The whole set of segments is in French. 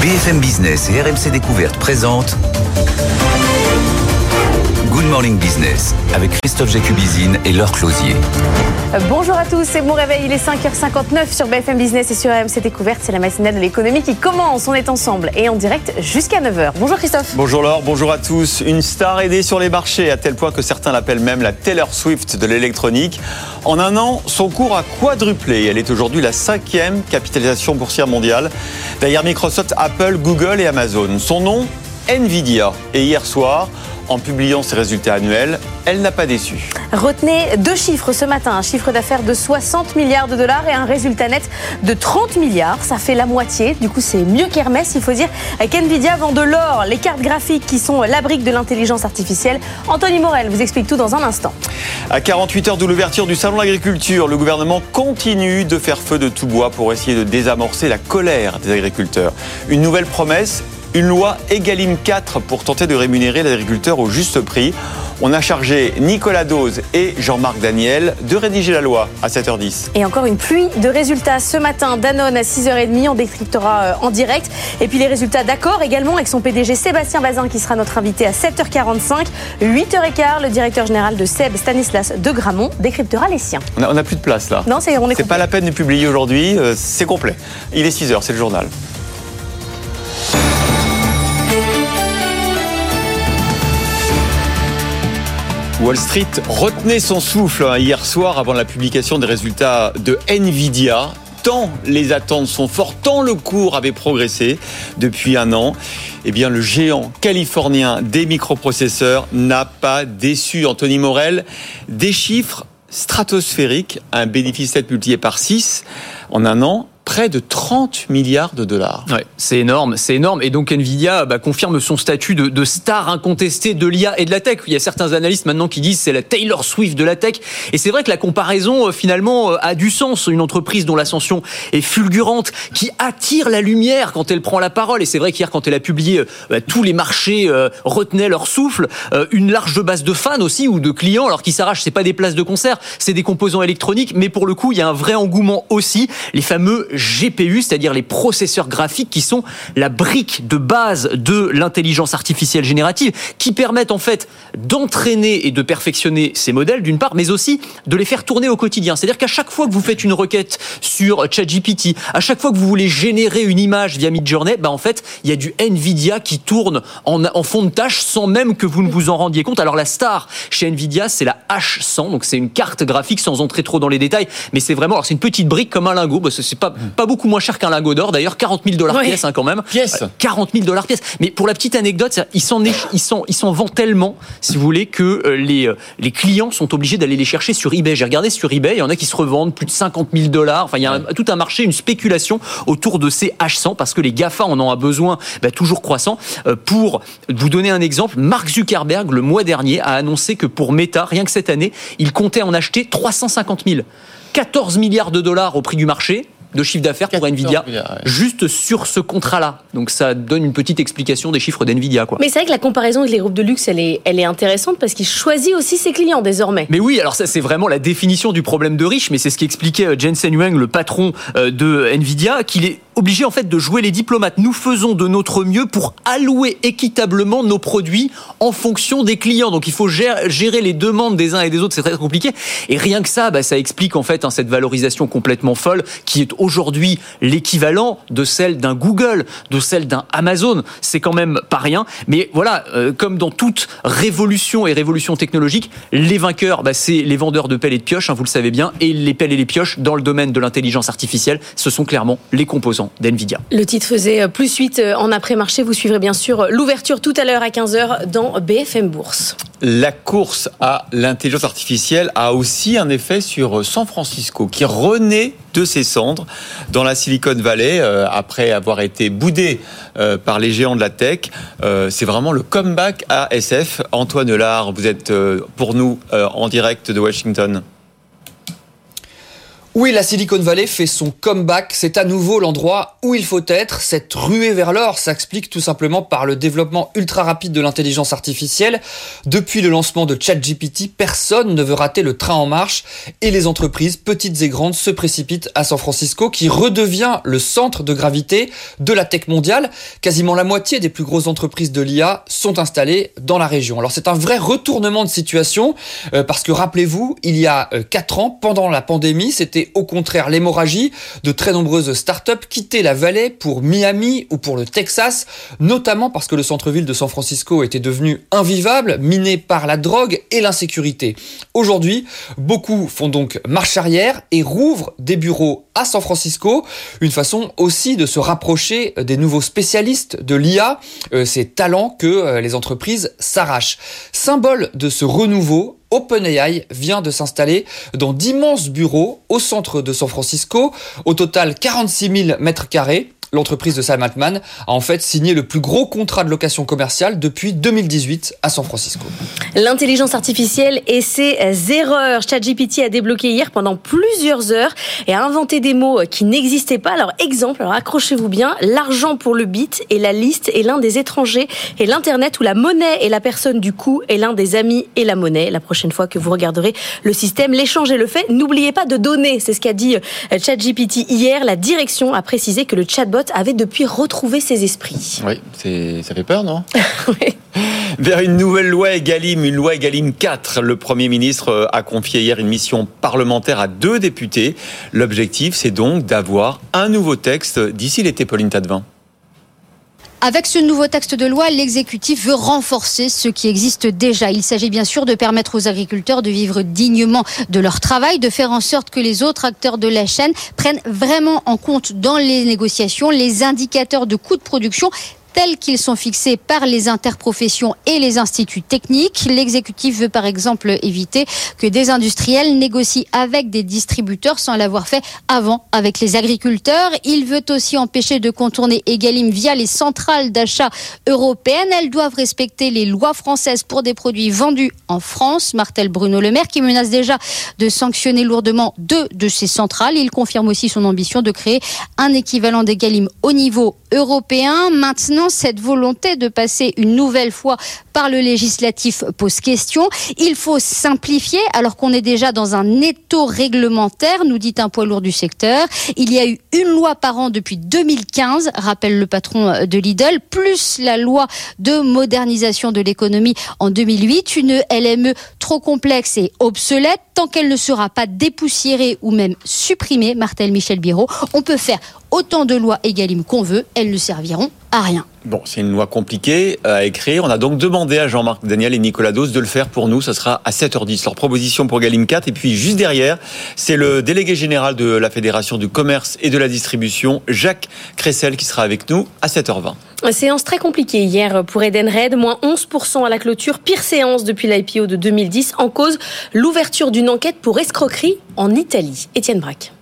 BFM Business et RMC Découverte présentent Morning Business avec Christophe Jacubizine et Laure Closier. Bonjour à tous, c'est mon réveil, il est 5h59 sur BFM Business et sur RMC Découverte, c'est la matinale de l'économie qui commence, on est ensemble et en direct jusqu'à 9h. Bonjour Christophe. Bonjour Laure, bonjour à tous. Une star aidée sur les marchés à tel point que certains l'appellent même la Taylor Swift de l'électronique. En un an, son cours a quadruplé. Elle est aujourd'hui la cinquième capitalisation boursière mondiale derrière Microsoft, Apple, Google et Amazon. Son nom Nvidia. Et hier soir, en publiant ses résultats annuels, elle n'a pas déçu. Retenez deux chiffres ce matin, un chiffre d'affaires de 60 milliards de dollars et un résultat net de 30 milliards. Ça fait la moitié, du coup c'est mieux qu'Hermès, il faut dire qu'NVIDIA vend de l'or, les cartes graphiques qui sont la brique de l'intelligence artificielle. Anthony Morel vous explique tout dans un instant. À 48 heures de l'ouverture du Salon de l'agriculture, le gouvernement continue de faire feu de tout bois pour essayer de désamorcer la colère des agriculteurs. Une nouvelle promesse une loi Egalim 4 pour tenter de rémunérer l'agriculteur au juste prix. On a chargé Nicolas Dose et Jean-Marc Daniel de rédiger la loi à 7h10. Et encore une pluie de résultats ce matin. Danone à 6h30, on décryptera euh, en direct. Et puis les résultats d'accord également avec son PDG Sébastien Bazin qui sera notre invité à 7h45. 8h15, le directeur général de Seb, Stanislas de Gramont, décryptera les siens. On n'a plus de place là. Non, c'est on est C'est pas la peine de publier aujourd'hui, euh, c'est complet. Il est 6h, c'est le journal. Wall Street retenait son souffle hein, hier soir avant la publication des résultats de Nvidia. Tant les attentes sont fortes, tant le cours avait progressé depuis un an. Eh bien, le géant californien des microprocesseurs n'a pas déçu. Anthony Morel, des chiffres stratosphériques, un bénéfice net multiplié par 6 en un an près de 30 milliards de dollars. Ouais, c'est énorme, c'est énorme. Et donc Nvidia bah, confirme son statut de, star incontestée de l'IA et de la tech. Il y a certains analystes maintenant qui disent c'est la Taylor Swift de la tech. Et c'est vrai que la comparaison euh, finalement euh, a du sens. Une entreprise dont l'ascension est fulgurante, qui attire la lumière quand elle prend la parole. Et c'est vrai qu'hier quand elle a publié, euh, bah, tous les marchés retenaient leur souffle. Une large base de fans aussi ou de clients, alors qui s'arrachent. C'est pas des places de concert, c'est des composants électroniques. Mais pour le coup, il y a un vrai engouement aussi. Les fameux GPU, c'est-à-dire les processeurs graphiques qui sont la brique de base de l'intelligence artificielle générative, qui permettent en fait d'entraîner et de perfectionner ces modèles d'une part, mais aussi de les faire tourner au quotidien. C'est-à-dire qu'à chaque fois que vous faites une requête sur ChatGPT, à chaque fois que vous voulez générer une image via Midjourney, bah en fait, il y a du Nvidia qui tourne en, fond de tâche sans même que vous ne vous en rendiez compte. Alors la star chez Nvidia, c'est la H100, donc c'est une carte graphique sans entrer trop dans les détails, mais c'est vraiment, alors c'est une petite brique comme un lingot, parce que c'est pas pas beaucoup moins cher qu'un lingot d'or. D'ailleurs, 40 000 dollars pièce hein, quand même. Pièce. 40 000 dollars pièce. Mais pour la petite anecdote, ils s'en ils s'en ils s'en vendent tellement, si vous voulez, que euh, les euh, les clients sont obligés d'aller les chercher sur eBay. J'ai regardé sur eBay, il y en a qui se revendent plus de 50 000 dollars. Enfin, il y a un- tout un marché, une spéculation autour de ces H100 parce que les Gafa en ont un besoin bah, toujours croissant. Euh, pour vous donner un exemple, Mark Zuckerberg le mois dernier a annoncé que pour Meta, rien que cette année, il comptait en acheter 350 000. 14 milliards de dollars au prix du marché de chiffre d'affaires pour 14 Nvidia milliards, ouais. juste sur ce contrat-là. Donc ça donne une petite explication des chiffres d'Nvidia quoi. Mais c'est vrai que la comparaison avec les groupes de luxe, elle est, elle est intéressante parce qu'il choisit aussi ses clients désormais. Mais oui, alors ça c'est vraiment la définition du problème de riche, mais c'est ce qu'expliquait euh, Jensen Huang, le patron euh, de Nvidia, qu'il est obligé en fait de jouer les diplomates. Nous faisons de notre mieux pour allouer équitablement nos produits en fonction des clients. Donc il faut gérer, gérer les demandes des uns et des autres, c'est très compliqué. Et rien que ça, bah, ça explique en fait hein, cette valorisation complètement folle qui est aujourd'hui l'équivalent de celle d'un Google, de celle d'un Amazon. C'est quand même pas rien. Mais voilà, euh, comme dans toute révolution et révolution technologique, les vainqueurs, bah, c'est les vendeurs de pelles et de pioches, hein, vous le savez bien, et les pelles et les pioches dans le domaine de l'intelligence artificielle, ce sont clairement les composants d'NVIDIA. Le titre faisait plus 8 en après-marché. Vous suivrez bien sûr l'ouverture tout à l'heure à 15h dans BFM Bourse. La course à l'intelligence artificielle a aussi un effet sur San Francisco, qui renaît de ses cendres dans la Silicon Valley euh, après avoir été boudé euh, par les géants de la tech. Euh, c'est vraiment le comeback à SF. Antoine Lard, vous êtes euh, pour nous euh, en direct de Washington. Oui, la Silicon Valley fait son comeback. C'est à nouveau l'endroit où il faut être. Cette ruée vers l'or s'explique tout simplement par le développement ultra rapide de l'intelligence artificielle. Depuis le lancement de ChatGPT, personne ne veut rater le train en marche et les entreprises, petites et grandes, se précipitent à San Francisco qui redevient le centre de gravité de la tech mondiale. Quasiment la moitié des plus grosses entreprises de l'IA sont installées dans la région. Alors c'est un vrai retournement de situation euh, parce que rappelez-vous, il y a 4 euh, ans, pendant la pandémie, c'était au contraire l'hémorragie. De très nombreuses startups quittaient la vallée pour Miami ou pour le Texas, notamment parce que le centre-ville de San Francisco était devenu invivable, miné par la drogue et l'insécurité. Aujourd'hui, beaucoup font donc marche arrière et rouvrent des bureaux à San Francisco, une façon aussi de se rapprocher des nouveaux spécialistes de l'IA, euh, ces talents que euh, les entreprises s'arrachent. Symbole de ce renouveau, OpenAI vient de s'installer dans d'immenses bureaux au centre de San Francisco, au total 46 000 mètres carrés l'entreprise de Sam Altman a en fait signé le plus gros contrat de location commerciale depuis 2018 à San Francisco. L'intelligence artificielle et ses erreurs. ChatGPT a débloqué hier pendant plusieurs heures et a inventé des mots qui n'existaient pas. Alors exemple, alors accrochez-vous bien, l'argent pour le bit et la liste est l'un des étrangers et l'internet où la monnaie et la personne du coup est l'un des amis et la monnaie. La prochaine fois que vous regarderez le système, l'échange et le fait, n'oubliez pas de donner. C'est ce qu'a dit euh, ChatGPT hier. La direction a précisé que le chatbot avait depuis retrouvé ses esprits. Oui, ça fait peur, non oui. Vers une nouvelle loi Egalim, une loi Egalim 4. Le Premier ministre a confié hier une mission parlementaire à deux députés. L'objectif, c'est donc d'avoir un nouveau texte d'ici l'été, Pauline Tadevin. Avec ce nouveau texte de loi, l'exécutif veut renforcer ce qui existe déjà. Il s'agit bien sûr de permettre aux agriculteurs de vivre dignement de leur travail, de faire en sorte que les autres acteurs de la chaîne prennent vraiment en compte dans les négociations les indicateurs de coûts de production tels qu'ils sont fixés par les interprofessions et les instituts techniques. L'exécutif veut par exemple éviter que des industriels négocient avec des distributeurs sans l'avoir fait avant avec les agriculteurs. Il veut aussi empêcher de contourner Egalim via les centrales d'achat européennes. Elles doivent respecter les lois françaises pour des produits vendus en France. Martel Bruno Le Maire qui menace déjà de sanctionner lourdement deux de ces centrales. Il confirme aussi son ambition de créer un équivalent d'Egalim au niveau européen. Maintenant, cette volonté de passer une nouvelle fois par le législatif pose question. Il faut simplifier alors qu'on est déjà dans un étau réglementaire, nous dit un poids lourd du secteur. Il y a eu une loi par an depuis 2015, rappelle le patron de Lidl, plus la loi de modernisation de l'économie en 2008, une LME trop complexe et obsolète tant qu'elle ne sera pas dépoussiérée ou même supprimée, Martel Michel Biro, on peut faire autant de lois Egalim qu'on veut, elles ne serviront à rien. Bon, c'est une loi compliquée à écrire. On a donc demandé à Jean-Marc Daniel et Nicolas Dos de le faire pour nous. Ça sera à 7h10. Leur proposition pour Galim 4. Et puis, juste derrière, c'est le délégué général de la Fédération du commerce et de la distribution, Jacques Cressel, qui sera avec nous à 7h20. Séance très compliquée hier pour Edenred, moins 11% à la clôture, pire séance depuis l'IPO de 2010, en cause l'ouverture d'une enquête pour escroquerie en Italie. Étienne Braque.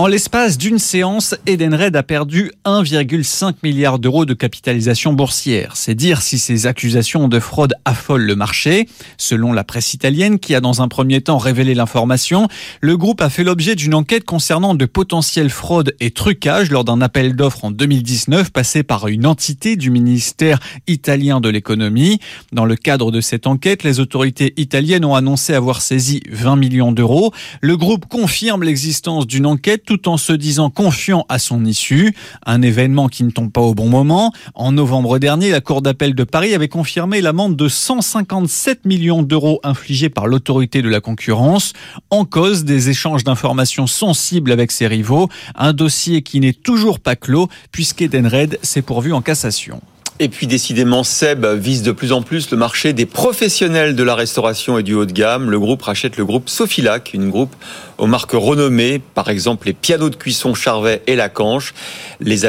En l'espace d'une séance, Edenred a perdu 1,5 milliard d'euros de capitalisation boursière. C'est dire si ces accusations de fraude affolent le marché. Selon la presse italienne, qui a dans un premier temps révélé l'information, le groupe a fait l'objet d'une enquête concernant de potentielles fraudes et trucages lors d'un appel d'offres en 2019 passé par une entité du ministère italien de l'économie. Dans le cadre de cette enquête, les autorités italiennes ont annoncé avoir saisi 20 millions d'euros. Le groupe confirme l'existence d'une enquête tout en se disant confiant à son issue. Un événement qui ne tombe pas au bon moment. En novembre dernier, la Cour d'appel de Paris avait confirmé l'amende de 157 millions d'euros infligée par l'autorité de la concurrence en cause des échanges d'informations sensibles avec ses rivaux. Un dossier qui n'est toujours pas clos puisqu'Edenred s'est pourvu en cassation. Et puis décidément, Seb vise de plus en plus le marché des professionnels de la restauration et du haut de gamme. Le groupe rachète le groupe Sofilac, une groupe aux marques renommées, par exemple les pianos de cuisson Charvet et Lacanche. Les,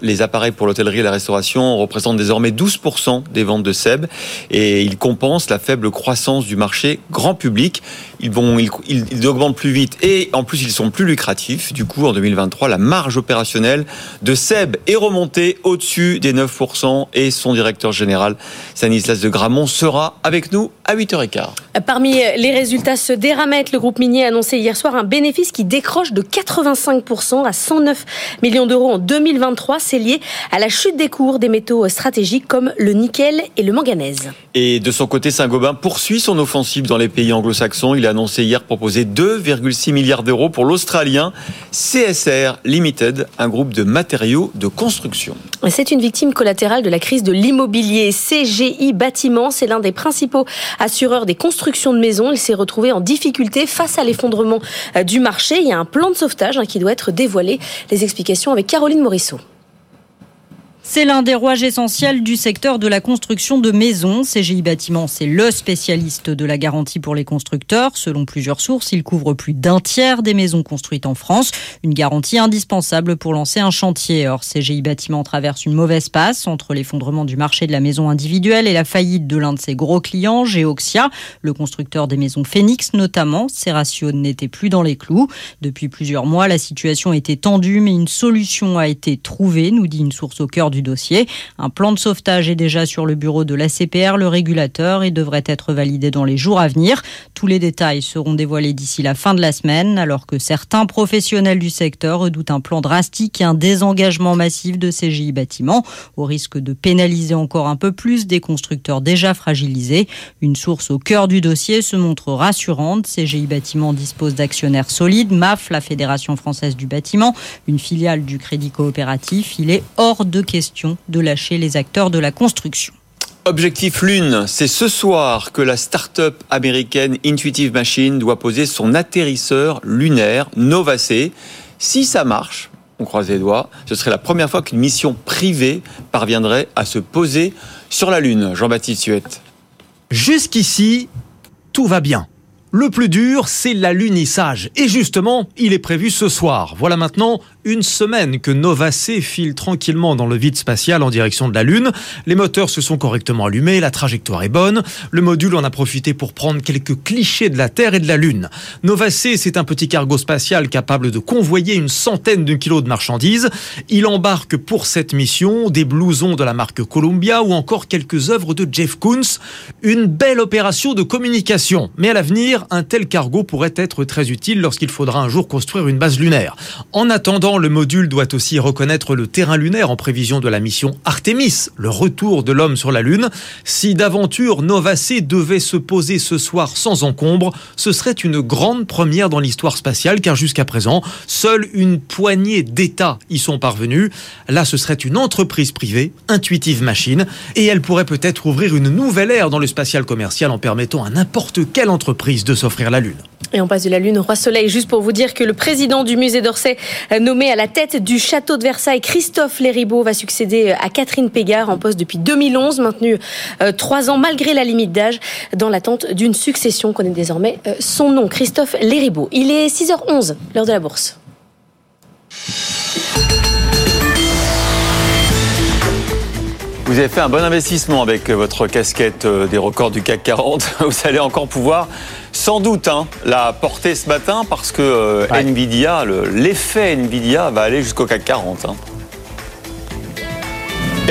les appareils pour l'hôtellerie et la restauration représentent désormais 12% des ventes de Seb et ils compensent la faible croissance du marché grand public. Ils augmentent plus vite et en plus ils sont plus lucratifs. Du coup, en 2023, la marge opérationnelle de Seb est remontée au-dessus des 9% et son directeur général, Stanislas de Gramont, sera avec nous à 8h15. Parmi les résultats se déramettent, le groupe minier a annoncé hier soir un bénéfice qui décroche de 85% à 109 millions d'euros en 2023. C'est lié à la chute des cours des métaux stratégiques comme le nickel et le manganèse. Et de son côté, Saint-Gobain poursuit son offensive dans les pays anglo-saxons. Il a annoncé hier proposer 2,6 milliards d'euros pour l'Australien CSR Limited, un groupe de matériaux de construction. C'est une victime collatérale de la crise de l'immobilier. CGI Bâtiment, c'est l'un des principaux assureurs des constructions de maisons. Il s'est retrouvé en difficulté face à l'effondrement euh, du marché. Il y a un plan de sauvetage hein, qui doit être dévoilé. Les explications avec Caroline Morisseau. C'est l'un des rouages essentiels du secteur de la construction de maisons. CGI Bâtiment, c'est le spécialiste de la garantie pour les constructeurs. Selon plusieurs sources, il couvre plus d'un tiers des maisons construites en France. Une garantie indispensable pour lancer un chantier. Or, CGI Bâtiment traverse une mauvaise passe entre l'effondrement du marché de la maison individuelle et la faillite de l'un de ses gros clients, Geoxia, le constructeur des maisons Phoenix notamment. Ses ratios n'étaient plus dans les clous. Depuis plusieurs mois, la situation était tendue, mais une solution a été trouvée, nous dit une source au cœur du dossier. Un plan de sauvetage est déjà sur le bureau de l'ACPR, le régulateur, et devrait être validé dans les jours à venir. Tous les détails seront dévoilés d'ici la fin de la semaine, alors que certains professionnels du secteur redoutent un plan drastique et un désengagement massif de CGI Bâtiments, au risque de pénaliser encore un peu plus des constructeurs déjà fragilisés. Une source au cœur du dossier se montre rassurante. CGI Bâtiments dispose d'actionnaires solides, MAF, la Fédération française du bâtiment, une filiale du Crédit coopératif. Il est hors de question de lâcher les acteurs de la construction. Objectif Lune, c'est ce soir que la start-up américaine Intuitive Machine doit poser son atterrisseur lunaire Novacé. Si ça marche, on croise les doigts, ce serait la première fois qu'une mission privée parviendrait à se poser sur la Lune. Jean-Baptiste Suette. Jusqu'ici, tout va bien. Le plus dur, c'est l'alunissage. Et justement, il est prévu ce soir. Voilà maintenant une semaine que Nova file tranquillement dans le vide spatial en direction de la Lune. Les moteurs se sont correctement allumés, la trajectoire est bonne. Le module en a profité pour prendre quelques clichés de la Terre et de la Lune. Nova c'est un petit cargo spatial capable de convoyer une centaine de kilos de marchandises. Il embarque pour cette mission des blousons de la marque Columbia ou encore quelques œuvres de Jeff Koons. Une belle opération de communication. Mais à l'avenir, un tel cargo pourrait être très utile lorsqu'il faudra un jour construire une base lunaire. En attendant, le module doit aussi reconnaître le terrain lunaire en prévision de la mission Artemis, le retour de l'homme sur la Lune. Si d'aventure Nova C devait se poser ce soir sans encombre, ce serait une grande première dans l'histoire spatiale car jusqu'à présent, seule une poignée d'États y sont parvenus. Là, ce serait une entreprise privée, Intuitive Machine, et elle pourrait peut-être ouvrir une nouvelle ère dans le spatial commercial en permettant à n'importe quelle entreprise de s'offrir la Lune. Et on passe de la Lune au Roi Soleil, juste pour vous dire que le président du musée d'Orsay, euh, nommé à la tête du château de Versailles, Christophe Léribaud, va succéder euh, à Catherine Pégard, en poste depuis 2011, maintenu euh, trois ans malgré la limite d'âge, dans l'attente d'une succession. On connaît désormais son nom, Christophe Léribaud. Il est 6h11, l'heure de la bourse. Vous avez fait un bon investissement avec votre casquette des records du CAC 40. Vous allez encore pouvoir sans doute hein, la porter ce matin parce que euh, Nvidia, l'effet Nvidia va aller jusqu'au CAC 40.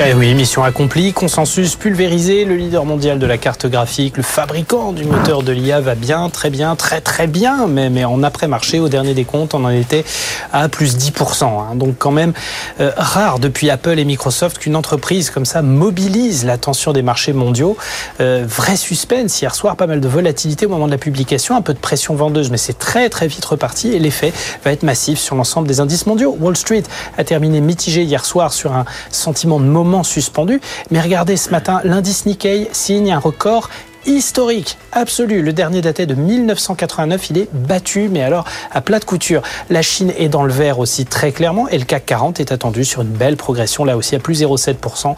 Eh oui, mission accomplie, consensus pulvérisé, le leader mondial de la carte graphique, le fabricant du moteur de l'IA va bien, très bien, très très bien, mais, en après-marché, au dernier des comptes, on en était à plus 10%. Hein. Donc quand même euh, rare depuis Apple et Microsoft qu'une entreprise comme ça mobilise l'attention des marchés mondiaux. Euh, vrai suspense hier soir, pas mal de volatilité au moment de la publication, un peu de pression vendeuse, mais c'est très très vite reparti et l'effet va être massif sur l'ensemble des indices mondiaux. Wall Street a terminé mitigé hier soir sur un sentiment de moment suspendu. Mais regardez, ce matin, l'indice Nikkei signe un record historique absolu. Le dernier daté de 1989, il est battu, mais alors à plat de couture. La Chine est dans le vert aussi très clairement et le CAC 40 est attendu sur une belle progression là aussi à plus 0,7%.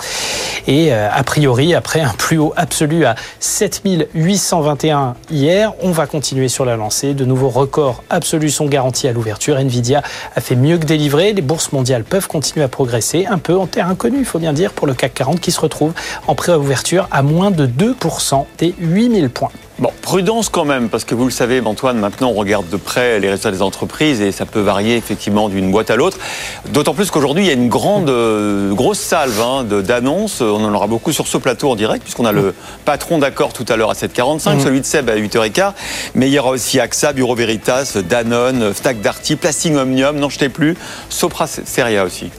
Et euh, a priori, après un plus haut absolu à 7821 hier, on va continuer sur la lancée. De nouveaux records absolus sont garantis à l'ouverture. Nvidia a fait mieux que délivrer. Les bourses mondiales peuvent continuer à progresser un peu en terre inconnue, il faut bien dire, pour le CAC 40 qui se retrouve en préouverture à moins de 2% des gagner 8000 points. Bon, prudence quand même, parce que vous le savez, Antoine, maintenant on regarde de près les résultats des entreprises et ça peut varier effectivement d'une boîte à l'autre. D'autant plus qu'aujourd'hui, il y a une grande, euh, grosse salve hein, d'annonces. On en aura beaucoup sur ce plateau en direct, puisqu'on a le patron d'accord tout à l'heure à 7h45, Mhm. celui de Seb à 8h15. Mais il y aura aussi AXA, Bureau Veritas, Danone, Stack Darty, Plastic Omnium, n'en jetez plus, Sopra Steria aussi.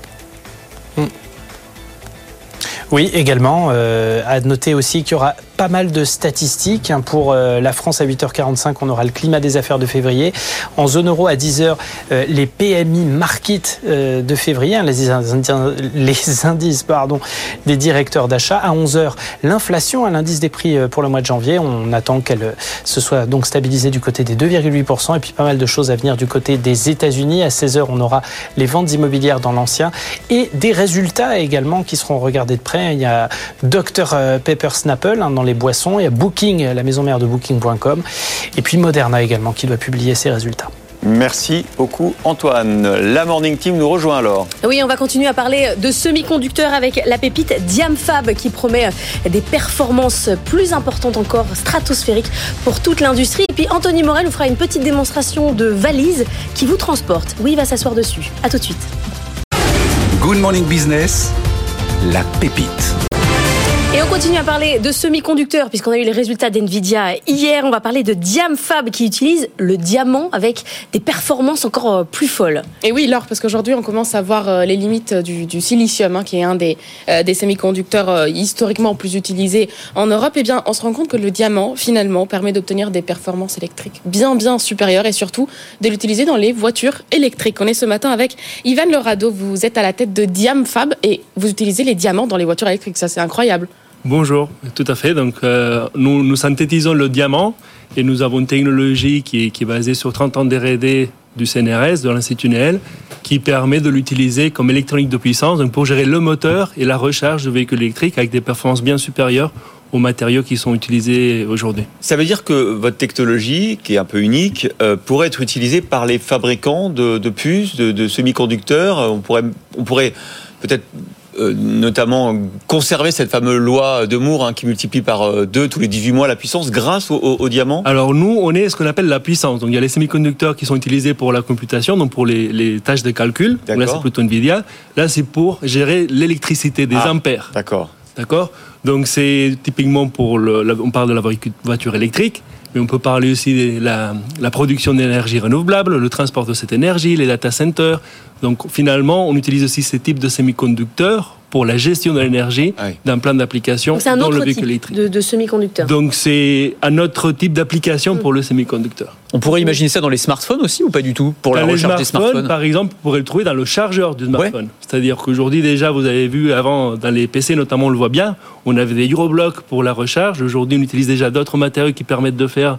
Oui, également. Euh, à noter aussi qu'il y aura pas mal de statistiques. hein. Pour euh, la France à 8h45, on aura le climat des affaires de février. En zone euro à 10h, euh, les PMI market euh, de février, hein, les, indices, pardon, des directeurs d'achat. À 11h, l'inflation, hein, l'indice des prix pour le mois de janvier. On attend qu'elle se soit donc stabilisée du côté des 2,8%. Et puis pas mal de choses à venir du côté des États-Unis. À 16h, on aura les ventes immobilières dans l'ancien et des résultats également qui seront regardés de près. Il y a Dr Pepper Snapple dans les boissons, il y a Booking, la maison mère de Booking.com, et puis Moderna également qui doit publier ses résultats. Merci beaucoup Antoine. La Morning Team nous rejoint alors. Oui, on va continuer à parler de semi-conducteurs avec la pépite Diamfab qui promet des performances plus importantes encore, stratosphériques pour toute l'industrie. Et puis Anthony Morel nous fera une petite démonstration de valise qui vous transporte. Oui, il va s'asseoir dessus. À tout de suite. Good Morning Business, la pépite. Et on continue à parler de semi-conducteurs, puisqu'on a eu les résultats d'NVIDIA hier. On va parler de Diamfab qui utilise le diamant avec des performances encore euh, plus folles. Et oui, Laure, parce qu'aujourd'hui, on commence à voir euh, les limites du, du silicium, hein, qui est un des, euh, semi-conducteurs euh, historiquement plus utilisés en Europe. Eh bien, on se rend compte que le diamant, finalement, permet d'obtenir des performances électriques bien, bien supérieures et surtout de l'utiliser dans les voitures électriques. On est ce matin avec Ivan Lerado. Vous êtes à la tête de Diamfab et vous utilisez les diamants dans les voitures électriques. Ça, c'est incroyable. Bonjour, tout à fait. Donc, euh, nous, nous synthétisons le diamant et nous avons une technologie qui est, qui est basée sur 30 ans d'R&D du CNRS, de l'Institut Néel, qui permet de l'utiliser comme électronique de puissance donc pour gérer le moteur et la recharge de véhicules électriques avec des performances bien supérieures aux matériaux qui sont utilisés aujourd'hui. Ça veut dire que votre technologie, qui est un peu unique, euh, pourrait être utilisée par les fabricants de, de puces, de, de semi-conducteurs. On pourrait, on pourrait peut-être notamment conserver cette fameuse loi de Moore hein, qui multiplie par euh, deux tous les 18 mois la puissance grâce au, au- au diamant Alors nous, on est ce qu'on appelle la puissance. Donc il y a les semi-conducteurs qui sont utilisés pour la computation, donc pour les, les tâches de calcul. Donc Là, c'est plutôt Nvidia. Là, c'est pour gérer l'électricité des Ah. ampères. D'accord. D'accord Donc c'est typiquement pour le, la- on parle de la voiture- voiture électrique, mais on peut parler aussi de la, la production d'énergie renouvelable, le transport de cette énergie, les data centers. Donc finalement, on utilise aussi ces types de semi-conducteurs pour la gestion de l'énergie Ah oui. d'un plan d'application Donc c'est un dans autre le type véhicule électrique. de, de semi-conducteur. Donc c'est un autre type d'application pour le semi-conducteur. On pourrait imaginer ça dans les smartphones aussi ou pas du tout Pour la Dans les recharge des smartphones par exemple, vous pourrez le trouver dans le chargeur du smartphone. C'est-à-dire qu'aujourd'hui, déjà, vous avez vu avant, dans les PC notamment, on le voit bien, on avait des Euroblocs pour la recharge. Aujourd'hui, on utilise déjà d'autres matériaux qui permettent de faire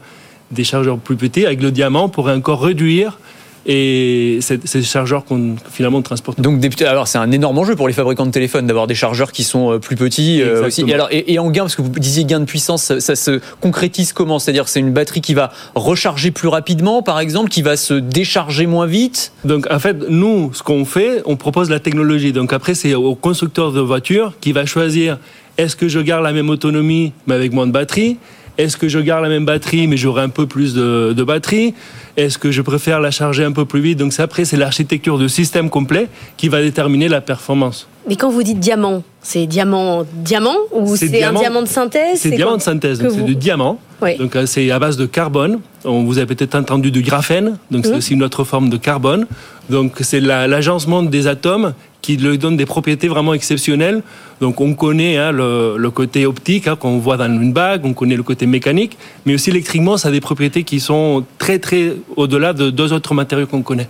des chargeurs plus petits. Avec le diamant, on pourrait encore réduire et c'est- ces chargeurs qu'on finalement transporte. Donc, des- alors c'est un énorme enjeu pour les fabricants de téléphones d'avoir des chargeurs qui sont euh, plus petits euh, aussi. Et, alors, et, et en gain, parce que vous disiez gain de puissance, ça, ça se concrétise comment? C'est-à-dire que c'est une batterie qui va recharger plus rapidement, par exemple, qui va se décharger moins vite? Donc en fait, nous, ce qu'on fait, on propose la technologie. Donc après, c'est au constructeur de voiture qui va choisir est-ce que je garde la même autonomie mais avec moins de batterie? Est-ce que je garde la même batterie mais j'aurai un peu plus de, de batterie? Est-ce que je préfère la charger un peu plus vite? Donc après, c'est l'architecture de système complet qui va déterminer la performance. Mais quand vous dites diamant, c'est diamant diamant ou C'est un diamant- de synthèse? C'est diamant de synthèse, c'est vous- du diamant. Oui. Donc euh, c'est à base de carbone. On vous avez peut-être entendu du graphène, donc c'est Mhm. aussi une autre forme de carbone. Donc c'est la- l'agencement des atomes qui lui donne des propriétés vraiment exceptionnelles. Donc on connaît hein, le, le côté optique hein, qu'on voit dans une bague, on connaît le côté mécanique, mais aussi électriquement, ça a des propriétés qui sont très très au-delà de deux autres matériaux qu'on connaît.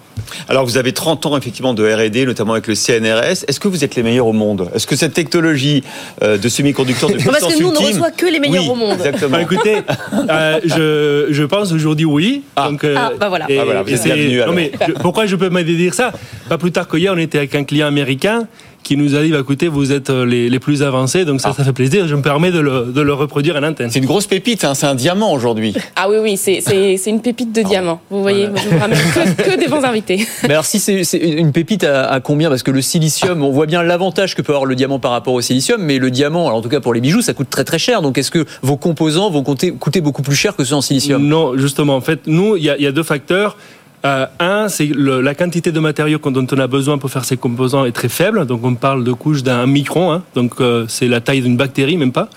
Alors vous avez 30 ans effectivement de R&D, notamment avec le CNRS. Est-ce que vous êtes les meilleurs au monde? Est-ce que cette technologie euh, de semi-conducteurs de puissance Parce que nous, on ne reçoit que les meilleurs Oui, au monde. Exactement. Bah, écoutez, euh, je, je pense aujourd'hui oui. Donc, euh, Ah, bah voilà. et- Ah, voilà, vous êtes c'est- bienvenue, non, mais je- pourquoi je peux me dire ça? Pas plus tard qu'hier, on était avec un client américain qui nous a dit, bah, écoutez, vous êtes euh, les, les plus avancés, donc ça, Ah. ça fait plaisir. Je me permets de le, de le reproduire en antenne. C'est une grosse pépite, hein, c'est un diamant aujourd'hui. Ah oui, oui, c'est- une pépite de diamant. Vous voyez, Voilà. je vous ramène que, que des bons invités. Mais alors si c'est une pépite à, à combien? Parce que le silicium, on voit bien l'avantage que peut avoir le diamant par rapport au silicium, mais le diamant, alors en tout cas pour les bijoux, ça coûte très très cher. Donc est-ce que vos composants vont coûter beaucoup plus cher que ceux en silicium? Non, justement, en fait, nous, il y, a- il y a deux facteurs. Euh, un, c'est la quantité de matériaux dont on a besoin pour faire ces composants est très faible. Donc, on parle de couches d'un micron. hein. donc, euh, c'est la taille d'une bactérie, même pas.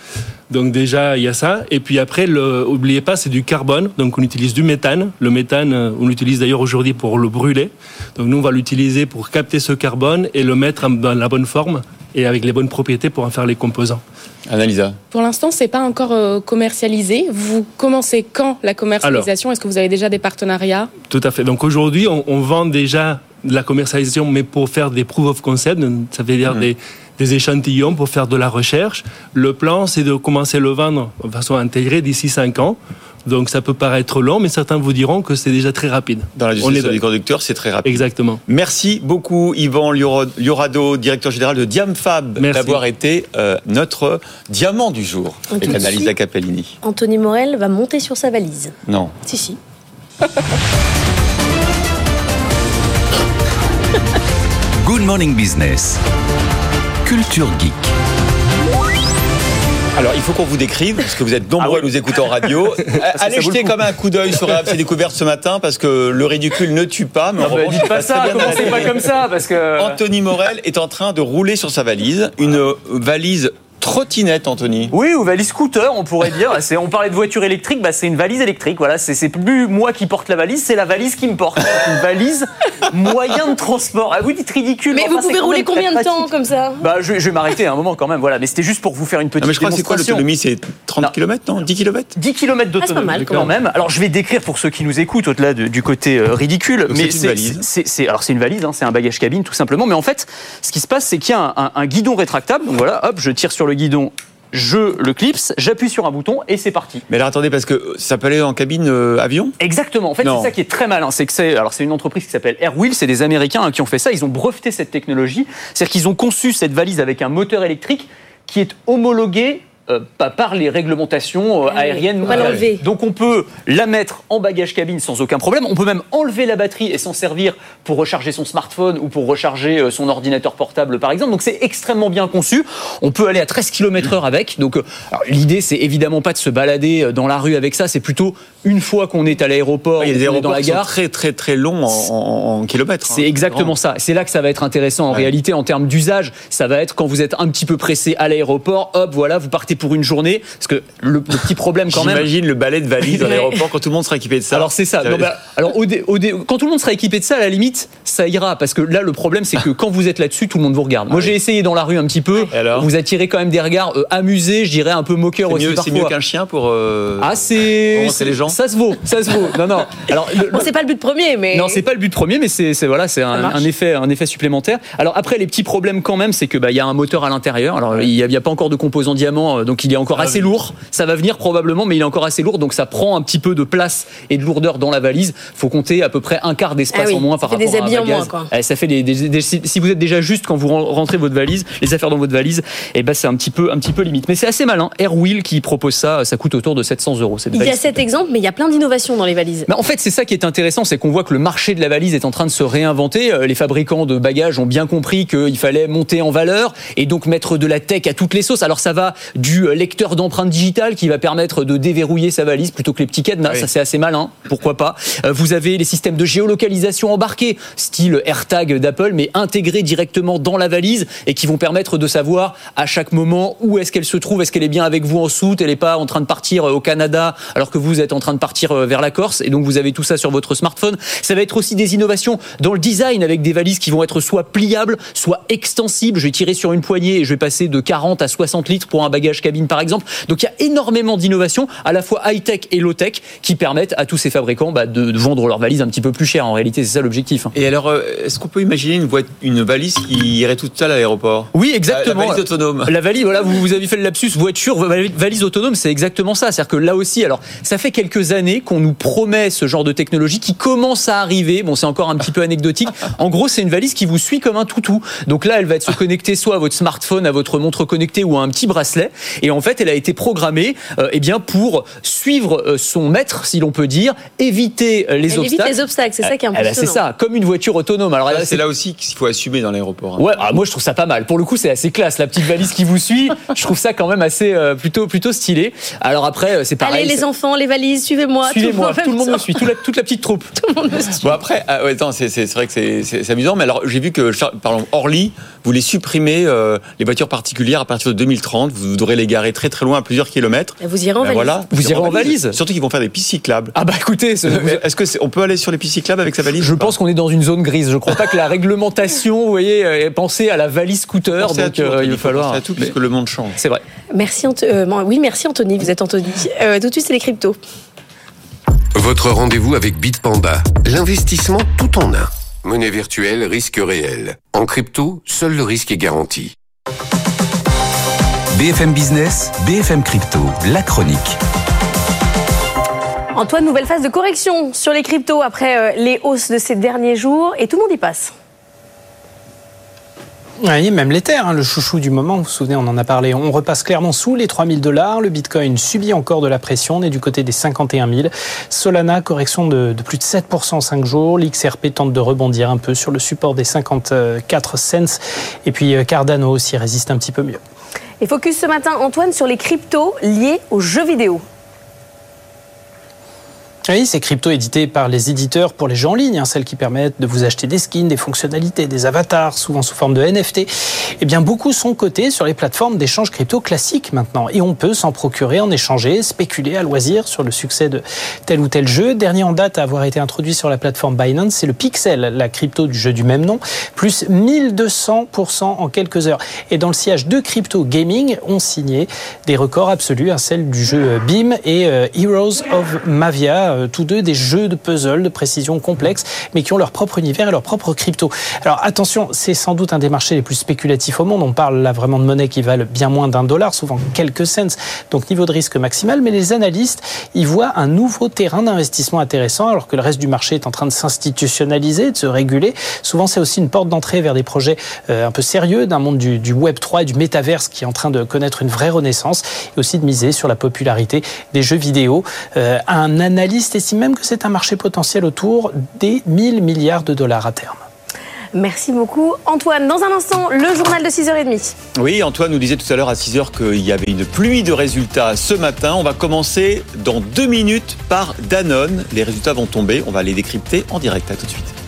Donc, déjà, il y a ça. Et puis après, le, oubliez pas, c'est du carbone. Donc, on utilise du méthane. Le méthane, euh, on l'utilise d'ailleurs aujourd'hui pour le brûler. Donc, nous, on va l'utiliser pour capter ce carbone et le mettre dans la bonne forme et avec les bonnes propriétés pour en faire les composants. Annalisa. Pour l'instant, c'est pas encore euh, commercialisé. Vous commencez quand la commercialisation? Est-ce que vous avez déjà des partenariats? Tout à fait. Donc aujourd'hui, on, on vend déjà de la commercialisation, mais pour faire des proof of concept, ça veut dire des, des échantillons pour faire de la recherche. Le plan, c'est de commencer à le vendre de façon intégrée d'ici 5 ans. Donc ça peut paraître long, mais certains vous diront que c'est déjà très rapide. Dans On l'industrie est des conducteurs, c'est très rapide. Exactement. Merci beaucoup Yvan Liorado, directeur général de Diamfab, d'avoir été euh, notre diamant du jour. Annalisa suite. Capellini. Anthony Morel va monter sur sa valise. Non. Si, si. Good Morning Business. Culture Geek. Alors, il faut qu'on vous décrive, parce que vous êtes nombreux à nous écouter en radio. Allez vaut le jeter comme un coup d'œil sur RMC Découverte ce matin, parce que le ridicule ne tue pas. Mais Non, bah, revanche, dites il pas ça, commencez pas comme ça, parce que. Anthony Morel est en train de rouler sur sa valise. Une valise trottinette, Anthony. Oui, ou valise scooter, on pourrait dire. C'est, on parlait de voiture électrique, bah, c'est une valise électrique. Voilà, c'est, c'est plus moi qui porte la valise, c'est la valise qui me porte. Une valise moyen de transport. Ah, vous dites ridicule. Mais enfin, vous pouvez rouler combien de temps pratique. comme ça Bah, je, je vais m'arrêter un moment quand même. Voilà, mais c'était juste pour vous faire une petite Non, mais je crois que c'est quoi l'autonomie C'est 30 Non. km, non 10 km 10 km d'autonomie Ah, c'est pas mal, quand même. Alors je vais décrire pour ceux qui nous écoutent au-delà de- du côté euh, ridicule, Donc, mais c'est une valise. c'est c'est- alors c'est une valise, hein, c'est un bagage cabine tout simplement. Mais en fait, ce qui se passe, c'est qu'il y a un, un- un guidon rétractable. Donc voilà, hop, je tire sur le guidon, je le clipse, j'appuie sur un bouton et c'est parti. Mais alors attendez, parce que ça peut aller en cabine euh, avion? Exactement. En fait, c'est ça qui est très malin. C'est que c'est alors c'est une entreprise qui s'appelle Airwheel. C'est des Américains hein, qui ont fait ça. Ils ont breveté cette technologie. C'est-à-dire qu'ils ont conçu cette valise avec un moteur électrique qui est homologué. Euh, pas par les réglementations euh, Ah oui, aériennes. Donc on peut la mettre en bagage cabine sans aucun problème. On peut même enlever la batterie et s'en servir pour recharger son smartphone ou pour recharger euh, son ordinateur portable par exemple. Donc c'est extrêmement bien conçu. On peut aller à 13 km/h avec. Donc euh, l'idée c'est évidemment pas de se balader dans la rue avec ça. C'est plutôt une fois qu'on est à l'aéroport, Il y a des on est dans la gare. très très très longs en, en- en kilomètres. C'est hein. exactement ça. C'est là que ça va être intéressant en Ouais. réalité en termes d'usage. Ça va être quand vous êtes un petit peu pressé à l'aéroport, hop, voilà, vous partez pour une journée. Parce que le, le petit problème quand même. J'imagine le balai de valise dans l'aéroport quand tout le monde sera équipé de ça. Alors c'est ça. Non, bah, alors au dé- au dé- quand tout le monde sera équipé de ça, à la limite, ça ira parce que là le problème c'est que quand vous êtes là-dessus, tout le monde vous regarde. Moi Ah oui. j'ai essayé dans la rue un petit peu. Alors vous attirez quand même des regards euh, amusés, je dirais un peu moqueurs c'est aussi mieux, c'est mieux qu'un chien pour. euh, Ah c'est les gens Ça se vaut, ça se vaut. Non non. Alors le- Bon, c'est pas le but premier, mais. Non, c'est pas le but premier, mais c'est c'est- voilà, c'est un, effet, un effet supplémentaire. Alors après, les petits problèmes quand même, c'est que bah il y a un moteur à l'intérieur. Alors il y, a, a pas encore de composants diamant, euh, donc il est encore assez lourd. Ça va venir probablement, mais il est encore assez lourd, donc ça prend un petit peu de place et de lourdeur dans la valise. Faut compter à peu près un quart d'espace Ah oui, en moins ça par fait rapport des à un habits en bagage. moins, quoi. Eh, ça fait des, des- des- si vous êtes déjà juste quand vous ren- rentrez votre valise, les affaires dans votre valise, et ben c'est un petit peu, un petit peu limite. Mais c'est assez malin. Airwheel qui propose ça, ça coûte autour de 700 euros. cette Il y a cet exemple, mais il y a plein d'innovations dans les valises. Mais en fait, c'est ça qui est intéressant, c'est qu'on voit que le marché de la valise est en train de se réinventer. Euh, Les fabricants de bagages ont bien compris qu'il fallait monter en valeur et donc mettre de la tech à toutes les sauces. Alors ça va du euh, lecteur d'empreintes digitales qui va permettre de déverrouiller sa valise plutôt que les petits cadenas. Oui. Ça c'est assez malin, pourquoi pas? Euh, Vous avez les systèmes de géolocalisation embarqués, style AirTag d'Apple, mais intégrés directement dans la valise et qui vont permettre de savoir à chaque moment où est-ce qu'elle se trouve, est-ce qu'elle est bien avec vous en soute, elle n'est pas en train de partir euh, au Canada alors que vous êtes en train de partir euh, vers la Corse et donc vous avez tout ça sur votre smartphone. Ça va être aussi des innovations dans le design avec des valises qui vont être soit pliables, soit extensibles. Je vais tirer sur une poignée et je vais passer de 40 à 60 litres pour un bagage cabine par exemple. Donc il y a énormément d'innovations, à la fois high-tech et low-tech, qui permettent à tous ces fabricants bah, de, de vendre leurs valises un petit peu plus cher. En réalité, c'est ça l'objectif. hein. Et alors, euh, est-ce qu'on peut imaginer une, valise qui irait toute seule à l'aéroport? Oui, exactement. La, la valise autonome. La valise, voilà, vous, vous avez fait le lapsus voiture, vali- valise autonome, c'est exactement ça. C'est-à-dire que là aussi, alors, ça fait quelques années qu'on nous promet ce genre de technologie qui commence à arriver. Bon, c'est encore un petit peu anecdotique. En gros, c'est une valise qui vous suit comme un toutou. Donc là, elle va être se connecter soit à votre smartphone, à votre montre connectée ou à un petit bracelet. Et en fait, elle a été programmée, euh, eh bien, pour suivre euh, son maître, si l'on peut dire, éviter euh, les Elle évite obstacles. les obstacles, c'est ça qui est Eh ben, impressionnant. c'est ça, comme une voiture autonome. Alors c'est là aussi qu'il faut assumer dans l'aéroport. hein. Ouais, ah, moi je trouve ça pas mal. Pour le coup, c'est assez classe. La petite valise qui vous suit, je trouve ça quand même assez euh, plutôt plutôt stylé. Alors après, c'est pareil. Allez les enfants, les valises, suivez-moi. Suivez-moi, tout le monde me suit, la- toute la petite troupe. Bon après, ah, ouais, attends, c'est c'est- c'est vrai que c'est- c'est c'est amusant, mais alors j'ai vu que, par exemple, Orly voulait supprimer euh, les voitures particulières à partir de 2030. Vous devrez les garer très très loin, à plusieurs kilomètres. Et Vous irez en Ben valise. voilà, Vous irez en valise. Surtout qu'ils vont faire des pistes cyclables. Ah bah écoutez, ce- Est-ce que c'est- on peut aller sur les pistes cyclables avec sa valise je pense qu'on est dans une zone grise. Je crois pas que la réglementation, vous voyez, est pensée à la valise scooter. Pensez Donc tout, euh, il va falloir. à tout puisque le monde change. C'est vrai. Merci, Anto- euh, oui, merci Anthony, vous êtes Anthony. Euh, tout de suite, c'est les cryptos. Votre rendez-vous avec Bitpanda. L'investissement tout en un. Monnaie virtuelle, risque réel. En crypto, seul le risque est garanti. BFM Business, BFM Crypto, la chronique. Antoine, nouvelle phase de correction sur les cryptos après euh, les hausses de ces derniers jours et tout le monde y passe. Oui, même l'Ether, hein, le chouchou du moment, vous vous souvenez, on en a parlé. On repasse clairement sous les 3000 dollars. Le Bitcoin subit encore de la pression. On est du côté des 51 000. Solana, correction de, de plus de 7% en 5 jours. L'XRP tente de rebondir un peu sur le support des 54 cents. Et puis euh, Cardano aussi résiste un petit peu mieux. Et focus ce matin, Antoine, sur les cryptos liés aux jeux vidéo. Oui, ces cryptos édités par les éditeurs pour les jeux en ligne, hein, celles qui permettent de vous acheter des skins, des fonctionnalités, des avatars, souvent sous forme de NFT. Eh bien, beaucoup sont cotés sur les plateformes d'échange crypto classiques maintenant. Et on peut s'en procurer, en échanger, spéculer à loisir sur le succès de tel ou tel jeu. Dernier en date à avoir été introduit sur la plateforme Binance, c'est le Pixel, la crypto du jeu du même nom, plus 1200% en quelques heures. Et dans le sillage de crypto gaming, on signait des records absolus, hein, celle du jeu BIM et euh, Heroes of Mavia, euh, tous deux des jeux de puzzle de précision complexe, mais qui ont leur propre univers et leur propre crypto. Alors attention, c'est sans doute un des marchés les plus spéculatifs au monde. On parle là vraiment de monnaies qui valent bien moins d'un dollar, souvent quelques cents, donc niveau de risque maximal. Mais les analystes y voient un nouveau terrain d'investissement intéressant, alors que le reste du marché est en train de s'institutionnaliser, de se réguler. Souvent, c'est aussi une porte d'entrée vers des projets euh, un peu sérieux d'un monde du, Web 3 et du métaverse qui est en train de connaître une vraie renaissance, et aussi de miser sur la popularité des jeux vidéo. Euh, un analyste estime même que c'est un marché potentiel autour des 1000 milliards de dollars à terme. Merci beaucoup, Antoine. Dans un instant, le journal de 6h30. Oui, Antoine nous disait tout à l'heure à 6 heures qu'il y avait une pluie de résultats ce matin. On va commencer dans deux minutes par Danone. Les résultats vont tomber. On va les décrypter en direct. À tout de suite.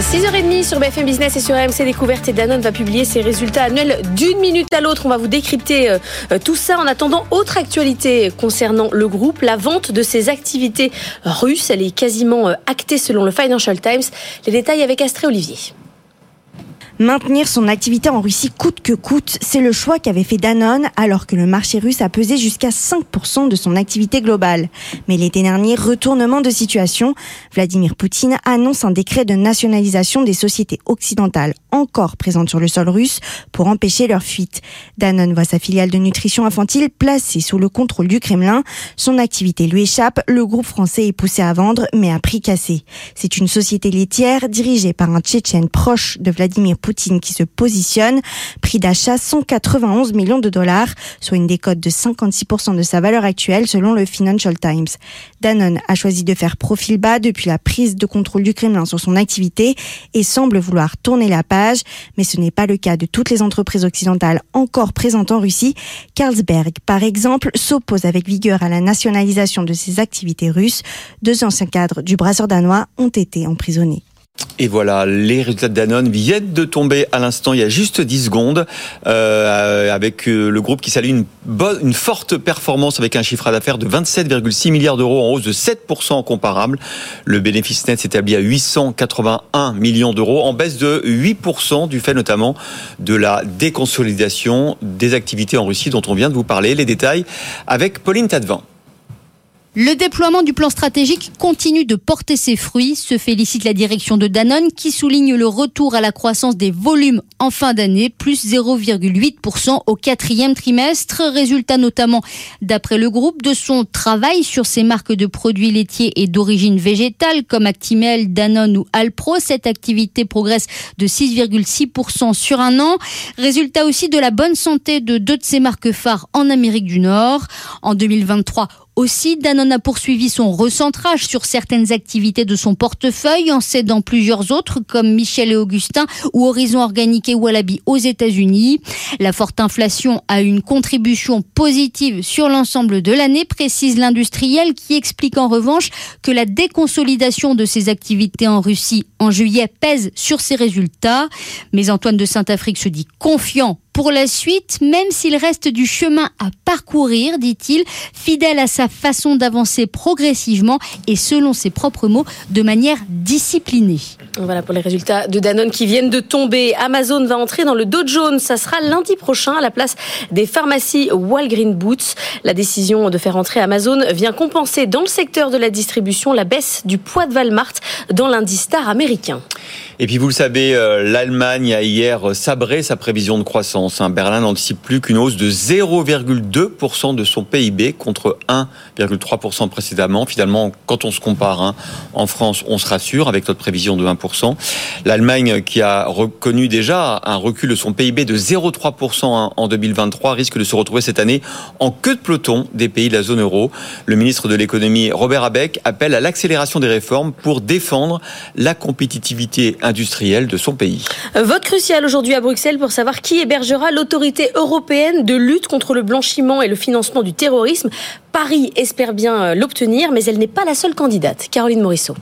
6h30 sur BFM Business et sur AMC Découverte et Danone va publier ses résultats annuels d'une minute à l'autre. On va vous décrypter euh, euh, tout ça en attendant autre actualité concernant le groupe, la vente de ses activités russes. Elle est quasiment euh, actée selon le Financial Times. Les détails avec Astré Olivier. Maintenir son activité en Russie coûte que coûte, c'est le choix qu'avait fait Danone alors que le marché russe a pesé jusqu'à 5% de son activité globale. Mais l'été dernier, retournement de situation, Vladimir Poutine annonce un décret de nationalisation des sociétés occidentales encore présentes sur le sol russe pour empêcher leur fuite. Danone voit sa filiale de nutrition infantile placée sous le contrôle du Kremlin. Son activité lui échappe, le groupe français est poussé à vendre mais à prix cassé. C'est une société laitière dirigée par un Tchétchène proche de Vladimir Poutine qui se positionne. Prix d'achat 191 millions de dollars, soit une décote de 56% de sa valeur actuelle selon le Financial Times. Danone a choisi de faire profil bas depuis la prise de contrôle du Kremlin sur son activité et semble vouloir tourner la page, mais ce n'est pas le cas de toutes les entreprises occidentales encore présentes en Russie. Carlsberg, par exemple, s'oppose avec vigueur à la nationalisation de ses activités russes. Deux anciens cadres du brasseur danois ont été emprisonnés. Et voilà, les résultats de Danone viennent de tomber à l'instant, il y a juste 10 secondes, euh, avec euh, le groupe qui salue une, une forte performance avec un chiffre d'affaires de 27,6 milliards d'euros en hausse de 7% comparable. Le bénéfice net s'établit à 881 millions d'euros, en baisse de 8% du fait notamment de la déconsolidation des activités en Russie dont on vient de vous parler. Les détails avec Pauline Tadevin. Le déploiement du plan stratégique continue de porter ses fruits, se félicite la direction de Danone qui souligne le retour à la croissance des volumes en fin d'année, plus 0,8% au quatrième trimestre, résultat notamment d'après le groupe de son travail sur ses marques de produits laitiers et d'origine végétale comme Actimel, Danone ou Alpro. Cette activité progresse de 6,6% sur un an, résultat aussi de la bonne santé de deux de ses marques phares en Amérique du Nord. En 2023, aussi, Danone a poursuivi son recentrage sur certaines activités de son portefeuille en cédant plusieurs autres comme Michel et Augustin ou Horizon Organique et Wallaby aux États-Unis. La forte inflation a une contribution positive sur l'ensemble de l'année, précise l'industriel qui explique en revanche que la déconsolidation de ses activités en Russie en juillet pèse sur ses résultats. Mais Antoine de Saint-Afrique se dit confiant pour la suite, même s'il reste du chemin à parcourir, dit-il, fidèle à sa façon d'avancer progressivement et selon ses propres mots, de manière disciplinée. Voilà pour les résultats de Danone qui viennent de tomber. Amazon va entrer dans le Dow Jones. Ça sera lundi prochain à la place des pharmacies Walgreen Boots. La décision de faire entrer Amazon vient compenser dans le secteur de la distribution la baisse du poids de Walmart dans l'indice star américain. Et puis vous le savez, euh, l'Allemagne a hier sabré sa prévision de croissance. Berlin n'anticipe plus qu'une hausse de 0,2% de son PIB contre 1,3% précédemment. Finalement, quand on se compare hein, en France, on se rassure avec notre prévision de 1%. L'Allemagne, qui a reconnu déjà un recul de son PIB de 0,3% hein, en 2023, risque de se retrouver cette année en queue de peloton des pays de la zone euro. Le ministre de l'économie, Robert Abeck, appelle à l'accélération des réformes pour défendre la compétitivité industrielle de son pays. Vote crucial aujourd'hui à Bruxelles pour savoir qui hébergera l'autorité européenne de lutte contre le blanchiment et le financement du terrorisme. Paris espère bien l'obtenir, mais elle n'est pas la seule candidate. Caroline Morisseau.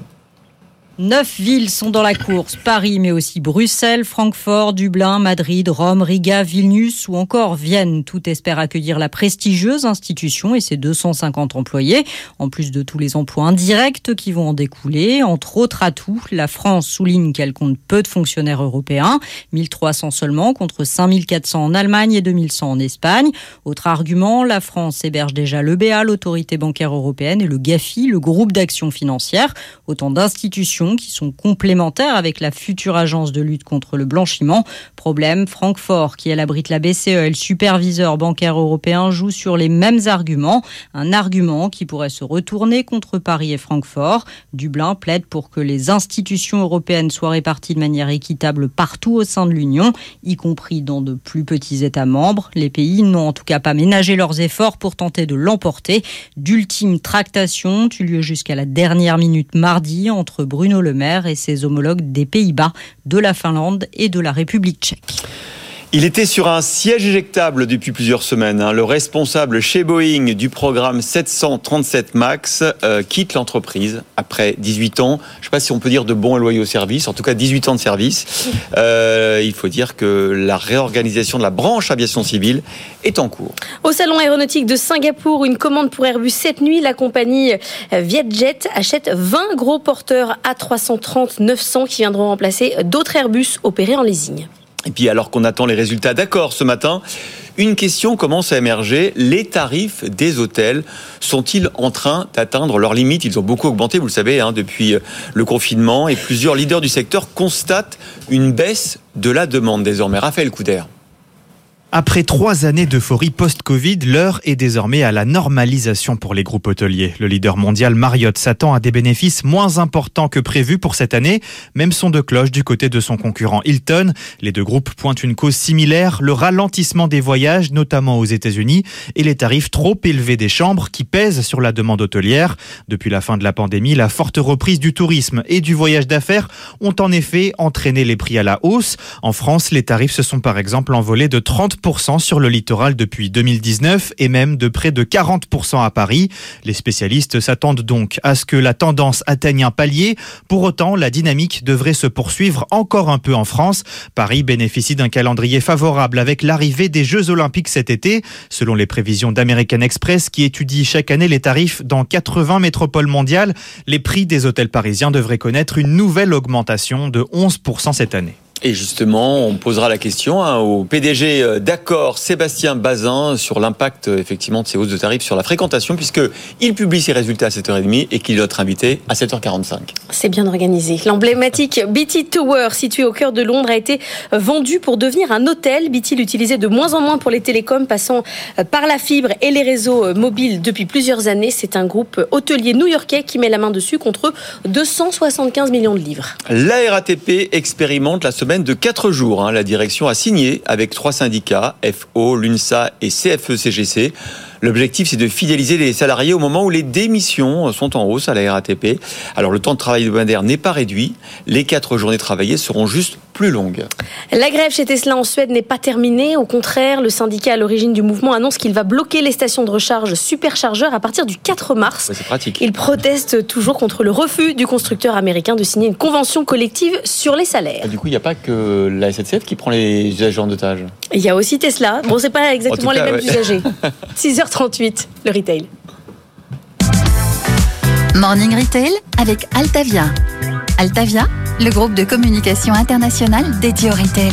Neuf villes sont dans la course. Paris, mais aussi Bruxelles, Francfort, Dublin, Madrid, Rome, Riga, Vilnius ou encore Vienne. Tout espère accueillir la prestigieuse institution et ses 250 employés, en plus de tous les emplois indirects qui vont en découler. Entre autres atouts, la France souligne qu'elle compte peu de fonctionnaires européens, 1300 seulement contre 5400 en Allemagne et 2100 en Espagne. Autre argument, la France héberge déjà l'EBA, l'autorité bancaire européenne, et le GAFI, le groupe d'action financière. Autant d'institutions qui sont complémentaires avec la future agence de lutte contre le blanchiment. Problème, Francfort, qui elle abrite la BCE et le superviseur bancaire européen, joue sur les mêmes arguments. Un argument qui pourrait se retourner contre Paris et Francfort. Dublin plaide pour que les institutions européennes soient réparties de manière équitable partout au sein de l'Union, y compris dans de plus petits États membres. Les pays n'ont en tout cas pas ménagé leurs efforts pour tenter de l'emporter. D'ultimes tractations ont eu lieu jusqu'à la dernière minute mardi entre Bruno le Maire et ses homologues des Pays-Bas, de la Finlande et de la République tchèque. Il était sur un siège éjectable depuis plusieurs semaines. Hein. Le responsable chez Boeing du programme 737 MAX euh, quitte l'entreprise après 18 ans. Je ne sais pas si on peut dire de bons et loyaux services, en tout cas 18 ans de service. Euh, il faut dire que la réorganisation de la branche aviation civile est en cours. Au salon aéronautique de Singapour, une commande pour Airbus cette nuit. La compagnie Vietjet achète 20 gros porteurs A330-900 qui viendront remplacer d'autres Airbus opérés en leasing. Et puis alors qu'on attend les résultats d'accord ce matin, une question commence à émerger. Les tarifs des hôtels sont-ils en train d'atteindre leurs limites? Ils ont beaucoup augmenté, vous le savez, hein, depuis le confinement. Et plusieurs leaders du secteur constatent une baisse de la demande désormais. Raphaël Couder. Après trois années d'euphorie post-Covid, l'heure est désormais à la normalisation pour les groupes hôteliers. Le leader mondial Marriott s'attend à des bénéfices moins importants que prévu pour cette année, même son de cloche du côté de son concurrent Hilton. Les deux groupes pointent une cause similaire, le ralentissement des voyages, notamment aux États-Unis, et les tarifs trop élevés des chambres qui pèsent sur la demande hôtelière. Depuis la fin de la pandémie, la forte reprise du tourisme et du voyage d'affaires ont en effet entraîné les prix à la hausse. En France, les tarifs se sont par exemple envolés de 30 15% sur le littoral depuis 2019 et même de près de 40% à Paris. Les spécialistes s'attendent donc à ce que la tendance atteigne un palier. Pour autant, la dynamique devrait se poursuivre encore un peu en France. Paris bénéficie d'un calendrier favorable avec l'arrivée des Jeux Olympiques cet été. Selon les prévisions d'American Express qui étudie chaque année les tarifs dans 80 métropoles mondiales, les prix des hôtels parisiens devraient connaître une nouvelle augmentation de 11% cette année. Et justement, on posera la question hein, au PDG euh, d'accord Sébastien Bazin sur l'impact euh, effectivement de ces hausses de tarifs sur la fréquentation, puisque il publie ses résultats à 7h30 et qu'il est notre invité à 7h45. C'est bien organisé. L'emblématique BT Tower, situé au cœur de Londres, a été vendu pour devenir un hôtel. BT l'utilisait de moins en moins pour les télécoms, passant euh, par la fibre et les réseaux mobiles depuis plusieurs années. C'est un groupe hôtelier new-yorkais qui met la main dessus contre 275 millions de livres. La RATP expérimente la semaine de 4 jours. Hein. La direction a signé avec trois syndicats, FO, l'UNSA et CFE-CGC. L'objectif, c'est de fidéliser les salariés au moment où les démissions sont en hausse à la RATP. Alors, le temps de travail hebdomadaire n'est pas réduit. Les quatre journées travaillées seront juste plus longues. La grève chez Tesla en Suède n'est pas terminée. Au contraire, le syndicat à l'origine du mouvement annonce qu'il va bloquer les stations de recharge superchargeurs à partir du 4 mars. c'est pratique. Il proteste toujours contre le refus du constructeur américain de signer une convention collective sur les salaires. Du coup, il n'y a pas que la SNCF qui prend les usagers en otage. Il y a aussi Tesla. Bon, c'est pas exactement cas, les mêmes ouais. usagers. 6h38, le retail. Morning Retail avec Altavia. Altavia, le groupe de communication internationale dédié au retail.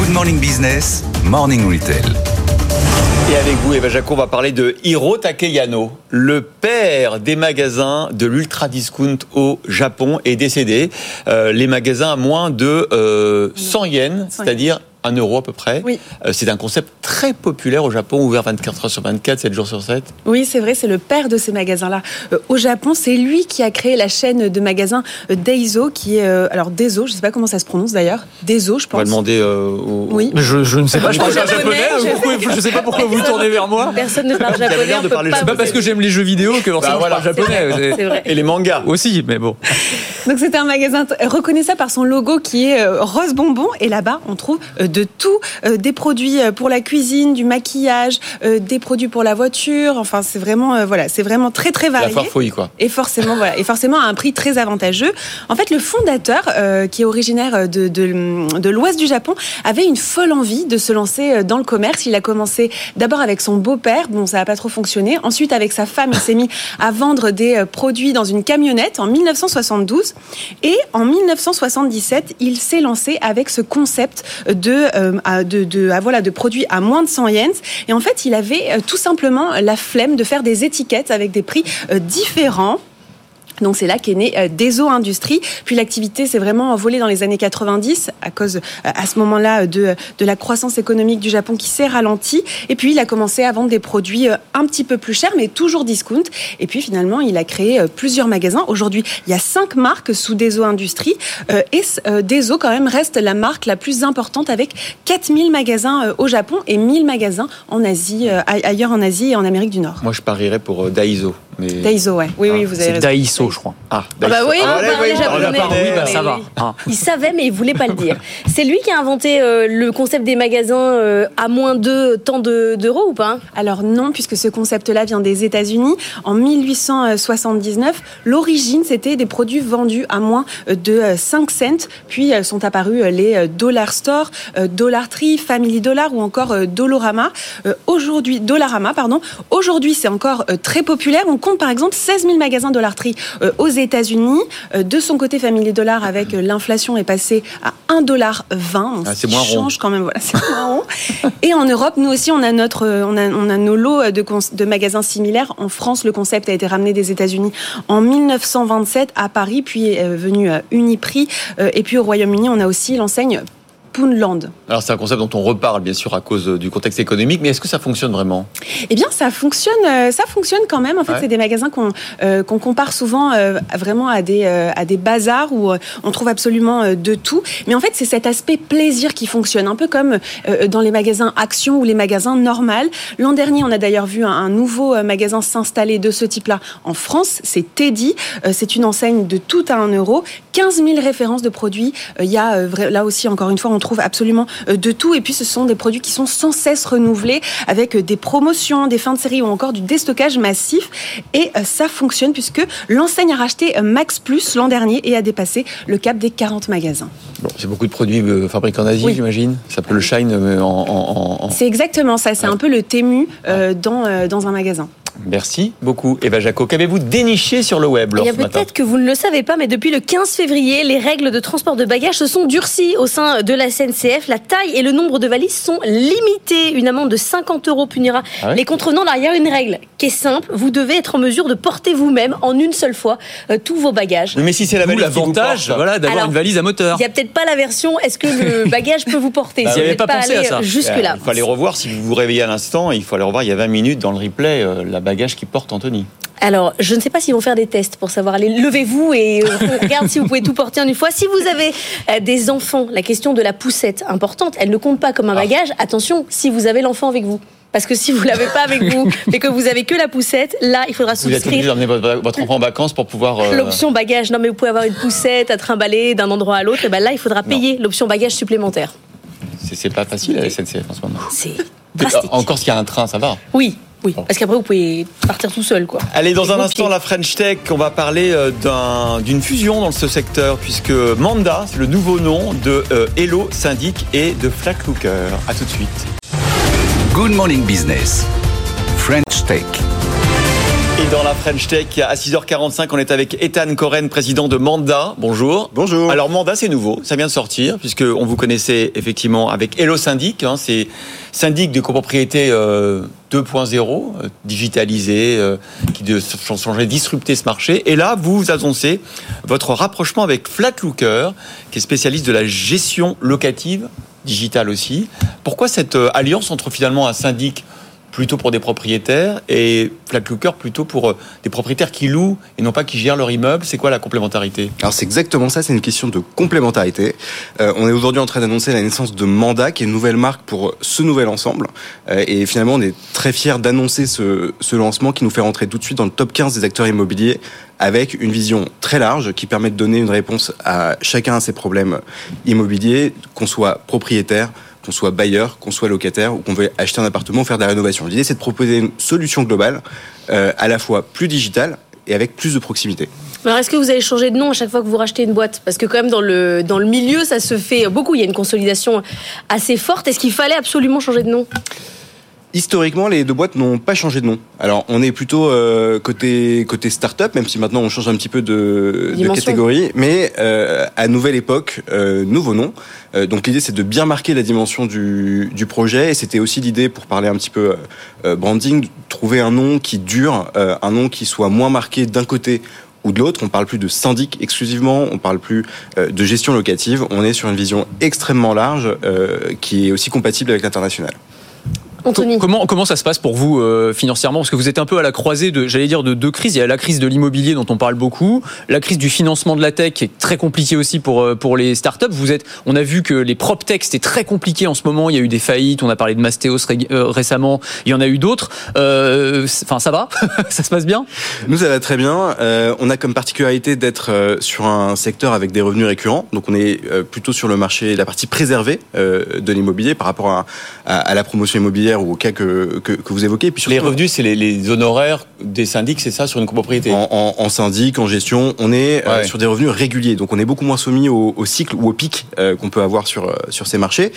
Good Morning Business, Morning Retail. Et avec vous, Eva Jaco, on va parler de Hiro Takeyano, le père des magasins de l'ultra discount au Japon, est décédé. Euh, les magasins à moins de euh, 100 yens, c'est-à-dire 1 euro à peu près. Oui. Euh, c'est un concept très populaire au Japon, ouvert 24 heures sur 24, 7 jours sur 7. Oui, c'est vrai, c'est le père de ces magasins-là. Euh, au Japon, c'est lui qui a créé la chaîne de magasins euh, Daiso, qui est. alors, Daiso, je ne sais pas comment ça se prononce d'ailleurs. Daiso, je On va pense. demander euh, au... Oui. Je, je ne sais pas, je parle pas Japonais, japonais. je- pourquoi- Je sais pas pourquoi vous vous tournez vers moi. Personne ne parle japonais. on de peut parler pas C'est pas parce que j'aime les jeux vidéo que forcément Bah, voilà. je parle japonais. Vrai. Et les mangas. Aussi, mais bon. Donc c'est un magasin reconnaissable par son logo qui est rose bonbon et là-bas on trouve euh, de tout, euh, des produits euh, pour la cuisine, du maquillage, euh, des produits pour la voiture. Enfin c'est vraiment voilà, c'est vraiment très très La varié. farfouille, quoi. Et forcément, voilà, et forcément à un prix très avantageux. En fait, le fondateur, qui est originaire de, de, de l'ouest du Japon, avait une folle envie de se lancer dans le commerce. Il a commencé d'abord avec son beau-père, bon, ça n'a pas trop fonctionné. Ensuite, avec sa femme, il s'est mis à vendre des produits dans une camionnette en 1972. Et en 1977, il s'est lancé avec ce concept de, euh, de, voilà, de produits à moins de 100 yens. Et en fait, il avait euh, tout simplement la flemme de faire des étiquettes avec des prix euh, différents. Donc c'est là qu'est né euh, Deso Industries. Puis l'activité s'est vraiment envolée dans les années 90 à cause euh, à ce moment-là de, de la croissance économique du Japon qui s'est ralentie. Et puis il a commencé à vendre des produits euh, un petit peu plus chers mais toujours discount. Et puis finalement il a créé euh, plusieurs magasins. Aujourd'hui il y a cinq marques sous Deso Industries euh, et euh, Deso quand même reste la marque la plus importante avec 4000 magasins euh, au Japon et 1000 magasins en Asie, euh, ailleurs en Asie et en Amérique du Nord. Moi, je parierais pour euh, Daiso. Mais... Daiso, ouais. Oui, oui, vous avez raison. Daiso, je crois. Ah, Ah bah Daiso. oui, Ah, on voilà, parlait oui, on parle japonais. Oui, bah ça va. hein. Il savait, mais il voulait pas le dire. C'est lui qui a inventé euh, le concept des magasins euh, à moins de tant de- d'euros ou pas? Alors non, puisque ce concept-là vient des États-Unis. En 1879, l'origine, c'était des produits vendus à moins de euh, 5 cents. Puis euh, sont apparus euh, les euh, Dollar Store, euh, Dollar Tree, Family Dollar ou encore euh, Dolorama. Euh, Aujourd'hui, Dollarama, pardon. Aujourd'hui, c'est encore euh, très populaire. On compte par exemple 16 000 magasins Dollar Tree euh, aux États-Unis. Euh, De son côté, Family Dollar, avec euh, l'inflation, est passé à 1,20 dollar. Ah, c'est moins rond. change quand même. Voilà, c'est moins rond. Et en Europe, nous aussi, on a notre, euh, on a, on a nos lots de, magasins similaires. En France, le concept a été ramené des États-Unis en 1927 à Paris, puis est euh, venu à Uniprix. Euh, Et puis au Royaume-Uni, on a aussi l'enseigne Alors, c'est un concept dont on reparle, bien sûr, à cause euh, du contexte économique, mais est-ce que ça fonctionne vraiment? Eh bien, ça fonctionne, euh, ça fonctionne quand même. En fait, Ouais. c'est des magasins qu'on euh, qu'on compare souvent euh, vraiment à des euh, à des bazars où on trouve absolument de tout. Mais en fait, c'est cet aspect plaisir qui fonctionne, un peu comme dans les magasins Action ou les magasins Normal. L'an dernier, on a d'ailleurs vu un, un nouveau magasin s'installer de ce type-là en France. C'est Teddy. C'est une enseigne de tout à un euro. 15 000 références de produits. Il y a là aussi, encore une fois, on trouve trouve absolument euh, de tout. Et puis, ce sont des produits qui sont sans cesse renouvelés avec euh, des promotions, des fins de série ou encore du déstockage massif. Et euh, ça fonctionne puisque l'enseigne a racheté Max Plus l'an dernier et a dépassé le cap des 40 magasins. Bon, c'est beaucoup de produits fabriqués en Asie, Oui. j'imagine. Ça peut le shine en. en- en- C'est exactement ça. C'est un peu le Tému euh, dans, euh, dans un magasin. Merci beaucoup, Eva Jaco. Qu'avez-vous déniché sur le web Il y a peut-être que vous ne le savez pas, mais depuis le 15 février, les règles de transport de bagages se sont durcies au sein de la SNCF. La taille et le nombre de valises sont limités. Une amende de 50 euros punira Ah ouais les contrevenants. Alors, il y a une règle qui est simple. Vous devez être en mesure de porter vous-même, en une seule fois, euh, tous vos bagages. Mais si c'est la valise l'avantage, voilà, d'avoir une valise à moteur. Il n'y a peut-être pas la version est-ce que le bagage peut vous porter? Bah Si vous n'êtes pas pas pensé à allé ça. jusque-là. Il faut aller revoir, si vous vous réveillez à l'instant, il faut aller revoir, il y a 20 minutes dans le replay, euh, la bagage qui porte Anthony. Alors, je ne sais pas s'ils vont faire des tests pour savoir. Allez, levez-vous et euh, on regarde si vous pouvez tout porter en une fois. Si vous avez euh, des enfants, la question de la poussette importante, elle ne compte pas comme un bagage. Attention, si vous avez l'enfant avec vous. Parce que si vous l'avez pas avec vous, mais que vous avez que la poussette, là, il faudra Vous êtes obligé souscrire d'emmener votre, votre enfant en vacances pour pouvoir. euh, l'option bagage. Non, mais vous pouvez avoir une poussette à trimballer d'un endroit à l'autre. Et ben là, il faudra payer l'option bagage supplémentaire. c'est- pas facile à la SNCF en ce moment. C'est drastique. Encore s'il y a un train, ça va? Oui, oui. Parce qu'après, vous pouvez partir tout seul, quoi. Allez, dans un instant, pieds. la French Tech, on va parler euh, d'un- d'une fusion dans ce secteur, puisque Manda, c'est le nouveau nom de euh, Hello Syndic et de Flat Looker. A tout de suite. Good Morning Business. French Tech. Et dans la French Tech, à 6h45, on est avec Ethan Coren, président de Manda. Bonjour. Bonjour. Alors Manda, c'est nouveau, ça vient de sortir, puisque on vous connaissait effectivement avec Hello Syndic. hein, c'est syndic de copropriété euh, 2.0, euh, digitalisé, euh, qui de ch- changer, disrupter ce marché. Et là, vous annoncez votre rapprochement avec Flatlooker, qui est spécialiste de la gestion locative, digitale aussi. Pourquoi cette euh, alliance entre finalement un syndic plutôt pour des propriétaires et Flatlooker plutôt pour euh, des propriétaires qui louent et non pas qui gèrent leur immeuble C'est quoi la complémentarité? Alors c'est exactement ça, c'est une question de complémentarité. Euh, on est aujourd'hui en train d'annoncer la naissance de Manda, qui est une nouvelle marque pour ce nouvel ensemble. Euh, et finalement, on est très fiers d'annoncer ce, ce lancement qui nous fait rentrer tout de suite dans le top 15 des acteurs immobiliers avec une vision très large qui permet de donner une réponse à chacun à ses problèmes immobiliers, qu'on soit propriétaire, qu'on soit bailleur, qu'on soit locataire ou qu'on veut acheter un appartement ou faire des rénovations. L'idée, c'est de proposer une solution globale, euh, à la fois plus digitale et avec plus de proximité. Alors, est-ce que vous allez changer de nom à chaque fois que vous rachetez une boîte? Parce que quand même, dans le milieu, ça se fait beaucoup. Il y a une consolidation assez forte. Est-ce qu'il fallait absolument changer de nom? Historiquement, les deux boîtes n'ont pas changé de nom. Alors, on est plutôt euh, côté côté start-up, même si maintenant on change un petit peu de, de catégorie, mais euh, à nouvelle époque, euh, nouveau nom. Euh, donc l'idée, c'est de bien marquer la dimension du, du projet, et c'était aussi l'idée pour parler un petit peu euh, branding, de trouver un nom qui dure, euh, un nom qui soit moins marqué d'un côté ou de l'autre. On parle plus de syndic exclusivement, on parle plus euh, de gestion locative. On est sur une vision extrêmement large euh, qui est aussi compatible avec l'international. Comment, comment ça se passe pour vous euh, financièrement? Parce que vous êtes un peu à la croisée de, j'allais dire, de deux crises. Il y a la crise de l'immobilier dont on parle beaucoup, la crise du financement de la tech qui est très compliquée aussi pour euh, pour les startups. Vous êtes, on a vu que les prop tech c'était très compliqué en ce moment. Il y a eu des faillites. On a parlé de Mastéos ré- euh, récemment. Il y en a eu d'autres. Euh, Enfin, ça va? Ça se passe bien? Nous, ça va très bien. Euh, on a comme particularité d'être euh, sur un secteur avec des revenus récurrents. Donc, on est euh, plutôt sur le marché, la partie préservée euh, de l'immobilier par rapport à, à- à la promotion immobilière ou au cas que, que, que vous évoquez. Et puis Les revenus, c'est les, les honoraires des syndics, c'est ça, sur une copropriété en, en, en syndic, en gestion, on est euh, Ouais. sur des revenus réguliers. Donc on est beaucoup moins soumis au, au cycle ou au pic euh, qu'on peut avoir sur, euh, sur ces marchés.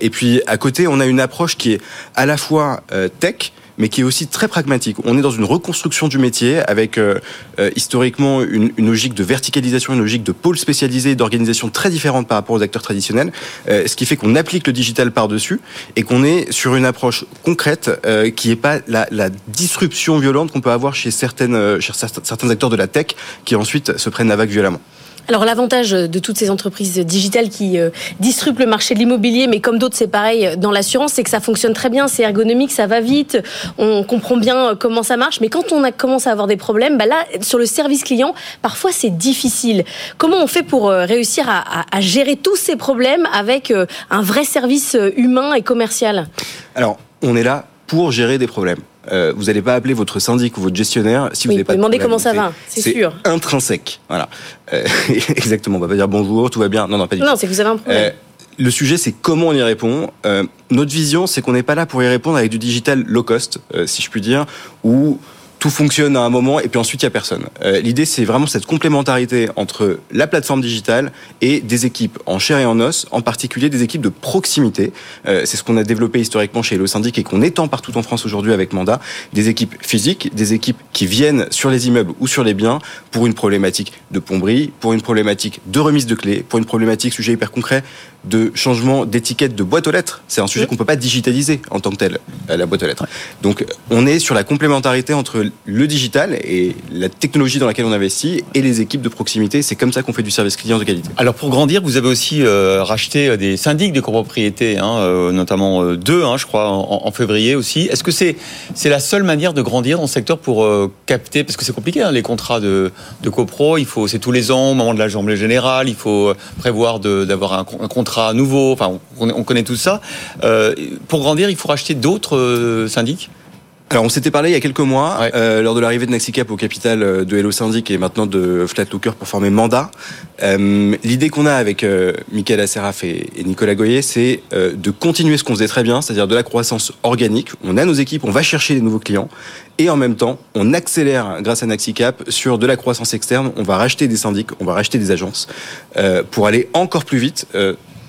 Et puis à côté, on a une approche qui est à la fois tech, mais qui est aussi très pragmatique. On est dans une reconstruction du métier avec euh, euh, historiquement une, une logique de verticalisation, une logique de pôle spécialisé, d'organisation très différente par rapport aux acteurs traditionnels, euh, ce qui fait qu'on applique le digital par-dessus et qu'on est sur une approche concrète euh, qui n'est pas la, la disruption violente qu'on peut avoir chez, certaines, euh, chez certains acteurs de la tech qui ensuite se prennent la vague violemment. Alors l'avantage de toutes ces entreprises digitales qui euh, disruptent le marché de l'immobilier, mais comme d'autres c'est pareil dans l'assurance, c'est que ça fonctionne très bien, c'est ergonomique, ça va vite, on comprend bien euh, comment ça marche, mais quand on a commencé à avoir des problèmes, bah là sur le service client, parfois c'est difficile. Comment on fait pour euh, réussir à, gérer tous ces problèmes avec euh, un vrai service euh, humain et commercial? Alors, on est là pour gérer des problèmes. Euh, vous n'allez pas appeler votre syndic ou votre gestionnaire si vous n'avez pas de demandez problème. comment ça va, c'est sûr. intrinsèque. Voilà. Euh, exactement. On va pas dire bonjour, tout va bien. Non, non, pas du Non, tout. c'est que vous avez un problème. Euh, le sujet, c'est comment on y répond. Notre vision, c'est qu'on n'est pas là pour y répondre avec du digital low cost, si je puis dire, ou tout fonctionne à un moment et puis ensuite il y a personne. Euh, L'idée c'est vraiment cette complémentarité entre la plateforme digitale et des équipes en chair et en os, en particulier des équipes de proximité. Euh, c'est ce qu'on a développé historiquement chez Hello Syndic et qu'on étend partout en France aujourd'hui avec Mandat. Des équipes physiques, des équipes qui viennent sur les immeubles ou sur les biens pour une problématique de plomberie, pour une problématique de remise de clés, pour une problématique sujet hyper concret de changement d'étiquette de boîte aux lettres. C'est un sujet qu'on peut pas digitaliser en tant que tel, euh, la boîte aux lettres. Donc on est sur la complémentarité entre le digital et la technologie dans laquelle on investit et les équipes de proximité. C'est comme ça qu'on fait du service client de qualité. Alors pour grandir, vous avez aussi euh, racheté des syndics de copropriété, hein, euh, notamment euh, deux, hein, je crois, en, en février aussi. Est-ce que c'est c'est la seule manière de grandir dans ce secteur pour euh, capter, parce que c'est compliqué, hein, les contrats de, de copro, il faut c'est tous les ans au moment de l'assemblée générale, il faut prévoir d'avoir un contrat nouveau. Enfin, on, on connaît tout ça. Euh, pour grandir, il faut racheter d'autres euh, syndics? Alors on s'était parlé il y a quelques mois euh, lors de l'arrivée de Nexicap au capital de Hello Syndic et maintenant de Flatlooker pour former Mandat. Euh, L'idée qu'on a avec euh, Michael Asseraf et, et Nicolas Goyer, c'est de continuer ce qu'on faisait très bien, c'est-à-dire de la croissance organique. On a nos équipes, on va chercher des nouveaux clients et en même temps on accélère grâce à Nexicap sur de la croissance externe. On va racheter des syndics, on va racheter des agences pour aller encore plus vite.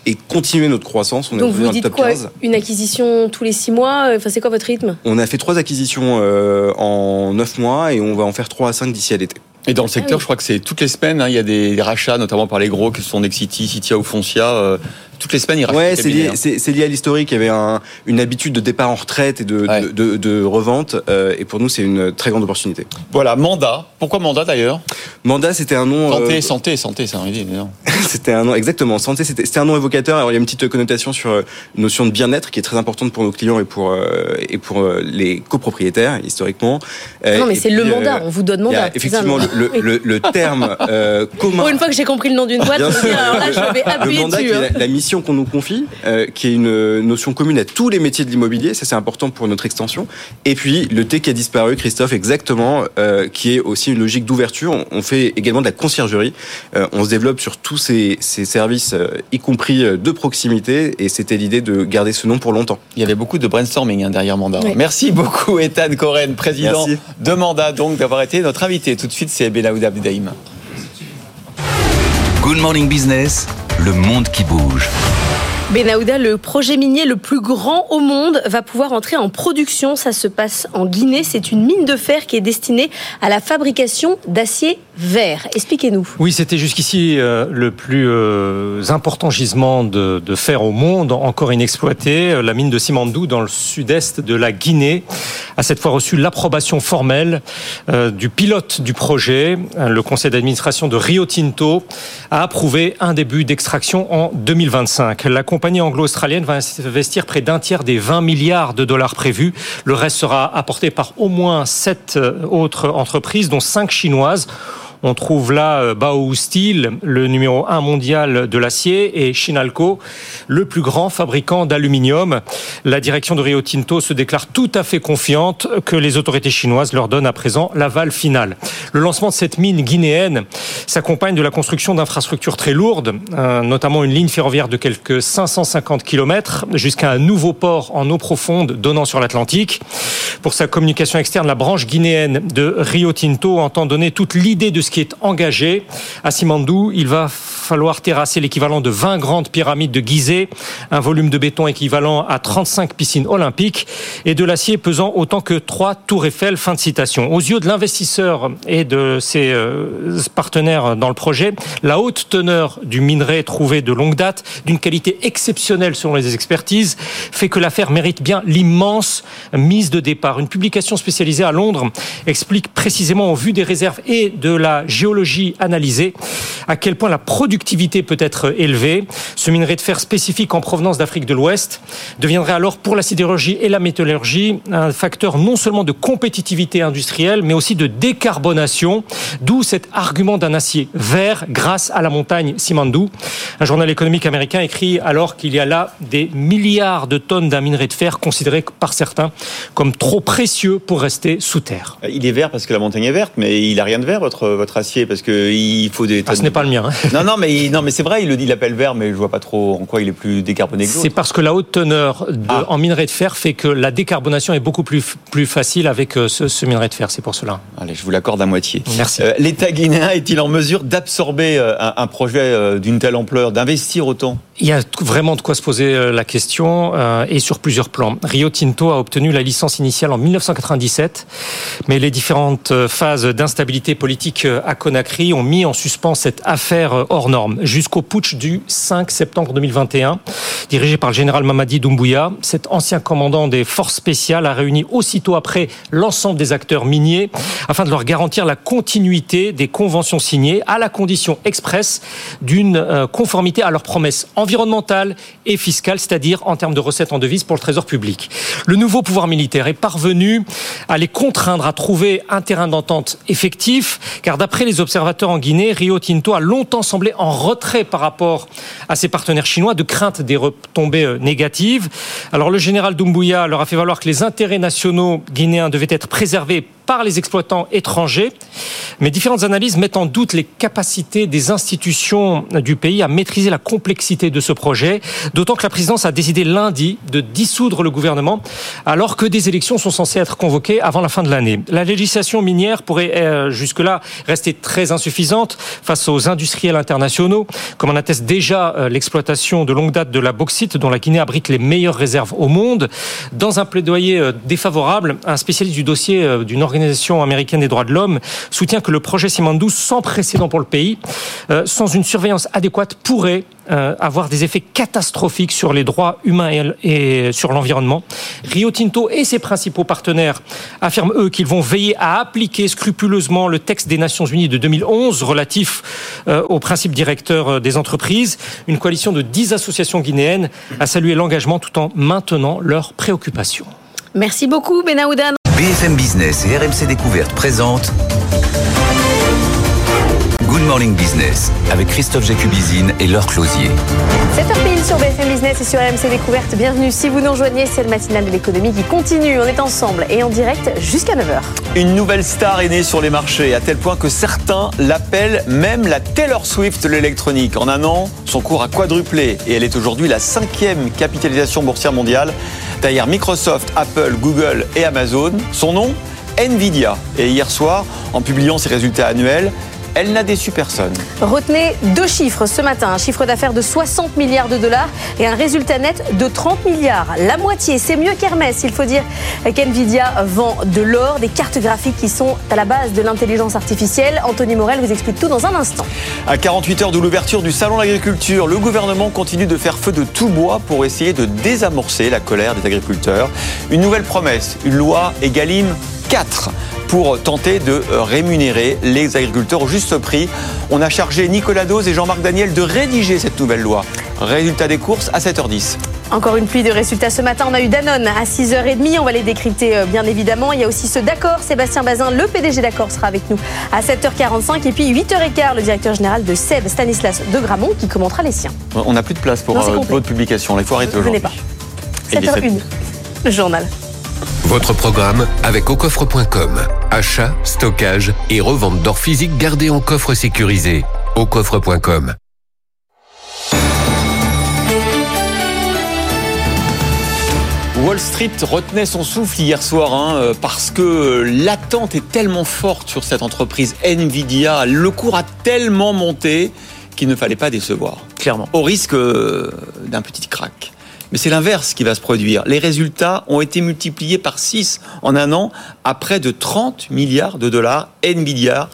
Et continuer notre croissance. On Donc vous dites top quoi? 15. Une acquisition tous les six mois euh, Enfin, c'est quoi votre rythme? On a fait trois acquisitions euh, en neuf mois et on va en faire trois à cinq d'ici à l'été. Et dans le secteur, je crois que c'est toutes les semaines, hein, il y a des, des rachats, notamment par les gros, que sont Nexity, Citia ou Foncia. euh, toutes les semaines, ils rachètent. Ouais, c'est lié, hein. c'est, lié à l'historique. Il y avait un- une habitude de départ en retraite et de, de, de- de revente. euh, et pour nous, c'est une très grande opportunité. Voilà, mandat. Pourquoi mandat d'ailleurs? Mandat, c'était un nom. Santé, euh, santé, santé, c'est un idée. non c'était un nom exactement. Santé, c'était, un nom évocateur. Alors il y a une petite connotation sur euh, une notion de bien-être qui est très importante pour nos clients et pour euh, et pour euh, les copropriétaires historiquement. Euh, Non, mais c'est le mandat, on vous donne il y a mandat, ça, effectivement le, le, le- le terme euh, commun. Pour une fois que j'ai compris le nom d'une boîte, Bien je me sûr. dis, alors là, je vais appuyer le mandat, dessus. qui est hein. la, la mission qu'on nous confie, euh, qui est une notion commune à tous les métiers de l'immobilier, ça c'est important pour notre extension. Et puis le T qui a disparu, Christophe, exactement, euh, qui est aussi une logique d'ouverture. On, fait également de la conciergerie. Euh, on se développe sur tous ces, ces services, euh, y compris de proximité, et c'était l'idée de garder ce nom pour longtemps. Il y avait beaucoup de brainstorming hein, derrière Mandat. Oui. Merci beaucoup, Ethan Coren, président Merci. de Mandat, donc d'avoir été notre invité. Tout de suite, c'est Benaouda Abdelhaim. Good Morning Business, le monde qui bouge. Benahouda, le projet minier le plus grand au monde, va pouvoir entrer en production. Ça se passe en Guinée. C'est une mine de fer qui est destinée à la fabrication d'acier vert. Expliquez-nous. Oui, c'était jusqu'ici euh, le plus euh, important gisement de, fer au monde, encore inexploité. Euh, La mine de Simandou, dans le sud-est de la Guinée, a cette fois reçu l'approbation formelle du pilote du projet. Le conseil d'administration de Rio Tinto a approuvé un début d'extraction en 2025. La compagnie anglo-australienne va investir près d'un tiers des 20 milliards de dollars prévus. Le reste sera apporté par au moins sept euh, autres entreprises, dont cinq chinoises. On trouve là euh, Bao Steel, le numéro un mondial de l'acier, et Shinalco, le plus grand fabricant d'aluminium. La direction de Rio Tinto se déclare tout à fait confiante que les autorités chinoises leur donnent à présent l'aval final. Le lancement de cette mine guinéenne s'accompagne de la construction d'infrastructures très lourdes, euh, notamment une ligne ferroviaire de quelques 550 km jusqu'à un nouveau port en eau profonde donnant sur l'Atlantique. Pour sa communication externe, la branche guinéenne de Rio Tinto entend donner toute l'idée de qui est engagé. À Simandou, il va falloir terrasser l'équivalent de 20 grandes pyramides de Gizeh, un volume de béton équivalent à 35 piscines olympiques et de l'acier pesant autant que trois tours Eiffel. Fin de citation. Aux yeux de l'investisseur et de ses euh, partenaires dans le projet, la haute teneur du minerai trouvé de longue date, d'une qualité exceptionnelle selon les expertises, fait que l'affaire mérite bien l'immense mise de départ. Une publication spécialisée à Londres explique précisément au vu des réserves et de la géologie analysée à quel point la productivité peut être élevée. Ce minerai de fer spécifique en provenance d'Afrique de l'Ouest deviendrait alors pour la sidérurgie et la métallurgie un facteur non seulement de compétitivité industrielle mais aussi de décarbonation, d'où cet argument d'un acier vert grâce à la montagne Simandou. Un journal économique américain écrit alors qu'il y a là des milliards de tonnes d'un minerai de fer considéré par certains comme trop précieux pour rester sous terre. Il est vert parce que la montagne est verte, mais il a rien de vert, votre votre acier parce que il faut des. Ah, ce n'est pas le mien. hein. Non, non, mais non, mais c'est vrai, il le dit, il l'appelle vert, mais je vois pas trop en quoi il est plus décarboné que. C'est parce que la haute teneur de- Ah. en minerai de fer fait que la décarbonation est beaucoup plus, plus facile avec euh, ce, ce minerai de fer. C'est pour cela. Allez, je vous l'accorde à moitié. Merci. Euh, L'État guinéen est-il en mesure d'absorber euh, un, un projet d'une telle ampleur, d'investir autant? Il y a vraiment de quoi se poser la question euh, et sur plusieurs plans. Rio Tinto a obtenu la licence initiale en 1997, mais les différentes phases d'instabilité politique à Conakry ont mis en suspens cette affaire euh, hors norme jusqu'au putsch du 5 septembre 2021, dirigé par le général Mamadi Doumbouya. Cet ancien commandant des forces spéciales a réuni aussitôt après l'ensemble des acteurs miniers afin de leur garantir la continuité des conventions signées à la condition expresse d'une euh, conformité à leurs promesses environnementales et fiscales, c'est-à-dire en termes de recettes en devises pour le trésor public. Le nouveau pouvoir militaire est parvenu à les contraindre à trouver un terrain d'entente effectif, car d'après les observateurs en Guinée, Rio Tinto a longtemps semblé en retrait par rapport à ses partenaires chinois de crainte des retombées euh, négatives. Alors le général Doumbouya leur a fait valoir que les intérêts nationaux guinéens devaient être préservés par les exploitants étrangers. Mais différentes analyses mettent en doute les capacités des institutions du pays à maîtriser la complexité de ce projet, d'autant que la présidence a décidé lundi de dissoudre le gouvernement alors que des élections sont censées être convoquées avant la fin de l'année. La législation minière pourrait euh, jusque-là rester très insuffisante face aux industriels internationaux, comme en atteste déjà euh, l'exploitation de longue date de la bauxite dont la Guinée abrite les meilleures réserves au monde. Dans un plaidoyer euh, défavorable, un spécialiste du dossier d'une organisation américaine des droits de l'homme soutient que le projet Simandou, sans précédent pour le pays, euh, sans une surveillance adéquate, pourrait euh, avoir des effets catastrophiques sur les droits humains et, sur l'environnement. Rio Tinto et ses principaux partenaires affirment, eux, qu'ils vont veiller à appliquer scrupuleusement le texte des Nations Unies de 2011 relatif euh, aux principes directeurs des entreprises. Une coalition de 10 associations guinéennes a salué l'engagement tout en maintenant leurs préoccupations. Merci beaucoup, Benahoudan. BFM Business et RMC Découverte présentent Good Morning Business avec Christophe Jacubizine et Laure Closier. 7h pile sur BFM Business et sur RMC Découverte. Bienvenue. Si vous nous rejoignez, c'est le matinal de l'économie qui continue. On est ensemble et en direct jusqu'à 9h. Une nouvelle star est née sur les marchés, à tel point que certains l'appellent même la Taylor Swift de l'électronique. En un an, son cours a quadruplé et elle est aujourd'hui la cinquième capitalisation boursière mondiale, derrière Microsoft, Apple, Google et Amazon. Son nom Nvidia. Et hier soir, en publiant ses résultats annuels, elle n'a déçu personne. Retenez deux chiffres ce matin. Un chiffre d'affaires de 60 milliards de dollars et un résultat net de 30 milliards. La moitié, c'est mieux qu'Hermès. Il faut dire qu'NVIDIA vend de l'or, des cartes graphiques qui sont à la base de l'intelligence artificielle. Anthony Morel vous explique tout dans un instant. À 48 heures de l'ouverture du Salon de l'agriculture, le gouvernement continue de faire feu de tout bois pour essayer de désamorcer la colère des agriculteurs. Une nouvelle promesse, une loi Egalim 4 pour tenter de rémunérer les agriculteurs au juste prix. On a chargé Nicolas Dose et Jean-Marc Daniel de rédiger cette nouvelle loi. Résultat des courses à 7h10. Encore une pluie de résultats ce matin. On a eu Danone à 6h30. On va les décrypter euh, bien évidemment. Il y a aussi ceux d'accord. Sébastien Bazin, le PDG d'accord, sera avec nous à 7h45. Et puis 8h15, le directeur général de SEB, Stanislas de Gramont, qui commentera les siens. On n'a plus de place pour c'est euh, votre publication. Il faut arrêter aujourd'hui. pas. Et il est 7h01, le journal. Votre programme avec aucoffre.com. Achat, stockage et revente d'or physique gardé en coffre sécurisé. aucoffre.com. Wall Street retenait son souffle hier soir hein, euh, parce que l'attente est tellement forte sur cette entreprise Nvidia. Le cours a tellement monté qu'il ne fallait pas décevoir. Clairement. Au risque euh, d'un petit crack. Mais c'est l'inverse qui va se produire. Les résultats ont été multipliés par 6 en un an à près de 30 milliards de dollars. Nvidia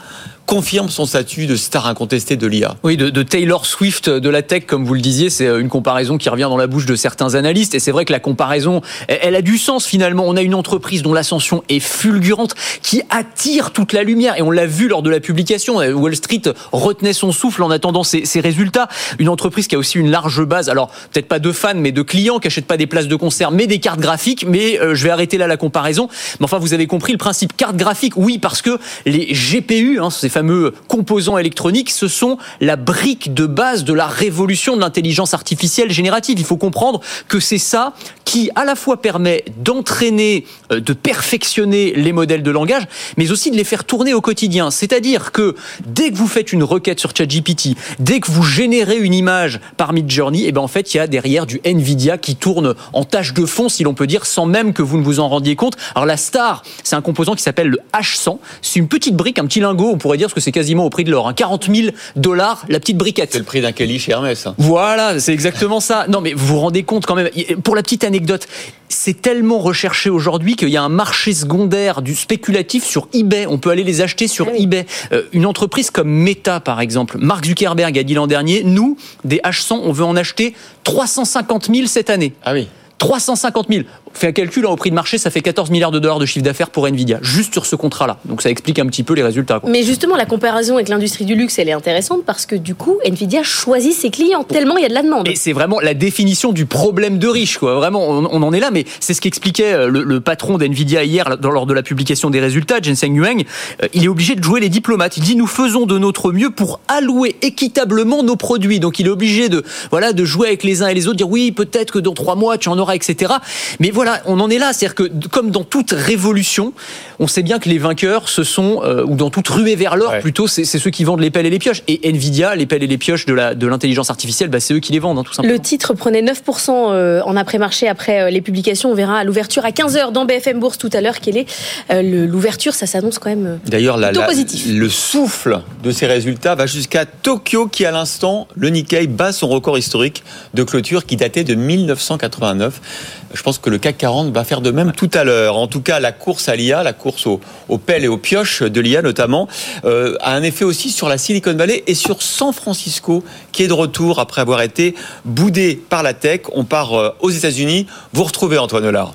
confirme son statut de star incontestée de l'IA. Oui, de, Taylor Swift de la tech, comme vous le disiez, c'est une comparaison qui revient dans la bouche de certains analystes. Et c'est vrai que la comparaison, elle, a du sens finalement. On a une entreprise dont l'ascension est fulgurante, qui attire toute la lumière. Et on l'a vu lors de la publication. Wall Street retenait son souffle en attendant ses, résultats. Une entreprise qui a aussi une large base. Alors peut-être pas de fans, mais de clients qui achètent pas des places de concert, mais des cartes graphiques. Mais euh, je vais arrêter là la comparaison. Mais enfin, vous avez compris le principe carte graphique. Oui, parce que les GPU, hein, ces fameux composants électroniques, ce sont la brique de base de la révolution de l'intelligence artificielle générative. Il faut comprendre que c'est ça qui à la fois permet d'entraîner, euh, de perfectionner les modèles de langage, mais aussi de les faire tourner au quotidien. C'est-à-dire que dès que vous faites une requête sur ChatGPT, dès que vous générez une image par Midjourney, et ben en fait il y a derrière du Nvidia qui tourne en tâche de fond, si l'on peut dire, sans même que vous ne vous en rendiez compte. Alors la star, c'est un composant qui s'appelle le H100. C'est une petite brique, un petit lingot, on pourrait dire que c'est quasiment au prix de l'or. Hein. 40 000 dollars la petite briquette. C'est le prix d'un Kelly chez Hermès. hein. Voilà, c'est exactement ça. Non, mais vous vous rendez compte quand même. Pour la petite anecdote, c'est tellement recherché aujourd'hui qu'il y a un marché secondaire du spéculatif sur eBay. On peut aller les acheter sur eBay. Euh, une entreprise comme Meta, par exemple, Mark Zuckerberg a dit l'an dernier, nous, des H100, on veut en acheter 350 000 cette année. Ah oui. 350 000. Fait un calcul hein, au prix de marché, ça fait 14 milliards de dollars de chiffre d'affaires pour Nvidia, juste sur ce contrat-là. Donc ça explique un petit peu les résultats. quoi. Mais justement, la comparaison avec l'industrie du luxe, elle est intéressante parce que du coup, Nvidia choisit ses clients tellement il y a de la demande. Et c'est vraiment la définition du problème de riche, quoi. Vraiment, on, on en est là, mais c'est ce qu'expliquait euh, le, le patron d'Nvidia hier dans- lors de la publication des résultats, Jensen Huang. Euh, Il est obligé de jouer les diplomates. Il dit nous faisons de notre mieux pour allouer équitablement nos produits. Donc il est obligé de voilà de jouer avec les uns et les autres, dire oui peut-être que dans trois mois tu en auras, etc. Mais voilà, on en est là, c'est-à-dire que comme dans toute révolution, on sait bien que les vainqueurs, ce sont euh, ou dans toute ruée vers l'or plutôt, c'est ceux qui vendent les pelles et les pioches. Et Nvidia, les pelles et les pioches de l'intelligence artificielle, bah, c'est eux qui les vendent, hein, tout simplement. Le titre prenait 9% euh, en après-marché après euh, les publications. On verra à l'ouverture à 15h dans BFM Bourse tout à l'heure quelle est l'ouverture. Ça s'annonce quand même D'ailleurs, le souffle de ces résultats va jusqu'à Tokyo, qui à l'instant, le Nikkei bat son record historique de clôture qui datait de 1989. Je pense que le CAC 40 va faire de même tout à l'heure. En tout cas, la course à l'IA, la course aux, pelles et aux pioches de l'IA notamment, euh, a un effet aussi sur la Silicon Valley et sur San Francisco, qui est de retour après avoir été boudé par la tech. On part euh, aux États-Unis. Vous retrouvez Antoine Hollard.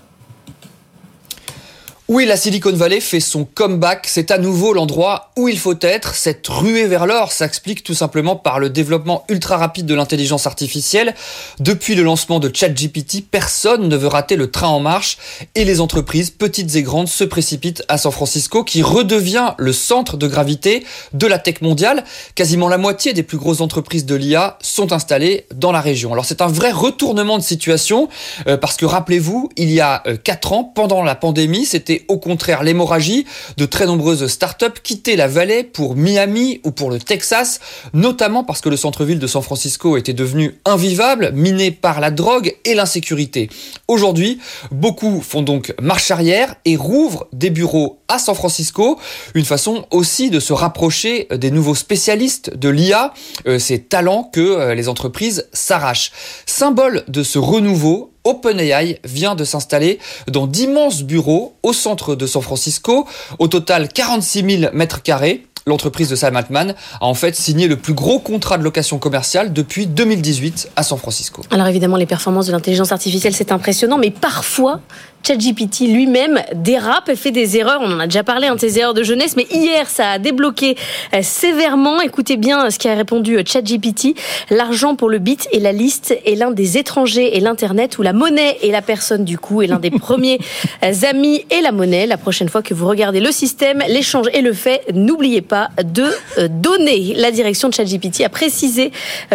Oui, la Silicon Valley fait son comeback. C'est à nouveau l'endroit où il faut être. Cette ruée vers l'or s'explique tout simplement par le développement ultra rapide de l'intelligence artificielle. Depuis le lancement de ChatGPT, personne ne veut rater le train en marche et les entreprises, petites et grandes, se précipitent à San Francisco qui redevient le centre de gravité de la tech mondiale. Quasiment la moitié des plus grosses entreprises de l'IA sont installées dans la région. Alors c'est un vrai retournement de situation euh, parce que rappelez-vous, il y a 4 ans, pendant la pandémie, c'était au contraire l'hémorragie. De très nombreuses startups quittaient la vallée pour Miami ou pour le Texas, notamment parce que le centre-ville de San Francisco était devenu invivable, miné par la drogue et l'insécurité. Aujourd'hui, beaucoup font donc marche arrière et rouvrent des bureaux à San Francisco, une façon aussi de se rapprocher des nouveaux spécialistes de l'IA, euh, ces talents que euh, les entreprises s'arrachent. Symbole de ce renouveau, OpenAI vient de s'installer dans d'immenses bureaux au centre de San Francisco, au total 46 000 mètres carrés. L'entreprise de Sam Altman a en fait signé le plus gros contrat de location commerciale depuis 2018 à San Francisco. Alors évidemment, les performances de l'intelligence artificielle, c'est impressionnant, mais parfois, ChatGPT lui-même dérape et fait des erreurs. On en a déjà parlé, hein, de ces erreurs de jeunesse, mais hier, ça a débloqué euh, sévèrement. Écoutez bien euh, ce qui a répondu euh, ChatGPT. L'argent pour le bit et la liste est l'un des étrangers et l'Internet, où la monnaie et la personne, du coup, est l'un des premiers amis et la monnaie. La prochaine fois que vous regardez le système, l'échange et le fait, n'oubliez pas de donner. La direction de ChatGPT a précisé